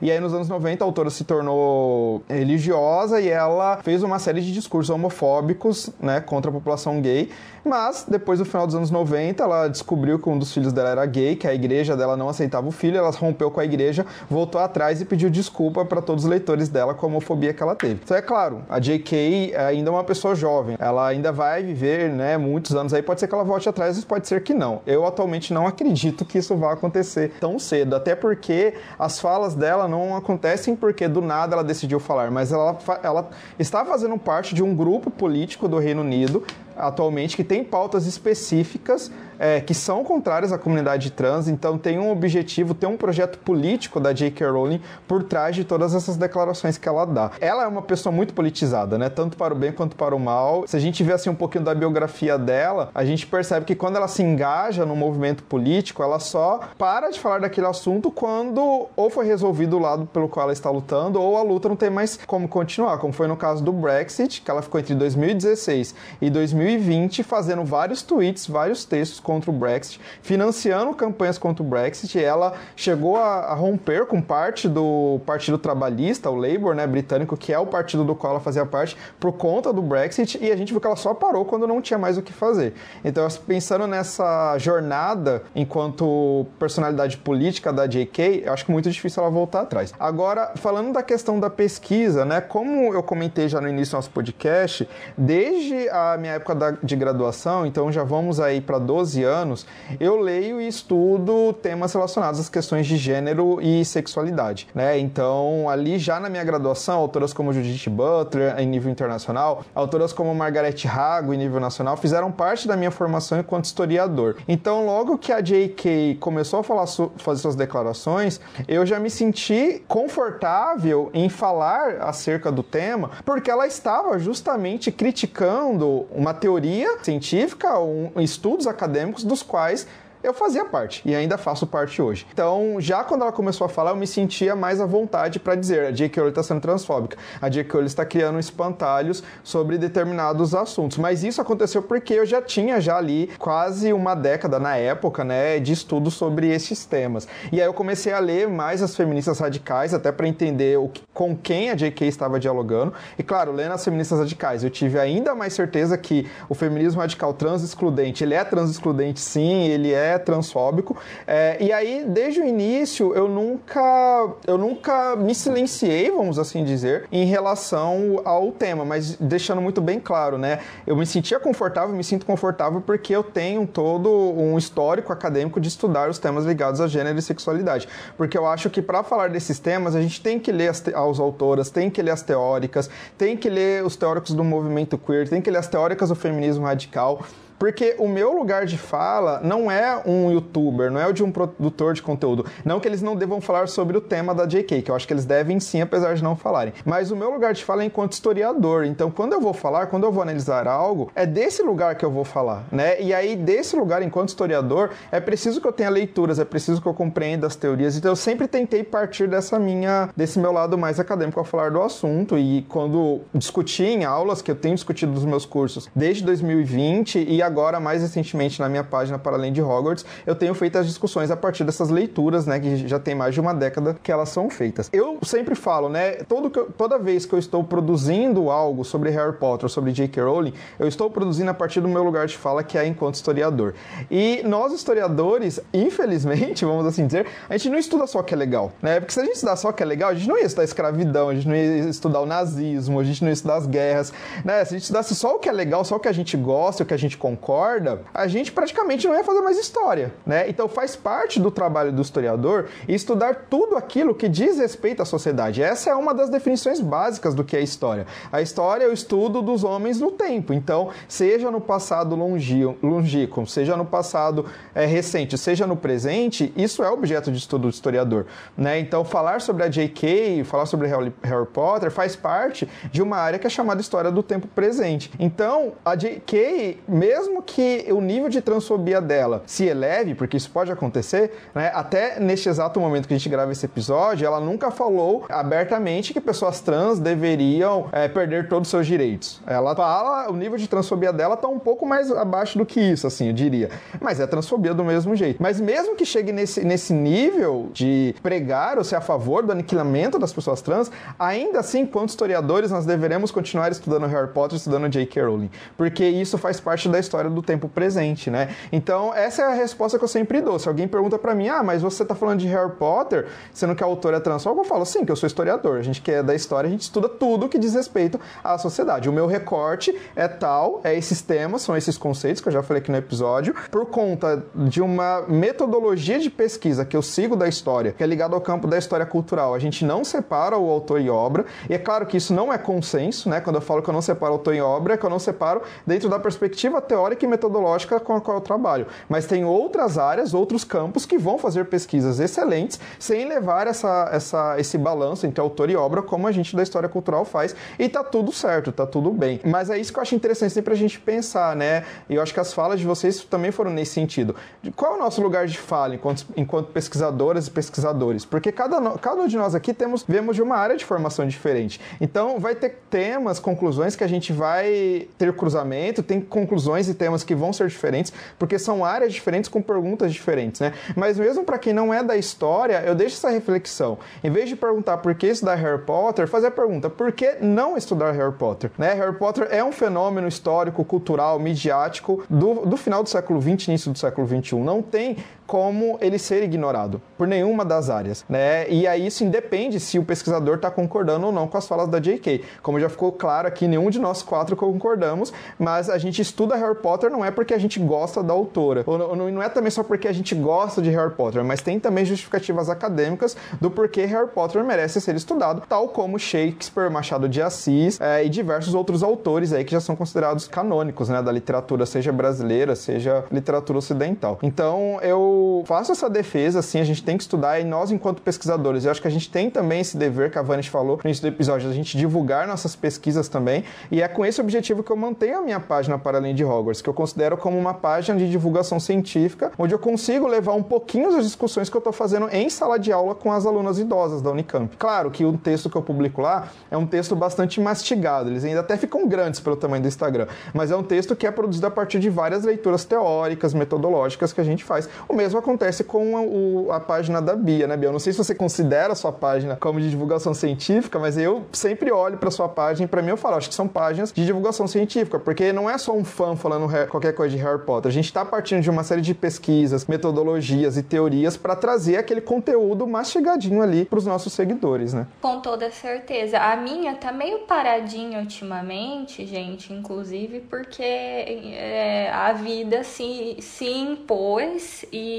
e aí nos anos 90 a autora se tornou religiosa e ela fez uma série de discursos homofóbicos, né, contra a população gay, mas depois do final dos anos 90 ela descobriu que um dos filhos dela era gay, que a igreja dela não aceitava o filho, ela rompeu com a igreja, voltou atrás e pediu desculpa para todos os leitores dela com a homofobia que ela teve. Então é claro, a J.K. ainda é uma pessoa jovem, ela ainda vai viver, né, muitos anos aí, pode ser que ela volte atrás, mas pode ser que não. Eu atualmente não acredito que isso vá acontecer tão cedo, até porque as falas dela não acontecem porque do nada ela decidiu falar, mas ela, ela está fazendo parte de um grupo político do Reino Unido atualmente que tem pautas específicas é, que são contrárias à comunidade trans, então tem um objetivo, tem um projeto político da J.K. Rowling por trás de todas essas declarações que ela dá. Ela é uma pessoa muito politizada, né? Tanto para o bem quanto para o mal. Se a gente vê assim um pouquinho da biografia dela, a gente percebe que quando ela se engaja no movimento político, ela só para de falar daquele assunto quando ou foi resolvido o lado pelo qual ela está lutando, ou a luta não tem mais como continuar, como foi no caso do Brexit, que ela ficou entre 2016 e 2020 fazendo vários tweets, vários textos contra o Brexit, financiando campanhas contra o Brexit. Ela chegou a, a, romper com parte do Partido Trabalhista, o Labour, né, britânico, que é o partido do qual ela fazia parte, por conta do Brexit, e a gente viu que ela só parou quando não tinha mais o que fazer. Então, pensando nessa jornada enquanto personalidade política da JK, eu acho que é muito difícil ela voltar atrás. Agora, falando da questão da pesquisa, né, como eu comentei já no início do nosso podcast, desde a minha época da, de graduação, então já vamos aí para 12 anos, eu leio e estudo temas relacionados às questões de gênero e sexualidade, né? Então, ali já na minha graduação, autoras como Judith Butler em nível internacional, autoras como Margaret Hago em nível nacional fizeram parte da minha formação enquanto historiador. Então, logo que a J.K. começou a falar fazer suas declarações, eu já me senti confortável em falar acerca do tema, porque ela estava justamente criticando uma teoria científica, um, estudos acadêmicos dos quais eu fazia parte e ainda faço parte hoje. Então, já quando ela começou a falar, eu me sentia mais à vontade para dizer: a J.K. Rowling está sendo transfóbica, a J.K. Rowling está criando espantalhos sobre determinados assuntos. Mas isso aconteceu porque eu já tinha já ali quase uma década na época, né, de estudo sobre esses temas. E aí eu comecei a ler mais as feministas radicais, até para entender o que, com quem a J.K. estava dialogando. E claro, lendo as feministas radicais, eu tive ainda mais certeza que o feminismo radical trans excludente, ele é trans excludente sim, ele é transfóbico. É, e aí, desde o início, eu nunca, eu nunca me silenciei, vamos assim dizer, em relação ao tema, mas deixando muito bem claro, né? Eu me sentia confortável, me sinto confortável porque eu tenho todo um histórico acadêmico de estudar os temas ligados a gênero e sexualidade. Porque eu acho que para falar desses temas, a gente tem que ler as, as autoras, tem que ler as teóricas, tem que ler os teóricos do movimento queer, tem que ler as teóricas do feminismo radical. Porque o meu lugar de fala não é um youtuber, não é o de um produtor de conteúdo. Não que eles não devam falar sobre o tema da JK, que eu acho que eles devem sim, apesar de não falarem. Mas o meu lugar de fala é enquanto historiador. Então, quando eu vou falar, quando eu vou analisar algo, é desse lugar que eu vou falar, né? E aí, desse lugar, enquanto historiador, é preciso que eu tenha leituras, é preciso que eu compreenda as teorias. Então, eu sempre tentei partir dessa minha, desse meu lado mais acadêmico ao falar do assunto. E quando discuti em aulas, que eu tenho discutido nos meus cursos desde 2020 e agora agora, mais recentemente, na minha página para além de Hogwarts, eu tenho feito as discussões a partir dessas leituras, né, que já tem mais de uma década que elas são feitas. Eu sempre falo, né, todo que eu, toda vez que eu estou produzindo algo sobre Harry Potter, sobre J.K. Rowling, eu estou produzindo a partir do meu lugar de fala, que é enquanto historiador. E nós, historiadores, infelizmente, *laughs* vamos assim dizer, a gente não estuda só o que é legal, né? Porque se a gente estudar só o que é legal, a gente não ia estudar escravidão, a gente não ia estudar o nazismo, a gente não ia estudar as guerras, né? Se a gente estudasse só o que é legal, só o que a gente gosta, o que a gente concorda, concorda, a gente praticamente não ia fazer mais história, né? Então faz parte do trabalho do historiador estudar tudo aquilo que diz respeito à sociedade. Essa é uma das definições básicas do que é história. A história é o estudo dos homens no tempo. Então, seja no passado longínquo, seja no passado é, recente, seja no presente, isso é objeto de estudo do historiador, né? Então, falar sobre a J.K., falar sobre Harry, Potter faz parte de uma área que é chamada história do tempo presente. Então, a J.K., mesmo que o nível de transfobia dela se eleve, porque isso pode acontecer, né? Até neste exato momento que a gente grava esse episódio, ela nunca falou abertamente que pessoas trans deveriam é, perder todos os seus direitos. Ela fala, o nível de transfobia dela tá um pouco mais abaixo do que isso, assim, eu diria. Mas é transfobia do mesmo jeito. Mas mesmo que chegue nesse, nesse nível de pregar ou ser a favor do aniquilamento das pessoas trans, ainda assim, enquanto historiadores, nós deveremos continuar estudando Harry Potter, estudando J.K. Rowling, porque isso faz parte da história do tempo presente, né? Então, essa é a resposta que eu sempre dou. Se alguém pergunta para mim, ah, mas você tá falando de Harry Potter, sendo que a autora é transfóbica, eu falo, sim, que eu sou historiador. A gente que é da história, a gente estuda tudo que diz respeito à sociedade. O meu recorte é tal, é esses temas, são esses conceitos que eu já falei aqui no episódio, por conta de uma metodologia de pesquisa que eu sigo da história, que é ligado ao campo da história cultural. A gente não separa o autor e obra, e é claro que isso não é consenso, né? Quando eu falo que eu não separo autor e obra, é que eu não separo dentro da perspectiva teórica e metodológica com a qual eu trabalho. Mas tem outras áreas, outros campos que vão fazer pesquisas excelentes sem levar essa, essa, esse balanço entre autor e obra, como a gente da história cultural faz, e tá tudo certo, tá tudo bem. Mas é isso que eu acho interessante sempre a gente pensar, né? E eu acho que as falas de vocês também foram nesse sentido. Qual é o nosso lugar de fala enquanto, enquanto pesquisadoras e pesquisadores? Porque cada, cada um de nós aqui temos, vemos de uma área de formação diferente. Então, vai ter temas, conclusões que a gente vai ter cruzamento, tem conclusões e temas que vão ser diferentes, porque são áreas diferentes com perguntas diferentes, né? Mas mesmo para quem não é da história, eu deixo essa reflexão. Em vez de perguntar por que estudar Harry Potter, fazer a pergunta por que não estudar Harry Potter? Né? Harry Potter é um fenômeno histórico, cultural, midiático do, do final do século XX, início do século XXI. Não tem como ele ser ignorado por nenhuma das áreas, né? E aí isso independe se o pesquisador está concordando ou não com as falas da J.K. Como já ficou claro aqui, nenhum de nós quatro concordamos, mas a gente estuda Harry Potter não é porque a gente gosta da autora, ou não é também só porque a gente gosta de Harry Potter, mas tem também justificativas acadêmicas do porquê Harry Potter merece ser estudado, tal como Shakespeare, Machado de Assis é, e diversos outros autores aí que já são considerados canônicos, né, da literatura, seja brasileira, seja literatura ocidental. Então eu faço essa defesa, assim, a gente tem que estudar e nós, enquanto pesquisadores, eu acho que a gente tem também esse dever que a Vanish falou no início do episódio, a gente divulgar nossas pesquisas também, e é com esse objetivo que eu mantenho a minha página para além de Hogwarts, que eu considero como uma página de divulgação científica, onde eu consigo levar um pouquinho das discussões que eu estou fazendo em sala de aula com as alunas idosas da Unicamp. Claro que o texto que eu publico lá é um texto bastante mastigado, eles ainda até ficam grandes pelo tamanho do Instagram, mas é um texto que é produzido a partir de várias leituras teóricas, metodológicas que a gente faz. O mesmo acontece com a, o, a página da Bia, né, Bia? Eu não sei se você considera a sua página como de divulgação científica, mas eu sempre olho para sua página e para mim eu falo, acho que são páginas de divulgação científica, porque não é só um fã falando qualquer coisa de Harry Potter. A gente está partindo de uma série de pesquisas, metodologias e teorias para trazer aquele conteúdo mastigadinho ali para os nossos seguidores, né? Com toda certeza. A minha tá meio paradinha ultimamente, gente, inclusive porque é, a vida se, se impôs e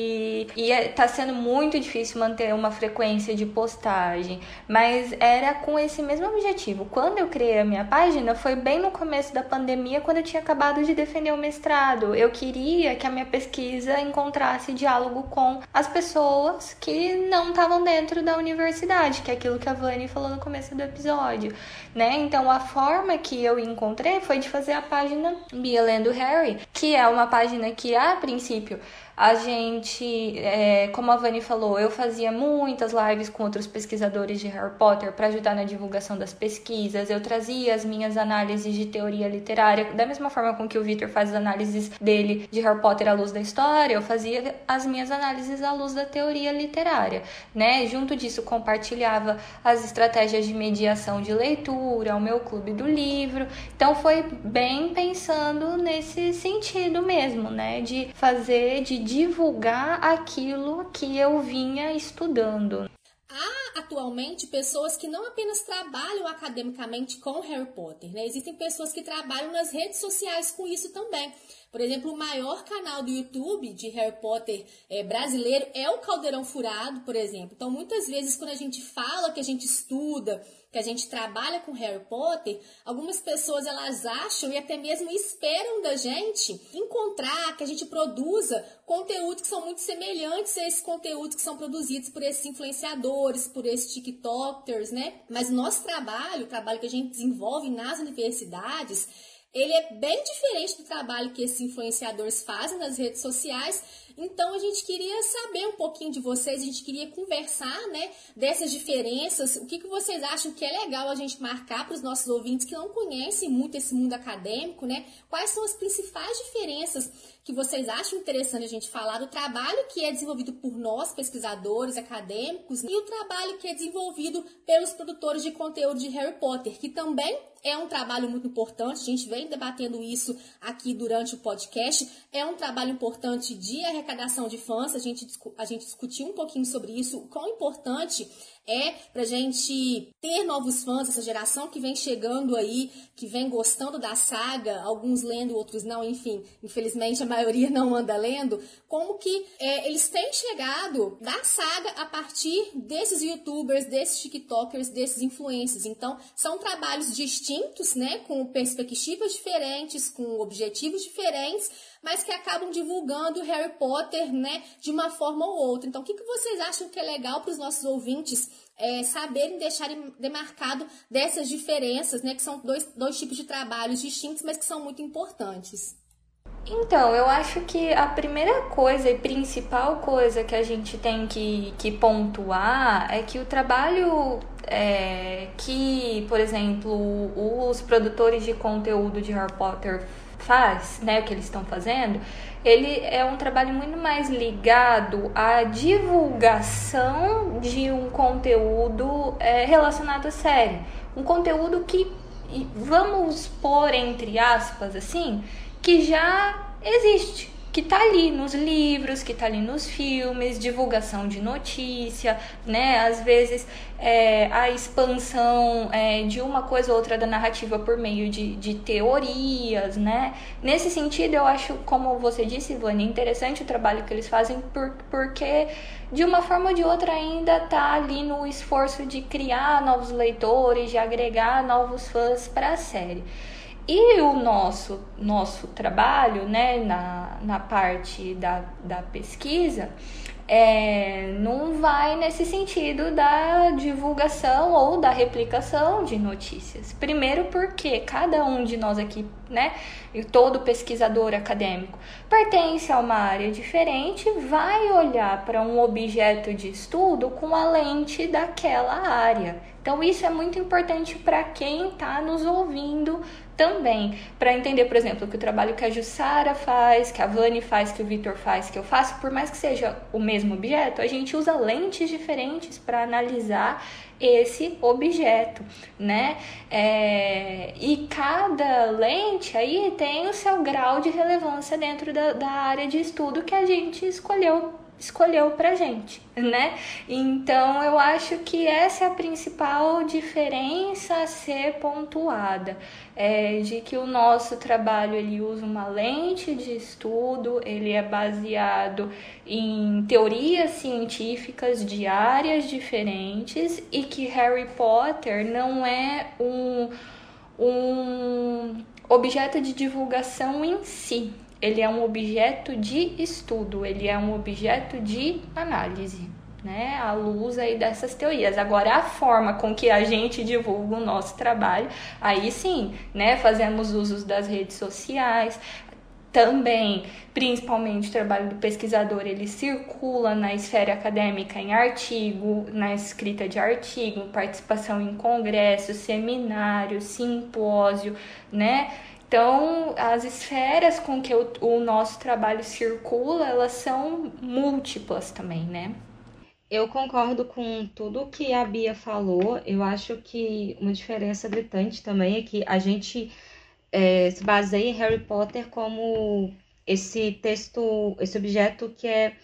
e, é, tá sendo muito difícil manter uma frequência de postagem, mas era com esse mesmo objetivo. Quando eu criei a minha página, foi bem no começo da pandemia, quando eu tinha acabado de defender o mestrado. Eu queria que a minha pesquisa encontrasse diálogo com as pessoas que não estavam dentro da universidade, que é aquilo que a Vani falou no começo do episódio, né? Então a forma que eu encontrei foi de fazer a página Bia Lendo Harry, que é uma página que a princípio a gente, é, como a Vani falou, eu fazia muitas lives com outros pesquisadores de Harry Potter para ajudar na divulgação das pesquisas. Eu trazia as minhas análises de teoria literária, da mesma forma com que o Victor faz as análises dele de Harry Potter à luz da história, eu fazia as minhas análises à luz da teoria literária, né? Junto disso, compartilhava as estratégias de mediação de leitura, o meu clube do livro. Então foi bem pensando nesse sentido mesmo, né? De fazer, de divulgar aquilo que eu vinha estudando. Há atualmente pessoas que não apenas trabalham academicamente com Harry Potter, né? Existem pessoas que trabalham nas redes sociais com isso também. Por exemplo, o maior canal do YouTube de Harry Potter é, brasileiro é o Caldeirão Furado, por exemplo. Então, muitas vezes, quando a gente fala que a gente estuda, que a gente trabalha com Harry Potter, algumas pessoas elas acham e até mesmo esperam da gente encontrar que a gente produza conteúdos que são muito semelhantes a esses conteúdos que são produzidos por esses influenciadores, por esses TikTokers, né? Mas o nosso trabalho, o trabalho que a gente desenvolve nas universidades, ele é bem diferente do trabalho que esses influenciadores fazem nas redes sociais então a gente queria saber um pouquinho de vocês, a gente queria conversar, né, dessas diferenças. O que, que vocês acham que é legal a gente marcar para os nossos ouvintes que não conhecem muito esse mundo acadêmico, né? Quais são as principais diferenças que vocês acham interessante a gente falar do trabalho que é desenvolvido por nós, pesquisadores, acadêmicos, e o trabalho que é desenvolvido pelos produtores de conteúdo de Harry Potter, que também é um trabalho muito importante, a gente vem debatendo isso aqui durante o podcast, é um trabalho importante de arrecadação de fãs, a gente, a gente discutiu um pouquinho sobre isso, o quão importante é pra gente ter novos fãs, essa geração que vem chegando aí, que vem gostando da saga, alguns lendo, outros não, enfim, infelizmente a maioria não anda lendo, como que é, eles têm chegado da saga a partir desses youtubers, desses tiktokers, desses influencers. Então, são trabalhos distintos, né, com perspectivas diferentes, com objetivos diferentes, mas que acabam divulgando Harry Potter, né, de uma forma ou outra. Então, o que, que vocês acham que é legal para os nossos ouvintes é, saberem deixarem demarcado dessas diferenças, né, que são dois, dois tipos de trabalhos distintos, mas que são muito importantes? Então, eu acho que a primeira coisa e principal coisa que a gente tem que, que pontuar é que o trabalho é, que, por exemplo, os produtores de conteúdo de Harry Potter faz, né, o que eles estão fazendo, ele é um trabalho muito mais ligado à divulgação de um conteúdo é, relacionado à série. Um conteúdo que, vamos pôr entre aspas assim, que já existe que tá ali nos livros, que tá ali nos filmes, divulgação de notícia, né? Às vezes é, a expansão é, de uma coisa ou outra da narrativa por meio de, de teorias, né? Nesse sentido, eu acho, como você disse, Ivone, interessante o trabalho que eles fazem, por, porque de uma forma ou de outra ainda tá ali no esforço de criar novos leitores, de agregar novos fãs para a série. E o nosso, nosso trabalho, né, na, na parte da, da pesquisa, é, não vai nesse sentido da divulgação ou da replicação de notícias. Primeiro, porque cada um de nós aqui, né, e todo pesquisador acadêmico, pertence a uma área diferente, vai olhar para um objeto de estudo com a lente daquela área. Então, isso é muito importante para quem está nos ouvindo também para entender, por exemplo, que o trabalho que a Jussara faz, que a Vani faz, que o Vitor faz, que eu faço, por mais que seja o mesmo objeto, a gente usa lentes diferentes para analisar esse objeto, né? É, e cada lente aí tem o seu grau de relevância dentro da, da área de estudo que a gente escolheu escolheu pra gente, né? Então eu acho que essa é a principal diferença a ser pontuada, é de que o nosso trabalho ele usa uma lente de estudo, ele é baseado em teorias científicas de áreas diferentes e que Harry Potter não é um, um objeto de divulgação em si, ele é um objeto de estudo, ele é um objeto de análise, né? À luz aí dessas teorias. Agora, a forma com que a gente divulga o nosso trabalho, aí sim, né? Fazemos usos das redes sociais, também, principalmente o trabalho do pesquisador, ele circula na esfera acadêmica em artigo, na escrita de artigo, participação em congressos, seminários, simpósio, né? Então, as esferas com que o, o nosso trabalho circula, elas são múltiplas também, né? Eu concordo com tudo que a Bia falou. Eu acho que uma diferença gritante também é que a gente é, se baseia em Harry Potter como esse texto, esse objeto que é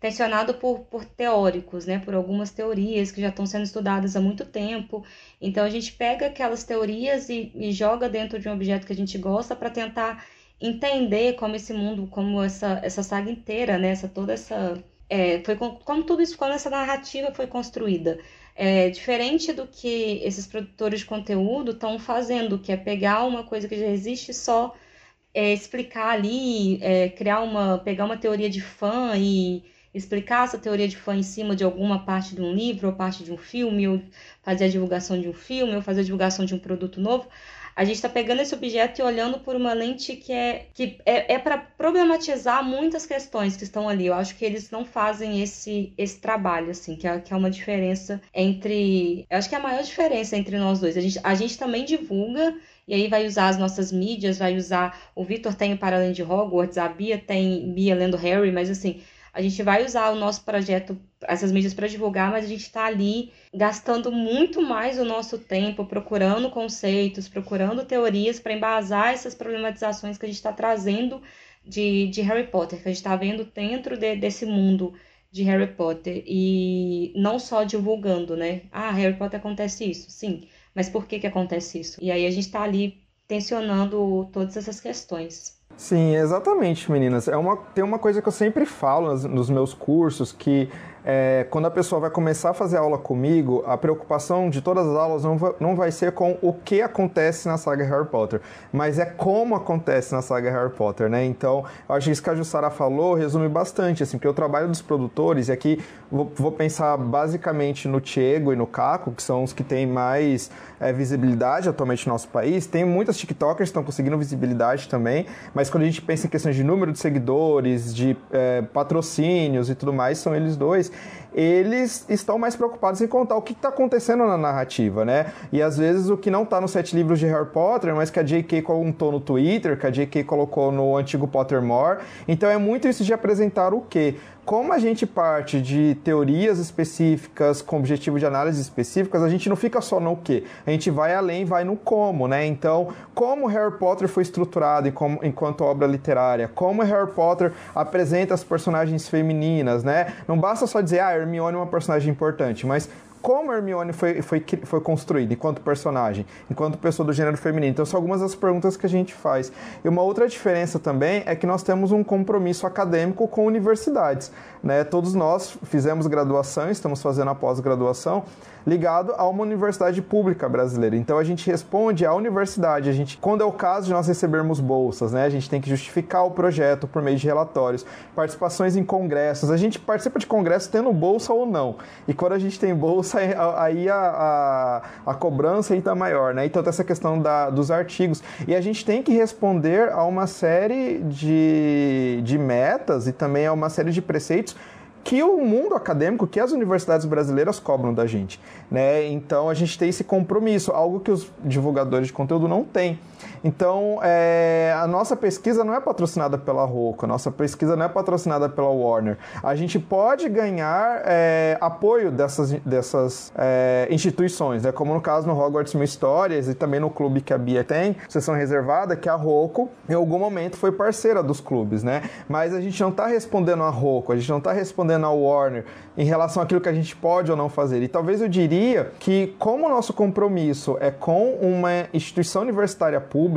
tensionado por, por teóricos, né, por algumas teorias que já estão sendo estudadas há muito tempo. Então a gente pega aquelas teorias e, e joga dentro de um objeto que a gente gosta para tentar entender como esse mundo, como essa, essa saga inteira, né? Essa, toda essa. É, foi como tudo isso, como essa narrativa foi construída. É, diferente do que esses produtores de conteúdo estão fazendo, que é pegar uma coisa que já existe só é, explicar ali, é, criar uma, pegar uma teoria de fã e explicar essa teoria de fã em cima de alguma parte de um livro ou parte de um filme, ou fazer a divulgação de um filme, ou fazer a divulgação de um produto novo a gente está pegando esse objeto e olhando por uma lente que é, que é, é para problematizar muitas questões que estão ali. Eu acho que eles não fazem esse, esse trabalho, assim, que é, que é uma diferença entre. Eu acho que é a maior diferença entre nós dois. A gente, a gente também divulga e aí vai usar as nossas mídias, vai usar. O Victor tem o Para Além de Hogwarts, a Bia tem Bia lendo Harry, mas assim, a gente vai usar o nosso projeto, essas mídias para divulgar, mas a gente está ali gastando muito mais o nosso tempo procurando conceitos, procurando teorias para embasar essas problematizações que a gente está trazendo de, de Harry Potter, que a gente está vendo dentro de, desse mundo de Harry Potter e não só divulgando, né? Ah, Harry Potter acontece isso, sim, mas por que que acontece isso? E aí a gente está ali tensionando todas essas questões. Sim, exatamente, meninas. É uma, tem uma coisa que eu sempre falo nos, nos meus cursos que é, quando a pessoa vai começar a fazer aula comigo, a preocupação de todas as aulas não vai, não vai ser com o que acontece na saga Harry Potter, mas é como acontece na saga Harry Potter, né? Então, eu acho que isso que a Jussara falou resume bastante, assim, porque o trabalho dos produtores, e aqui vou, vou pensar basicamente no Tiego e no Caco, que são os que têm mais é, visibilidade atualmente no nosso país. Tem muitas TikTokers que estão conseguindo visibilidade também, mas quando a gente pensa em questões de número de seguidores, de é, patrocínios e tudo mais, são eles dois is eles estão mais preocupados em contar o que está acontecendo na narrativa, né? E às vezes o que não está nos sete livros de Harry Potter, mas que a J.K. contou no Twitter, que a J.K. colocou no antigo Pottermore. Então é muito isso de apresentar o quê? como a gente parte de teorias específicas, com objetivo de análise específicas, a gente não fica só no que, a gente vai além, vai no como, né? Então, como Harry Potter foi estruturado enquanto obra literária, como Harry Potter apresenta as personagens femininas, né? Não basta só dizer, ah, Hermione é uma personagem importante, mas como Hermione foi, foi, foi construída enquanto personagem, enquanto pessoa do gênero feminino. Então, são algumas das perguntas que a gente faz. E uma outra diferença também é que nós temos um compromisso acadêmico com universidades. Né? Todos nós fizemos graduação, estamos fazendo a pós-graduação, ligado a uma universidade pública brasileira. Então a gente responde à universidade. A gente, quando é o caso de nós recebermos bolsas, né, a gente tem que justificar o projeto por meio de relatórios, participações em congressos. A gente participa de congressos tendo bolsa ou não. E quando a gente tem bolsa, aí a, a, a cobrança está maior, né? Então tem essa questão da, dos artigos. E a gente tem que responder a uma série de, de metas e também a uma série de preceitos que o mundo acadêmico, que as universidades brasileiras cobram da gente. Né? Então a gente tem esse compromisso, algo que os divulgadores de conteúdo não têm. Então, é, a nossa pesquisa não é patrocinada pela Roku, a nossa pesquisa não é patrocinada pela Warner. A gente pode ganhar é, apoio dessas, dessas é, instituições, né? como no caso no Hogwarts Mil Histórias e também no clube que a Bia tem, sessão reservada, que a Roku em algum momento foi parceira dos clubes, né? Mas a gente não está respondendo a Roku, a gente não está respondendo a Warner em relação àquilo que a gente pode ou não fazer. E talvez eu diria que, como o nosso compromisso é com uma instituição universitária pública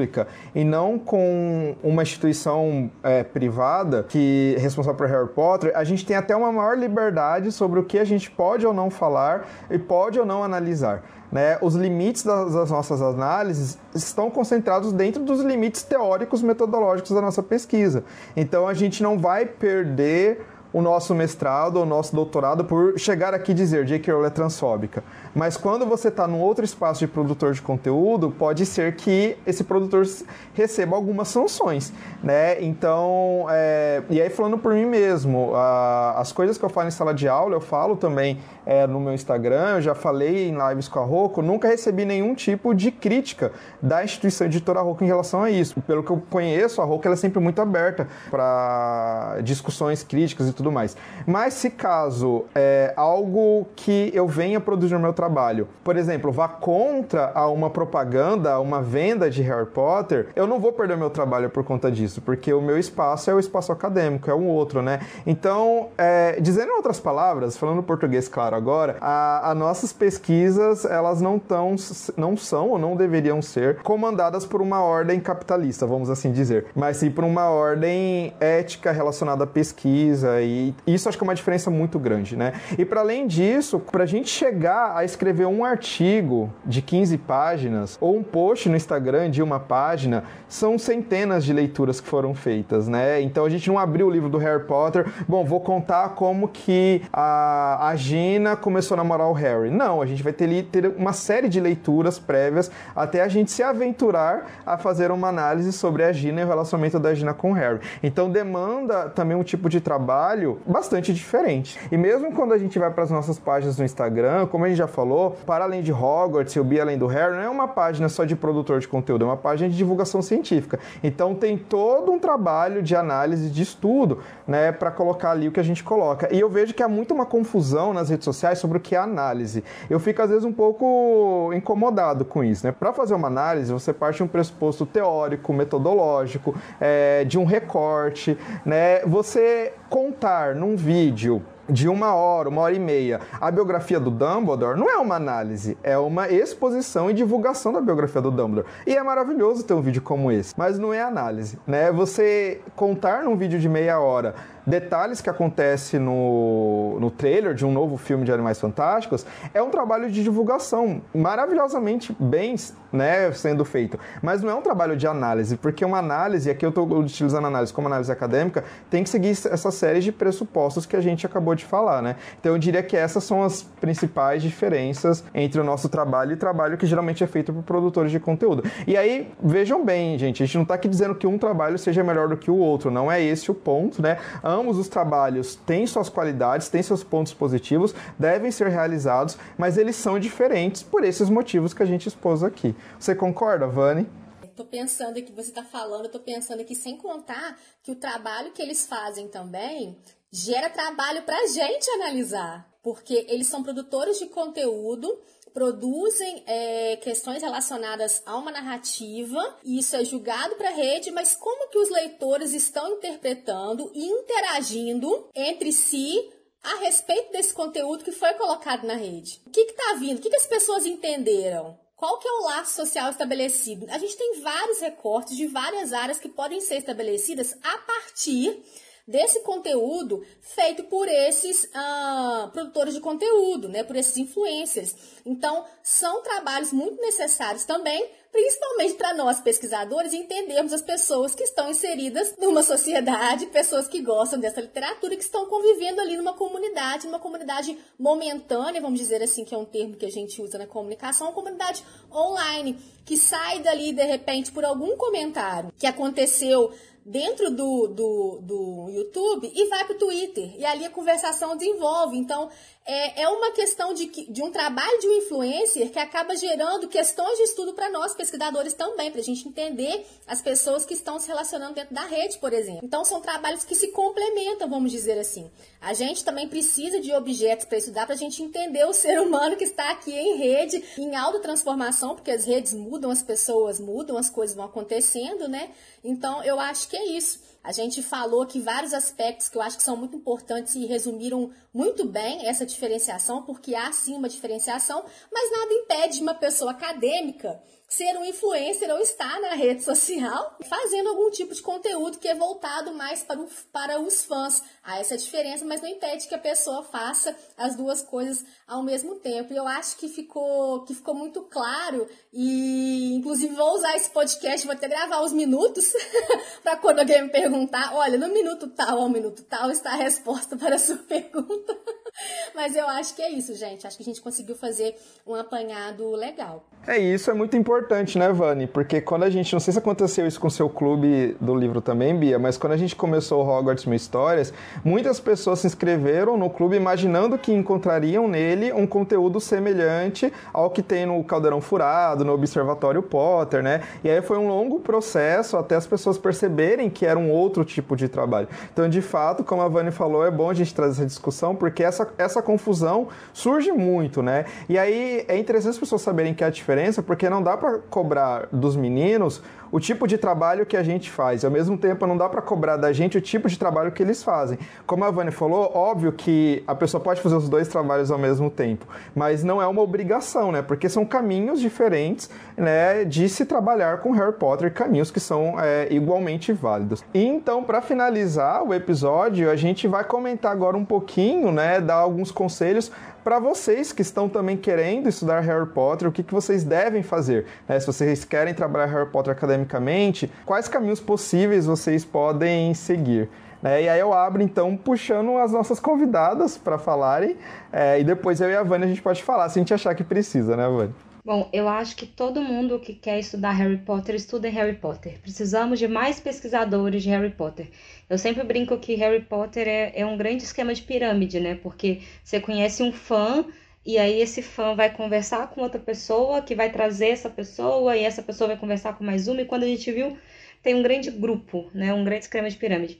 e não com uma instituição é, privada que é responsável por Harry Potter, a gente tem até uma maior liberdade sobre o que a gente pode ou não falar e pode ou não analisar. Né, os limites das, das, nossas análises estão concentrados dentro dos limites teóricos metodológicos da nossa pesquisa. Então a gente não vai perder o nosso mestrado ou o nosso doutorado por chegar aqui e dizer J.K. Rowling é transfóbica. Mas quando você está num outro espaço de produtor de conteúdo, pode ser que esse produtor receba algumas sanções, né? Então, é... e aí falando por mim mesmo, a... as coisas que eu falo em sala de aula, eu falo também é, no meu Instagram, eu já falei em lives com a Roku, nunca recebi nenhum tipo de crítica da instituição editora Roku em relação a isso. Pelo que eu conheço, a Roku é sempre muito aberta para discussões críticas e tudo tudo mais. Mas se caso é algo que eu venha produzir no meu trabalho, por exemplo, vá contra a uma propaganda, a uma venda de Harry Potter, eu não vou perder meu trabalho por conta disso, porque o meu espaço é o espaço acadêmico, é um outro, né? Então, é, dizendo em outras palavras, falando português claro agora, a, a nossas pesquisas, elas não, tão, não são ou não deveriam ser comandadas por uma ordem capitalista, vamos assim dizer, mas sim por uma ordem ética relacionada à pesquisa, e isso acho que é uma diferença muito grande, né? E para além disso, para a gente chegar a escrever um artigo de 15 páginas ou um post no Instagram de uma página, são centenas de leituras que foram feitas, né? Então a gente não abriu o livro do Harry Potter, bom, vou contar como que a, a Gina começou a namorar o Harry. Não, a gente vai ter, ter uma série de leituras prévias até a gente se aventurar a fazer uma análise sobre a Gina e o relacionamento da Gina com o Harry. Então demanda também um tipo de trabalho bastante diferente. E mesmo quando a gente vai para as nossas páginas no Instagram, como a gente já falou, para além de Hogwarts e o Be Além do Harry, não é uma página só de produtor de conteúdo, é uma página de divulgação científica. Então tem todo um trabalho de análise, de estudo, né, para colocar ali o que a gente coloca. E eu vejo que há muito uma confusão nas redes sociais sobre o que é análise. Eu fico às vezes um pouco incomodado com isso, né? Para fazer uma análise, você parte de um pressuposto teórico, metodológico, é, de um recorte, né? Você contar num vídeo de uma hora, uma hora e meia, a biografia do Dumbledore não é uma análise, é uma exposição e divulgação da biografia do Dumbledore. E é maravilhoso ter um vídeo como esse, mas não é análise, né? Você contar num vídeo de meia hora detalhes que acontecem no, no trailer de um novo filme de Animais Fantásticos é um trabalho de divulgação maravilhosamente bem né, sendo feito. Mas não é um trabalho de análise, porque uma análise, aqui eu estou utilizando análise como análise acadêmica, tem que seguir essa série de pressupostos que a gente acabou de falar. Né? Então eu diria que essas são as principais diferenças entre o nosso trabalho e o trabalho que geralmente é feito por produtores de conteúdo. E aí, vejam bem, gente, a gente não está aqui dizendo que um trabalho seja melhor do que o outro, não é esse o ponto, né? Ambos os trabalhos têm suas qualidades, têm seus pontos positivos, devem ser realizados, mas eles são diferentes por esses motivos que a gente expôs aqui. Você concorda, Vani? Tô pensando que você está falando, tô pensando aqui sem contar que o trabalho que eles fazem também gera trabalho para a gente analisar, porque eles são produtores de conteúdo produzem é, questões relacionadas a uma narrativa e isso é julgado para a rede, mas como que os leitores estão interpretando e interagindo entre si a respeito desse conteúdo que foi colocado na rede? O que está vindo? O que, que as pessoas entenderam? Qual que é o laço social estabelecido? A gente tem vários recortes de várias áreas que podem ser estabelecidas a partir desse conteúdo feito por esses uh, produtores de conteúdo, né, por esses influencers. Então, são trabalhos muito necessários também, principalmente para nós pesquisadores entendermos as pessoas que estão inseridas numa sociedade, pessoas que gostam dessa literatura, que estão convivendo ali numa comunidade, numa comunidade momentânea, vamos dizer assim, que é um termo que a gente usa na comunicação, uma comunidade online, que sai dali de repente por algum comentário que aconteceu dentro do, do, do YouTube e vai para o Twitter. E ali a conversação desenvolve. Então, é, é uma questão de, de um trabalho de um influencer que acaba gerando questões de estudo para nós, pesquisadores também, para a gente entender as pessoas que estão se relacionando dentro da rede, por exemplo. Então, são trabalhos que se complementam, vamos dizer assim. A gente também precisa de objetos para estudar para a gente entender o ser humano que está aqui em rede, em autotransformação, porque as redes mudam, as pessoas mudam, as coisas vão acontecendo, né? Então, eu acho que é isso. A gente falou aqui vários aspectos que eu acho que são muito importantes e resumiram muito bem essa diferenciação, porque há sim uma diferenciação, mas nada impede de uma pessoa acadêmica ser um influencer ou estar na rede social fazendo algum tipo de conteúdo que é voltado mais para, o, para os fãs. Há essa diferença, mas não impede que a pessoa faça as duas coisas ao mesmo tempo. E eu acho que ficou, que ficou muito claro e, inclusive, vou usar esse podcast, vou até gravar os minutos *laughs* para quando alguém me perguntar, olha, no minuto tal ao minuto tal está a resposta para a sua pergunta. *laughs* Mas eu acho que é isso, gente. Acho que a gente conseguiu fazer um apanhado legal. É isso, é muito importante, né, Vani? Porque quando a gente, não sei se aconteceu isso com o seu clube do livro também, Bia, mas quando a gente começou o Hogwarts Mil Histórias, muitas pessoas se inscreveram no clube imaginando que encontrariam nele um conteúdo semelhante ao que tem no Caldeirão Furado, no Observatório Potter, né? E aí foi um longo processo até as pessoas perceberem que era um outro tipo de trabalho. Então, de fato, como a Vani falou, é bom a gente trazer essa discussão, porque essa, essa confusão surge muito, né? E aí é interessante as pessoas saberem que a diferença diferença porque não dá para cobrar dos meninos o tipo de trabalho que a gente faz. Ao mesmo tempo, não dá para cobrar da gente o tipo de trabalho que eles fazem. Como a Vânia falou, óbvio que a pessoa pode fazer os dois trabalhos ao mesmo tempo, mas não é uma obrigação, né? Porque são caminhos diferentes, né, de se trabalhar com Harry Potter, caminhos que são é, igualmente válidos. Então, para finalizar o episódio, a gente vai comentar agora um pouquinho, né, dar alguns conselhos para vocês que estão também querendo estudar Harry Potter, o que, que vocês devem fazer. Né? Se vocês querem trabalhar Harry Potter academicamente, quais caminhos possíveis vocês podem seguir. Né? E aí eu abro, então, puxando as nossas convidadas para falarem, é, e depois eu e a Vânia a gente pode falar, se a gente achar que precisa, né, Vânia? Bom, eu acho que todo mundo que quer estudar Harry Potter estuda Harry Potter. Precisamos de mais pesquisadores de Harry Potter. Eu sempre brinco que Harry Potter é, é um grande esquema de pirâmide, né? Porque você conhece um fã e aí esse fã vai conversar com outra pessoa que vai trazer essa pessoa e essa pessoa vai conversar com mais uma e quando a gente viu tem um grande grupo, né? Um grande esquema de pirâmide.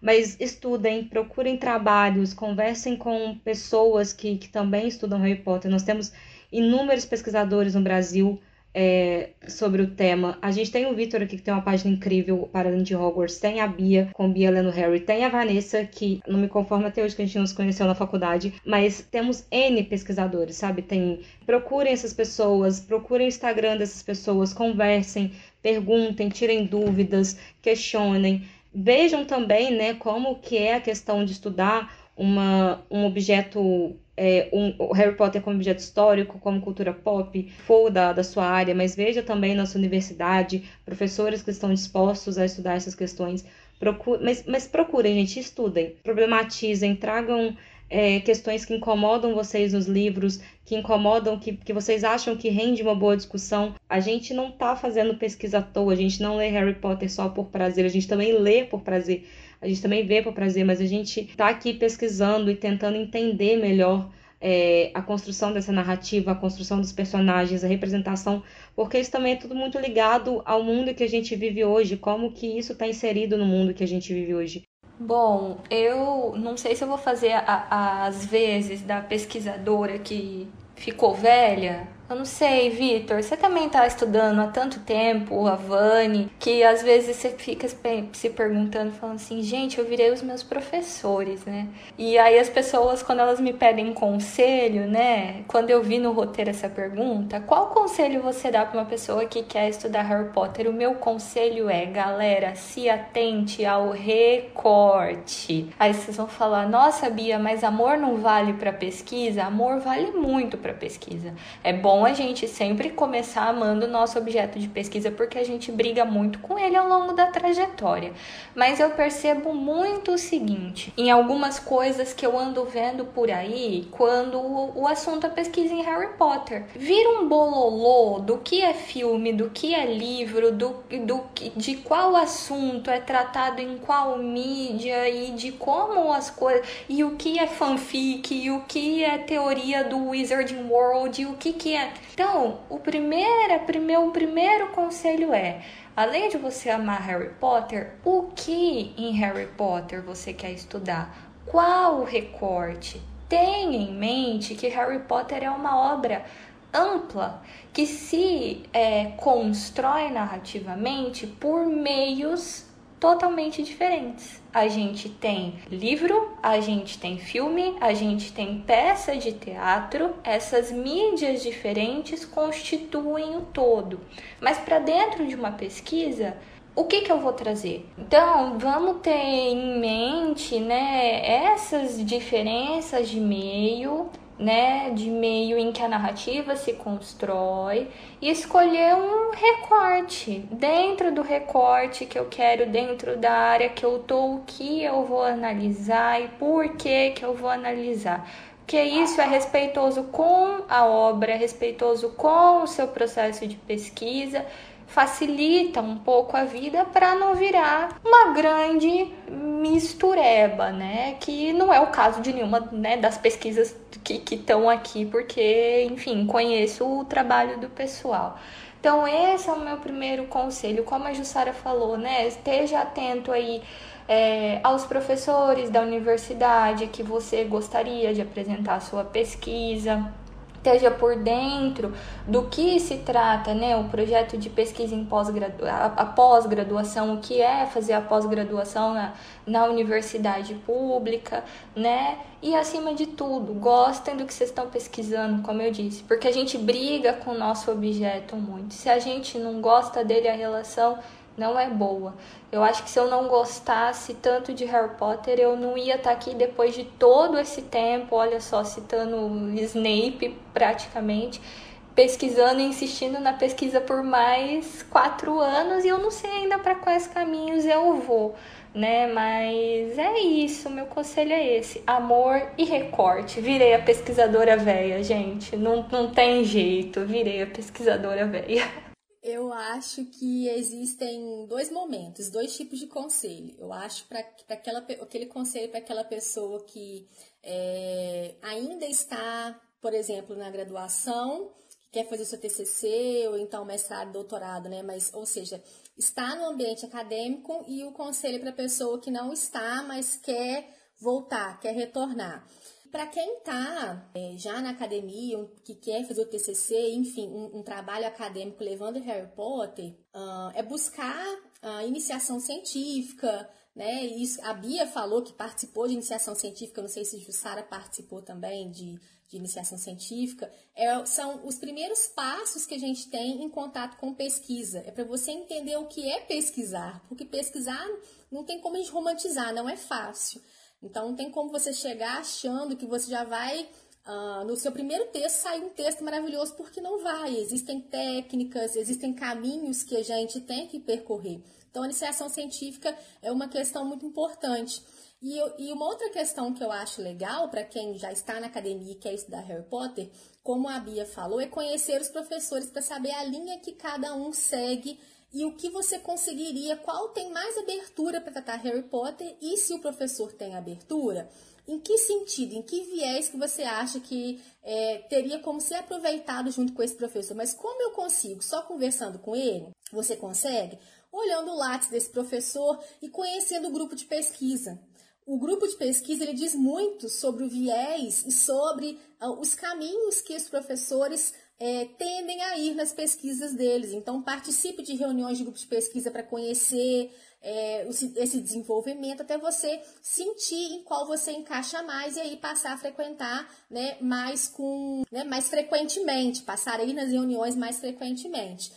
Mas estudem, procurem trabalhos, conversem com pessoas que, que também estudam Harry Potter. Nós temos inúmeros pesquisadores no Brasil é, sobre o tema. A gente tem o Vitor aqui, que tem uma página incrível para além de Hogwarts, tem a Bia, com Bia lendo Harry, tem a Vanessa, que não me conforma até hoje que a gente não se conheceu na faculdade, mas temos N pesquisadores, sabe? Tem. Procurem essas pessoas, procurem o Instagram dessas pessoas, conversem, perguntem, tirem dúvidas, questionem. Vejam também, né, como que é a questão de estudar uma, um objeto é, um, Harry Potter como objeto histórico, como cultura pop, for da, da sua área, mas veja também na sua universidade professores que estão dispostos a estudar essas questões. Procure, mas, mas procurem, gente, estudem, problematizem, tragam é, questões que incomodam vocês nos livros, que incomodam, que, que vocês acham que rende uma boa discussão. A gente não está fazendo pesquisa à toa, a gente não lê Harry Potter só por prazer, a gente também lê por prazer a gente também vê por prazer, mas a gente está aqui pesquisando e tentando entender melhor é, a construção dessa narrativa, a construção dos personagens, a representação, porque isso também é tudo muito ligado ao mundo que a gente vive hoje, como que isso está inserido no mundo que a gente vive hoje. Bom, eu não sei se eu vou fazer as vezes da pesquisadora que ficou velha, eu não sei, Vitor, você também tá estudando há tanto tempo, a Vani, que às vezes você fica se perguntando, falando assim, gente, eu virei os meus professores, né? E aí as pessoas, quando elas me pedem conselho, né? Quando eu vi no roteiro essa pergunta, qual conselho você dá para uma pessoa que quer estudar Harry Potter? O meu conselho é, galera, se atente ao recorte. Aí vocês vão falar, nossa, Bia, mas amor não vale para pesquisa? Amor vale muito para pesquisa. É bom bom a gente sempre começar amando o nosso objeto de pesquisa porque a gente briga muito com ele ao longo da trajetória. Mas eu percebo muito o seguinte, em algumas coisas que eu ando vendo por aí, quando o, assunto é pesquisa em Harry Potter, vira um bololô do que é filme, do que é livro, do, do de qual assunto é tratado em qual mídia e de como as coisas e o que é fanfic e o que é teoria do Wizarding World e o que que é então, o primeiro, primeiro, o primeiro conselho é: além de você amar Harry Potter, o que em Harry Potter você quer estudar? Qual o recorte? Tenha em mente que Harry Potter é uma obra ampla que se é, constrói narrativamente por meios totalmente diferentes. A gente tem livro, a gente tem filme, a gente tem peça de teatro. Essas mídias diferentes constituem o todo. Mas para dentro de uma pesquisa, o que, que eu vou trazer? Então, vamos ter em mente, né, essas diferenças de meio né, de meio em que a narrativa se constrói e escolher um recorte. Dentro do recorte que eu quero, dentro da área que eu tô, o que eu vou analisar e por que que eu vou analisar. Porque isso é respeitoso com a obra, é respeitoso com o seu processo de pesquisa facilita um pouco a vida para não virar uma grande mistureba, né? Que não é o caso de nenhuma né, das pesquisas que estão aqui, porque, enfim, conheço o trabalho do pessoal. Então, esse é o meu primeiro conselho. Como a Jussara falou, né? Esteja atento aí é, aos professores da universidade que você gostaria de apresentar a sua pesquisa esteja por dentro do que se trata, né, o projeto de pesquisa em pós-graduação, a pós-graduação, o que é fazer a pós-graduação na, na universidade pública, né, e acima de tudo, gostem do que vocês estão pesquisando, como eu disse, porque a gente briga com o nosso objeto muito. Se a gente não gosta dele, a relação não é boa. Eu acho que se eu não gostasse tanto de Harry Potter, eu não ia estar tá aqui depois de todo esse tempo, olha só, citando Snape praticamente, pesquisando e insistindo na pesquisa por mais quatro anos e eu não sei ainda para quais caminhos eu vou, né? Mas é isso, meu conselho é esse: amor e recorte. Virei a pesquisadora velha, gente, não, não tem jeito, virei a pesquisadora velha. *laughs* Eu acho que existem dois momentos, dois tipos de conselho. Eu acho para aquele conselho para aquela pessoa que é, ainda está, por exemplo, na graduação, que quer fazer seu TCC ou então mestrado, doutorado, né? Mas, ou seja, está no ambiente acadêmico e o conselho para a pessoa que não está, mas quer voltar, quer retornar. Para quem está é, já na academia, que quer fazer o TCC, enfim, um, um trabalho acadêmico levando Harry Potter, uh, é buscar a iniciação científica, né? Isso, a Bia falou que participou de iniciação científica, não sei se Jussara participou também de, de iniciação científica. É, são os primeiros passos que a gente tem em contato com pesquisa. É para você entender o que é pesquisar, porque pesquisar não tem como a gente romantizar, não é fácil. Então, não tem como você chegar achando que você já vai, uh, no seu primeiro texto, sair um texto maravilhoso, porque não vai. Existem técnicas, existem caminhos que a gente tem que percorrer. Então, a iniciação científica é uma questão muito importante. E, e uma outra questão que eu acho legal para quem já está na academia e quer estudar Harry Potter, como a Bia falou, é conhecer os professores para saber a linha que cada um segue e o que você conseguiria, qual tem mais abertura para tratar Harry Potter e se o professor tem abertura, em que sentido, em que viés que você acha que é, teria como ser aproveitado junto com esse professor? Mas como eu consigo? Só conversando com ele? Você consegue? Olhando o lápis desse professor e conhecendo o grupo de pesquisa. O grupo de pesquisa ele diz muito sobre o viés e sobre uh, os caminhos que os professores é, tendem a ir nas pesquisas deles. Então, participe de reuniões de grupos de pesquisa para conhecer é, esse desenvolvimento, até você sentir em qual você encaixa mais e aí passar a frequentar né, mais, com, né, mais frequentemente, passar aí nas reuniões mais frequentemente.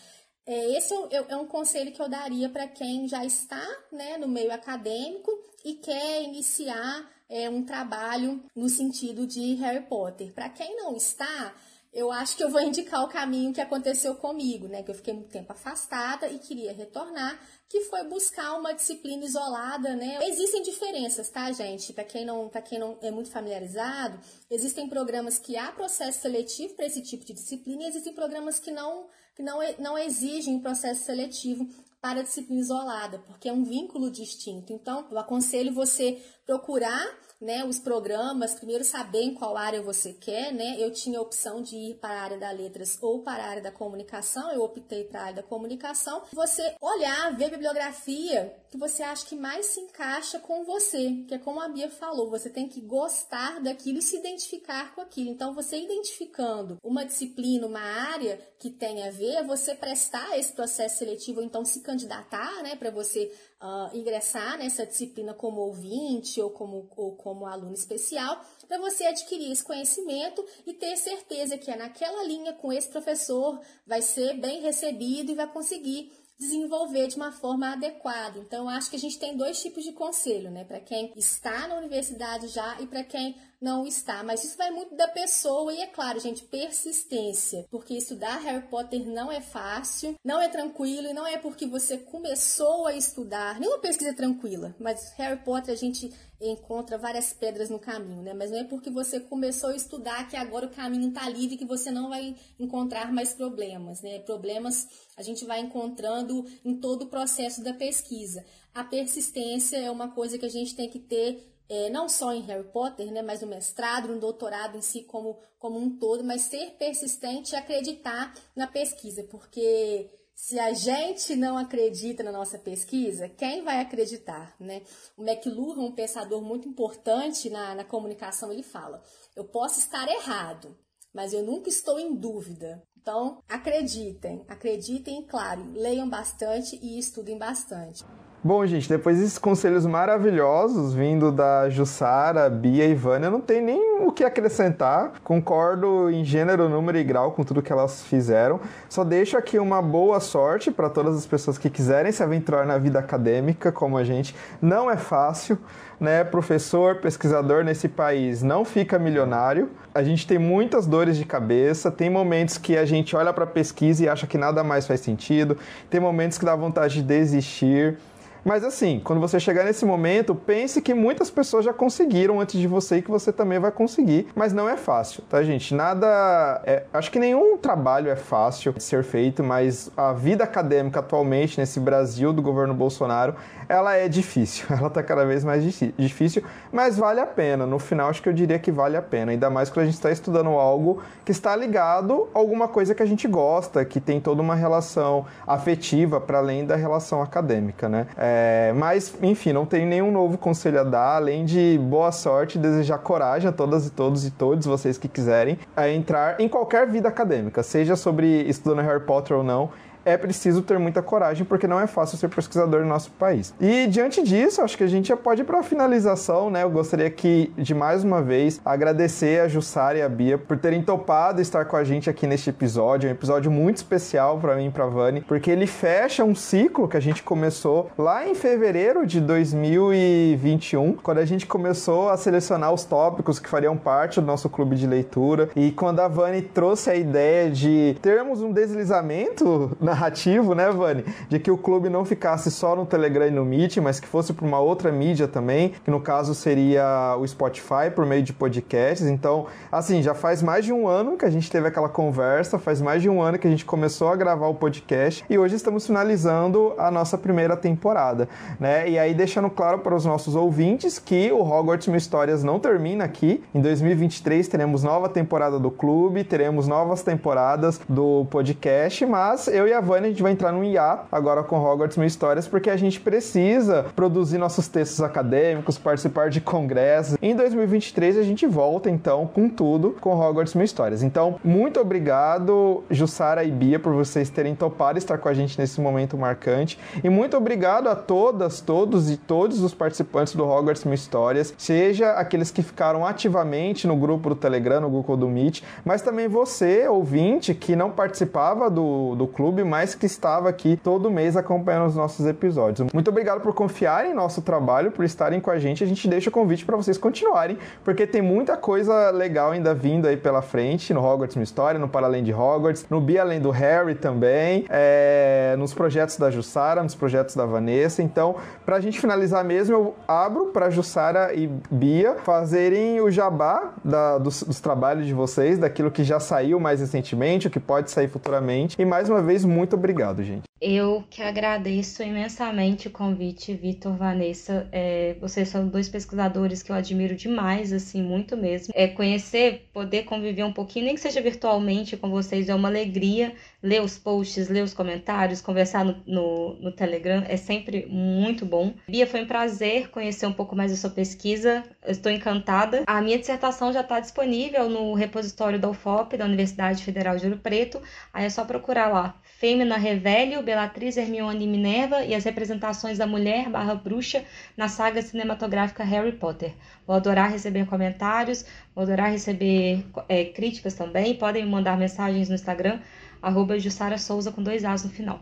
É, esse é, é, é um conselho que eu daria para quem já está né, no meio acadêmico e quer iniciar é, um trabalho no sentido de Harry Potter. Para quem não está, eu acho que eu vou indicar o caminho que aconteceu comigo, né? Que eu fiquei muito tempo afastada e queria retornar, que foi buscar uma disciplina isolada, né? Existem diferenças, tá, gente? Para quem não, para quem não é muito familiarizado, existem programas que há processo seletivo para esse tipo de disciplina e existem programas que não que não, não exigem processo seletivo para disciplina isolada, porque é um vínculo distinto. Então, eu aconselho você procurar né, os programas, primeiro saber em qual área você quer, né? Eu tinha a opção de ir para a área da letras ou para a área da comunicação, eu optei para a área da comunicação. Você olhar, ver a bibliografia que você acha que mais se encaixa com você, que é como a Bia falou, você tem que gostar daquilo e se identificar com aquilo. Então, você identificando uma disciplina, uma área que tem a ver, você prestar esse processo seletivo, ou então se candidatar, né, para você uh, ingressar nessa disciplina como ouvinte ou como, ou como aluno especial, para você adquirir esse conhecimento e ter certeza que é naquela linha com esse professor vai ser bem recebido e vai conseguir desenvolver de uma forma adequada. Então, acho que a gente tem dois tipos de conselho, né? Para quem está na universidade já e para quem não está. Mas isso vai muito da pessoa e, é claro, gente, persistência. Porque estudar Harry Potter não é fácil, não é tranquilo e não é porque você começou a estudar. Nenhuma pesquisa é tranquila, mas Harry Potter a gente encontra várias pedras no caminho, né? Mas não é porque você começou a estudar que agora o caminho está livre que você não vai encontrar mais problemas, né? Problemas a gente vai encontrando em todo o processo da pesquisa. A persistência é uma coisa que a gente tem que ter é, não só em Harry Potter, né, mas no mestrado, no doutorado em si como, como um todo, mas ser persistente e acreditar na pesquisa, porque se a gente não acredita na nossa pesquisa, quem vai acreditar, né? O McLuhan, um pensador muito importante na, na comunicação, ele fala, eu posso estar errado, mas eu nunca estou em dúvida. Então, acreditem, acreditem, claro, leiam bastante e estudem bastante. Bom, gente, depois desses conselhos maravilhosos vindo da Jussara, Bia e Vânia, não tem nem o que acrescentar. Concordo em gênero, número e grau com tudo que elas fizeram. Só deixo aqui uma boa sorte para todas as pessoas que quiserem se aventurar na vida acadêmica, como a gente. Não é fácil, né? Professor, pesquisador nesse país não fica milionário. A gente tem muitas dores de cabeça, tem momentos que a gente olha para a pesquisa e acha que nada mais faz sentido, tem momentos que dá vontade de desistir. Mas assim, quando você chegar nesse momento, pense que muitas pessoas já conseguiram antes de você e que você também vai conseguir, mas não é fácil, tá, gente? Nada. É... acho que nenhum trabalho é fácil de ser feito, mas a vida acadêmica atualmente nesse Brasil do governo Bolsonaro ela é difícil, *laughs* ela tá cada vez mais difícil, mas vale a pena. No final, acho que eu diria que vale a pena, ainda mais quando a gente está estudando algo que está ligado a alguma coisa que a gente gosta, que tem toda uma relação afetiva para além da relação acadêmica, né? É, mas, enfim, não tenho nenhum novo conselho a dar, além de boa sorte e desejar coragem a todas e todos e todos vocês que quiserem entrar em qualquer vida acadêmica, seja sobre estudando Harry Potter ou não é preciso ter muita coragem, porque não é fácil ser pesquisador no nosso país. E diante disso, acho que a gente já pode ir para a finalização, né? Eu gostaria aqui de mais uma vez agradecer a Jussara e a Bia por terem topado estar com a gente aqui neste episódio. É um episódio muito especial para mim e para Vani, porque ele fecha um ciclo que a gente começou lá em fevereiro de 2021, quando a gente começou a selecionar os tópicos que fariam parte do nosso clube de leitura. E quando a Vani trouxe a ideia de termos um deslizamento narrativo, né, Vani? De que o clube não ficasse só no Telegram e no Meet, mas que fosse para uma outra mídia também, que no caso seria o Spotify por meio de podcasts. Então, assim, já faz mais de um ano que a gente teve aquela conversa, faz mais de um ano que a gente começou a gravar o podcast e hoje estamos finalizando a nossa primeira temporada, né? E aí deixando claro para os nossos ouvintes que o Hogwarts Mil Histórias não termina aqui. Em 2023 teremos nova temporada do clube, teremos novas temporadas do podcast, mas eu e a Vânia, a gente vai entrar num hiato agora com Hogwarts Mil Histórias, porque a gente precisa produzir nossos textos acadêmicos, participar de congressos. Em 2023 a gente volta então com tudo com Hogwarts Mil Histórias. Então, muito obrigado, Jussara e Bia, por vocês terem topado estar com a gente nesse momento marcante. E muito obrigado a todas, todos e todos os participantes do Hogwarts Mil Histórias, seja aqueles que ficaram ativamente no grupo do Telegram, no Google do Meet, mas também você, ouvinte, que não participava do, do clube, mas que estava aqui todo mês acompanhando os nossos episódios. Muito obrigado por confiarem em nosso trabalho, por estarem com a gente. A gente deixa o convite para vocês continuarem, porque tem muita coisa legal ainda vindo aí pela frente no Hogwarts Uma História, no Paralém de Hogwarts, no Be Além do Harry também, é, nos projetos da Jussara, nos projetos da Vanessa. Então, para a gente finalizar mesmo, eu abro para Jussara e Bia fazerem o jabá da, dos, dos trabalhos de vocês, daquilo que já saiu mais recentemente, o que pode sair futuramente. E mais uma vez, muito obrigado, gente. Eu que agradeço imensamente o convite, Vitor, Vanessa. É, vocês são dois pesquisadores que eu admiro demais, assim, muito mesmo. É, conhecer, poder conviver um pouquinho, nem que seja virtualmente com vocês, é uma alegria. Ler os posts, ler os comentários, conversar no, no, no Telegram é sempre muito bom. Bia, foi um prazer conhecer um pouco mais da sua pesquisa. Estou encantada. A minha dissertação já está disponível no repositório da UFOP, da Universidade Federal de Ouro Preto. Aí é só procurar lá. Fêmea Revelio, Bellatrix, Hermione Minerva e as representações da mulher barra bruxa na saga cinematográfica Harry Potter. Vou adorar receber comentários, vou adorar receber é, críticas também. Podem me mandar mensagens no Instagram, arroba Jussara Souza com dois As no final.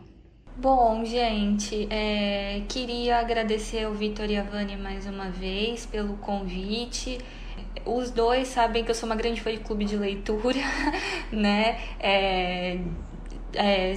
Bom, gente, é, queria agradecer ao Vitor e a Vânia mais uma vez pelo convite. Os dois sabem que eu sou uma grande fã de clube de leitura, *laughs* né? É, é,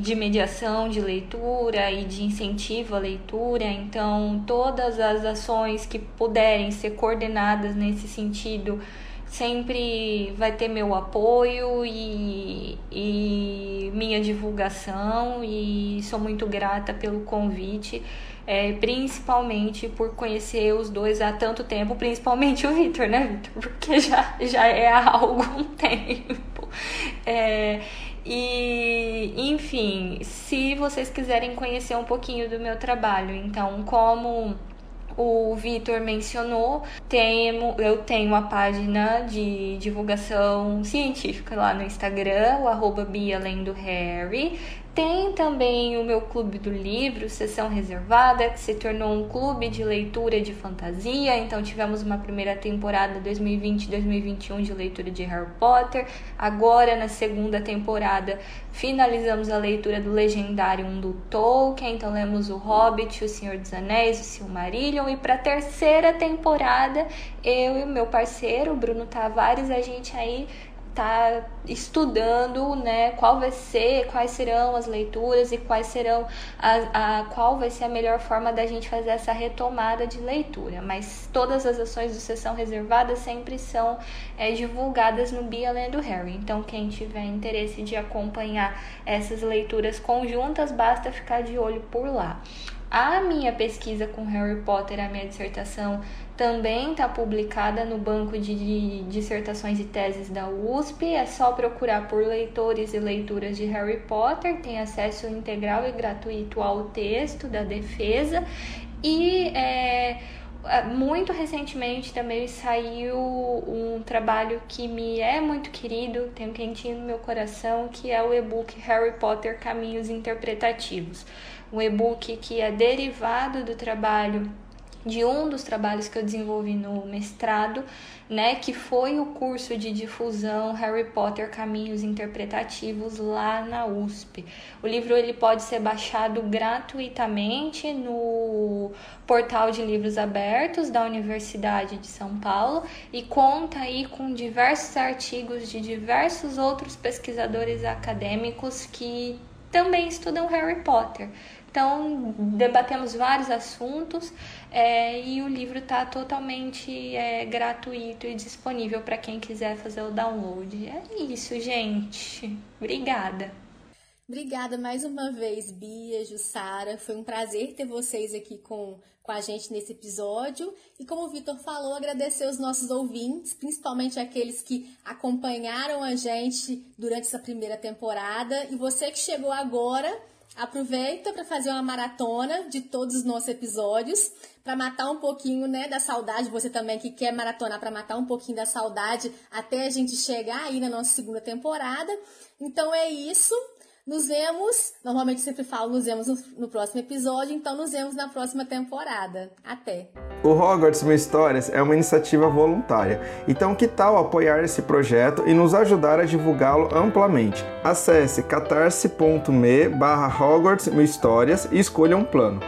de mediação de leitura e de incentivo à leitura. Então, todas as ações que puderem ser coordenadas nesse sentido sempre vai ter meu apoio e, e minha divulgação e sou muito grata pelo convite, é, principalmente por conhecer os dois há tanto tempo, principalmente o Vitor, né, Vitor? Porque já, já é há *laughs* algum tempo. É, e, enfim, se vocês quiserem conhecer um pouquinho do meu trabalho, então, como o Vitor mencionou, tenho, eu tenho a página de divulgação científica lá no Instagram, o arroba Bia Lendo Harry. Tem também o meu clube do livro, sessão reservada, que se tornou um clube de leitura de fantasia. Então tivemos uma primeira temporada 2020-2021 de leitura de Harry Potter. Agora na segunda temporada finalizamos a leitura do Legendário do Tolkien. Então lemos o Hobbit, o Senhor dos Anéis, o Silmarillion e para a terceira temporada eu e o meu parceiro Bruno Tavares a gente aí tá estudando, né, qual vai ser, quais serão as leituras e quais serão a, a qual vai ser a melhor forma da gente fazer essa retomada de leitura. Mas todas as ações do sessão reservada sempre são é, divulgadas no Bia Lendo Harry. Então quem tiver interesse de acompanhar essas leituras conjuntas, basta ficar de olho por lá. A minha pesquisa com Harry Potter, a minha dissertação, também está publicada no banco de dissertações e teses da USP. É só procurar por leitores e leituras de Harry Potter, tem acesso integral e gratuito ao texto da defesa. E é, é muito recentemente também saiu um trabalho que me é muito querido, tem um quentinho no meu coração, que é o e-book Harry Potter Caminhos Interpretativos um e-book que é derivado do trabalho de um dos trabalhos que eu desenvolvi no mestrado, né, que foi o curso de difusão Harry Potter Caminhos Interpretativos lá na USP. O livro ele pode ser baixado gratuitamente no portal de livros abertos da Universidade de São Paulo e conta aí com diversos artigos de diversos outros pesquisadores acadêmicos que também estudam Harry Potter. Então, debatemos vários assuntos é, e o livro está totalmente é, gratuito e disponível para quem quiser fazer o download. É isso, gente. Obrigada. Obrigada mais uma vez, Bia, Jussara. Foi um prazer ter vocês aqui com, com a gente nesse episódio. E como o Vitor falou, agradecer os nossos ouvintes, principalmente aqueles que acompanharam a gente durante essa primeira temporada. E você que chegou agora, Aproveita para fazer uma maratona de todos os nossos episódios, para matar um pouquinho, né, da saudade. Você também que quer maratonar para matar um pouquinho da saudade até a gente chegar aí na nossa segunda temporada. Então é isso. Nos vemos, normalmente sempre falo, nos vemos no, no, próximo episódio, então nos vemos na próxima temporada. Até! O Hogwarts Mil Histórias é uma iniciativa voluntária, então que tal apoiar esse projeto e nos ajudar a divulgá-lo amplamente? Acesse catarse.me barra Hogwarts Mil Histórias e escolha um plano.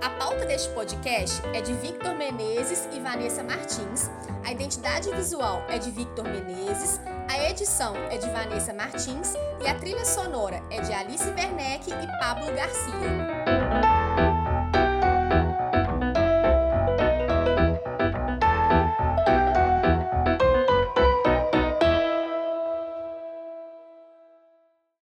A pauta deste podcast é de Victor Menezes e Vanessa Martins, a identidade visual é de Victor Menezes, a edição é de Vanessa Martins e a trilha sonora é de Alice Werneck e Pablo Garcia.